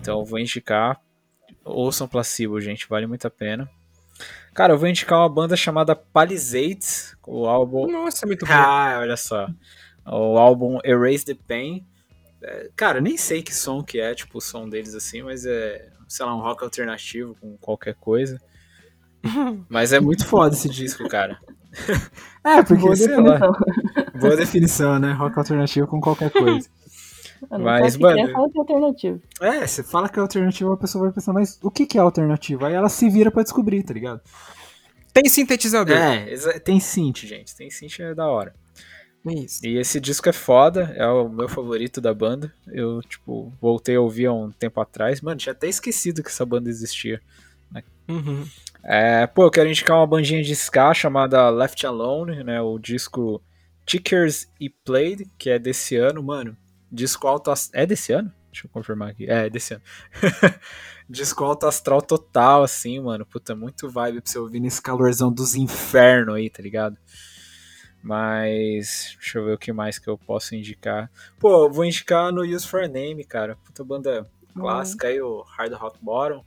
Então eu vou indicar. Ouçam Placebo, gente, vale muito a pena. Cara, eu vou indicar uma banda chamada Palisades, o álbum. Nossa, muito bom. Ah, olha só. O álbum Erase the Pain. É, cara, nem sei que som que é, tipo, o som deles assim, mas é, sei lá, um rock alternativo com qualquer coisa. Mas é muito foda esse disco, cara. é, porque, Boa sei lá. definição. Boa definição, né? Rock alternativo com qualquer coisa. Mas, mano- é, fala que é alternativo. É, você fala que é alternativo, a pessoa vai pensar, mas o que que é alternativo? Aí ela se vira pra descobrir, tá ligado? Tem sintetizador. É, tem synth, gente. Tem synth é da hora. Isso. E esse disco é foda, é o meu favorito da banda. Eu, tipo, voltei a ouvir há um tempo atrás. Mano, tinha até esquecido que essa banda existia. Uhum. É, pô, eu quero indicar uma bandinha de ska chamada Left Alone, né? O disco Tickers e Played, que é desse ano, mano. Disco alto. É desse ano? Deixa eu confirmar aqui. É, é desse ano. disco alto astral total, assim, mano. Puta, muito vibe pra você ouvir nesse calorzão dos infernos aí, tá ligado? Mas. Deixa eu ver o que mais que eu posso indicar. Pô, eu vou indicar no Use for Name, cara. Puta banda clássica aí, o Hard Rock Bottom.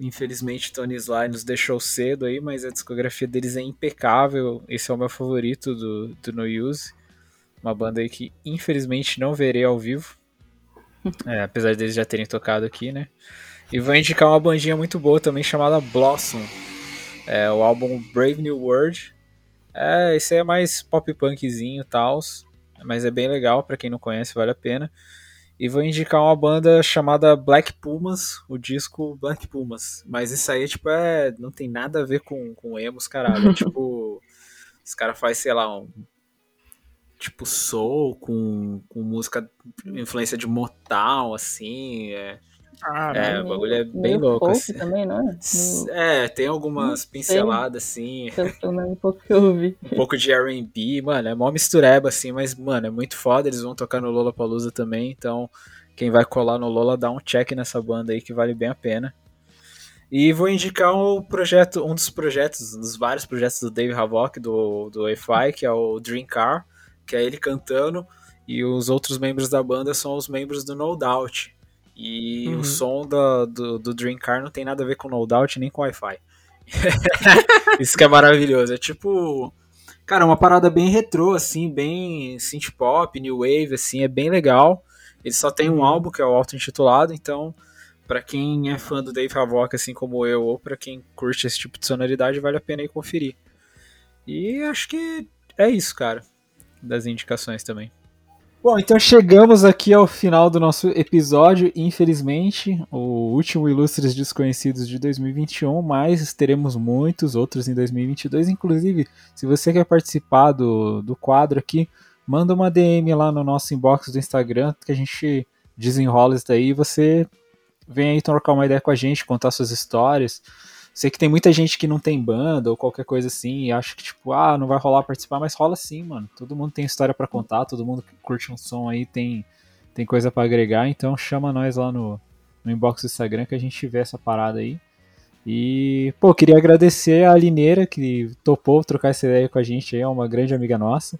Infelizmente, Tony Sly nos deixou cedo aí, mas a discografia deles é impecável. Esse é o meu favorito do, do No Use. Uma banda aí que infelizmente não verei ao vivo. É, apesar deles já terem tocado aqui, né? E vou indicar uma bandinha muito boa também chamada Blossom. É o álbum Brave New World. É, esse é mais pop punkzinho e tal, mas é bem legal pra quem não conhece, vale a pena. E vou indicar uma banda chamada Black Pumas, o disco Black Pumas. Mas isso aí, tipo, é. Não tem nada a ver com, com emos, caralho. É tipo. Os caras fazem, sei lá, um. Tipo, soul com, com música, influência de Motown, assim. É, Ah, é o bagulho é bem Meio louco. folk assim. também, não é? Meio- É, tem algumas pinceladas, assim. Pelo menos um pouco que eu vi. um pouco de R&B, mano, é mó mistureba, assim, mas, mano, é muito foda, eles vão tocar no Lollapalooza também, então quem vai colar no Lola, dá um check nessa banda aí que vale bem a pena. E vou indicar um projeto, um dos projetos, um dos vários projetos do Dave Havok, do, do EFI, que é o Dream Car, que é ele cantando, e os outros membros da banda são os membros do No Doubt. E Uhum. o som da- do, do Dream Car não tem nada a ver com No Doubt nem com Wi-Fi. Isso que é maravilhoso. É tipo. Cara, uma parada bem retrô, assim, bem synth pop, new wave, assim, é bem legal. Ele só tem um álbum, que é o auto-intitulado, então, pra quem é fã do Dave Havok, assim como eu, ou pra quem curte esse tipo de sonoridade, vale a pena ir conferir. E acho que é isso, cara, das indicações também. Bom, então chegamos aqui ao final do nosso episódio, infelizmente, o último Ilustres Desconhecidos de 2021, mas teremos muitos outros em 2022, inclusive, se você quer participar do, do quadro aqui, manda uma DM lá no nosso inbox do Instagram, que a gente desenrola isso daí, e você vem aí trocar uma ideia com a gente, contar suas histórias. Sei que tem muita gente que não tem banda ou qualquer coisa assim, e acha que, tipo, ah, não vai rolar participar, mas rola sim, mano. Todo mundo tem história pra contar, todo mundo que curte um som aí tem, tem coisa pra agregar, então chama nós lá no, no inbox do Instagram que a gente vê essa parada aí. E, pô, queria agradecer a Lineira que topou trocar essa ideia com a gente aí, é uma grande amiga nossa.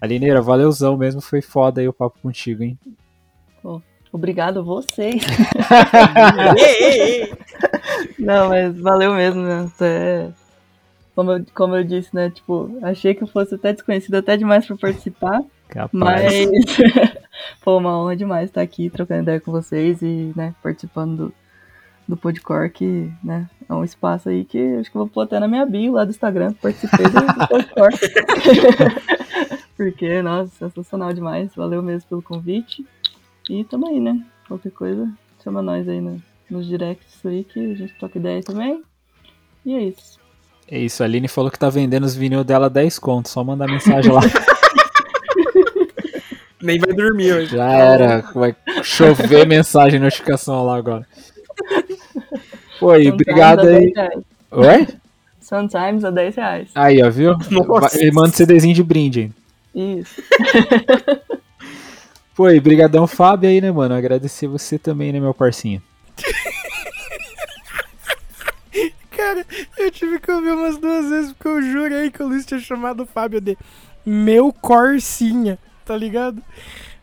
Alineira, valeuzão mesmo, foi foda aí o papo contigo, hein? Obrigado a vocês. Não, mas valeu mesmo, né? É... Como, eu, como eu disse, né? Tipo, achei que eu fosse até desconhecido até demais pra participar. Capaz. Mas foi uma honra demais estar aqui trocando ideia com vocês e, né, participando do, do Podcore, que, né, é um espaço aí que acho que eu vou pôr até na minha bio lá do Instagram. Participei do, do Podcore. Porque, nossa, sensacional demais. Valeu mesmo pelo convite. E tamo aí, né? Qualquer coisa, chama nós aí no, nos directs aí que a gente troca ideia também. E é isso. É isso, a Aline falou que tá vendendo os vinil dela 10 contos, só mandar mensagem lá. Nem vai dormir hoje. Já era, vai chover mensagem, notificação lá agora. Pô, e Sometimes obrigado a 10 aí. Oi? Sometimes a 10 reais. Aí, ó, viu? Nossa. Ele manda CDzinho de brinde? Isso. Pô, e brigadão Fábio aí, né, mano? Agradecer você também, né, meu parcinho? Cara, eu tive que ouvir umas duas vezes porque eu jurei que o Luiz tinha chamado o Fábio de meu Corsinha, tá ligado?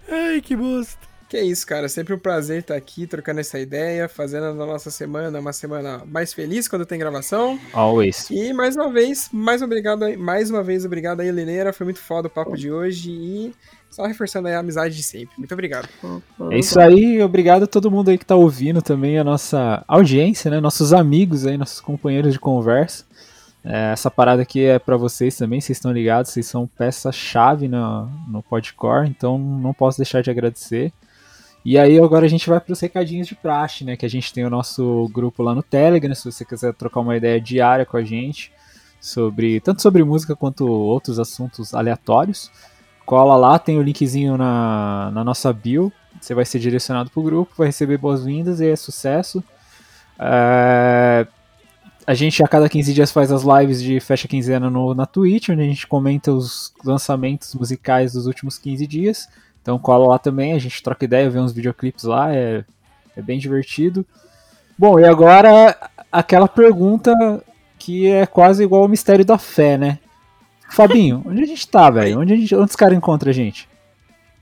Ai, que bosta. Que é isso, cara. Sempre um prazer estar aqui trocando essa ideia, fazendo a nossa semana uma semana mais feliz quando tem gravação. Always. E mais uma vez, mais obrigado, aí- mais uma vez obrigado aí, Lineira. Foi muito foda o papo de hoje e só reforçando aí a amizade de sempre. Muito obrigado. É isso aí, obrigado a todo mundo aí que tá ouvindo também, a nossa audiência, né? Nossos amigos aí, nossos companheiros de conversa. É, essa parada aqui é pra vocês também, vocês estão ligados, vocês são peça-chave no, no Podcore, então não posso deixar de agradecer. E aí agora a gente vai para os recadinhos de praxe, né? Que a gente tem o nosso grupo lá no Telegram, se você quiser trocar uma ideia diária com a gente sobre tanto sobre música quanto outros assuntos aleatórios. Cola lá, tem o linkzinho na, na nossa bio. Você vai ser direcionado pro grupo, vai receber boas-vindas e é sucesso. É, A gente a cada 15 dias faz as lives de fecha quinzena no, na Twitch, onde a gente comenta os lançamentos musicais dos últimos 15 dias. Então cola lá também, a gente troca ideia, vê uns videoclipes lá, é, é bem divertido. Bom, e agora aquela pergunta que é quase igual ao mistério da fé, né? Fabinho, onde a gente tá, velho? Onde, a gente- onde os caras encontram a gente?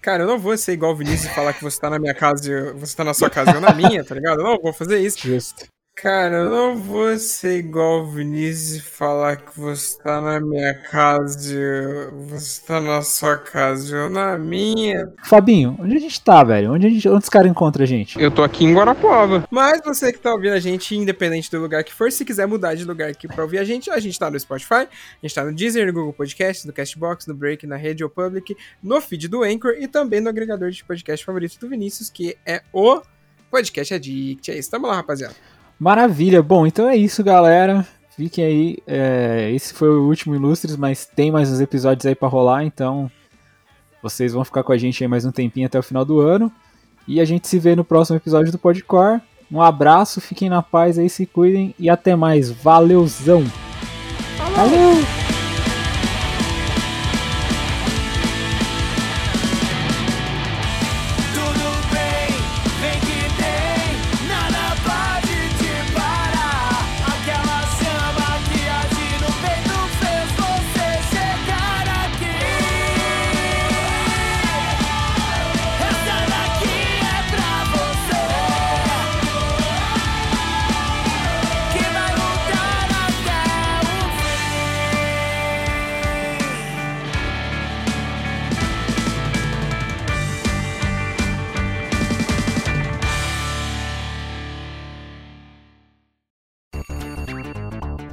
Cara, eu não vou ser igual o Vinícius e falar que você tá na minha casa e você tá na sua casa e eu na minha, tá ligado? Eu não vou fazer isso. Justo. Cara, eu não vou ser igual o Vinícius e falar que você tá na minha casa, eu- você tá na sua casa, eu na minha. Fabinho, onde a gente tá, velho? Onde, a gente, onde os caras encontram a gente? Eu tô aqui em Guarapuava. Mas você que tá ouvindo a gente, independente do lugar que for, se quiser mudar de lugar aqui pra ouvir a gente, a gente tá no Spotify, a gente tá no Deezer, no Google Podcast, no Castbox, no Break, na Radio Public, no feed do Anchor e também no agregador de podcast favorito do Vinícius, que é o Podcast Addict. É isso, tamo lá, rapaziada. Maravilha. Bom, então é isso, galera. Fiquem aí. é, esse foi o último Ilustres, mas tem mais uns episódios aí pra rolar, então vocês vão ficar com a gente aí mais um tempinho até o final do ano. E a gente se vê no próximo episódio do Podcore. Um abraço, fiquem na paz aí, se cuidem e até mais. Valeuzão! Valeu!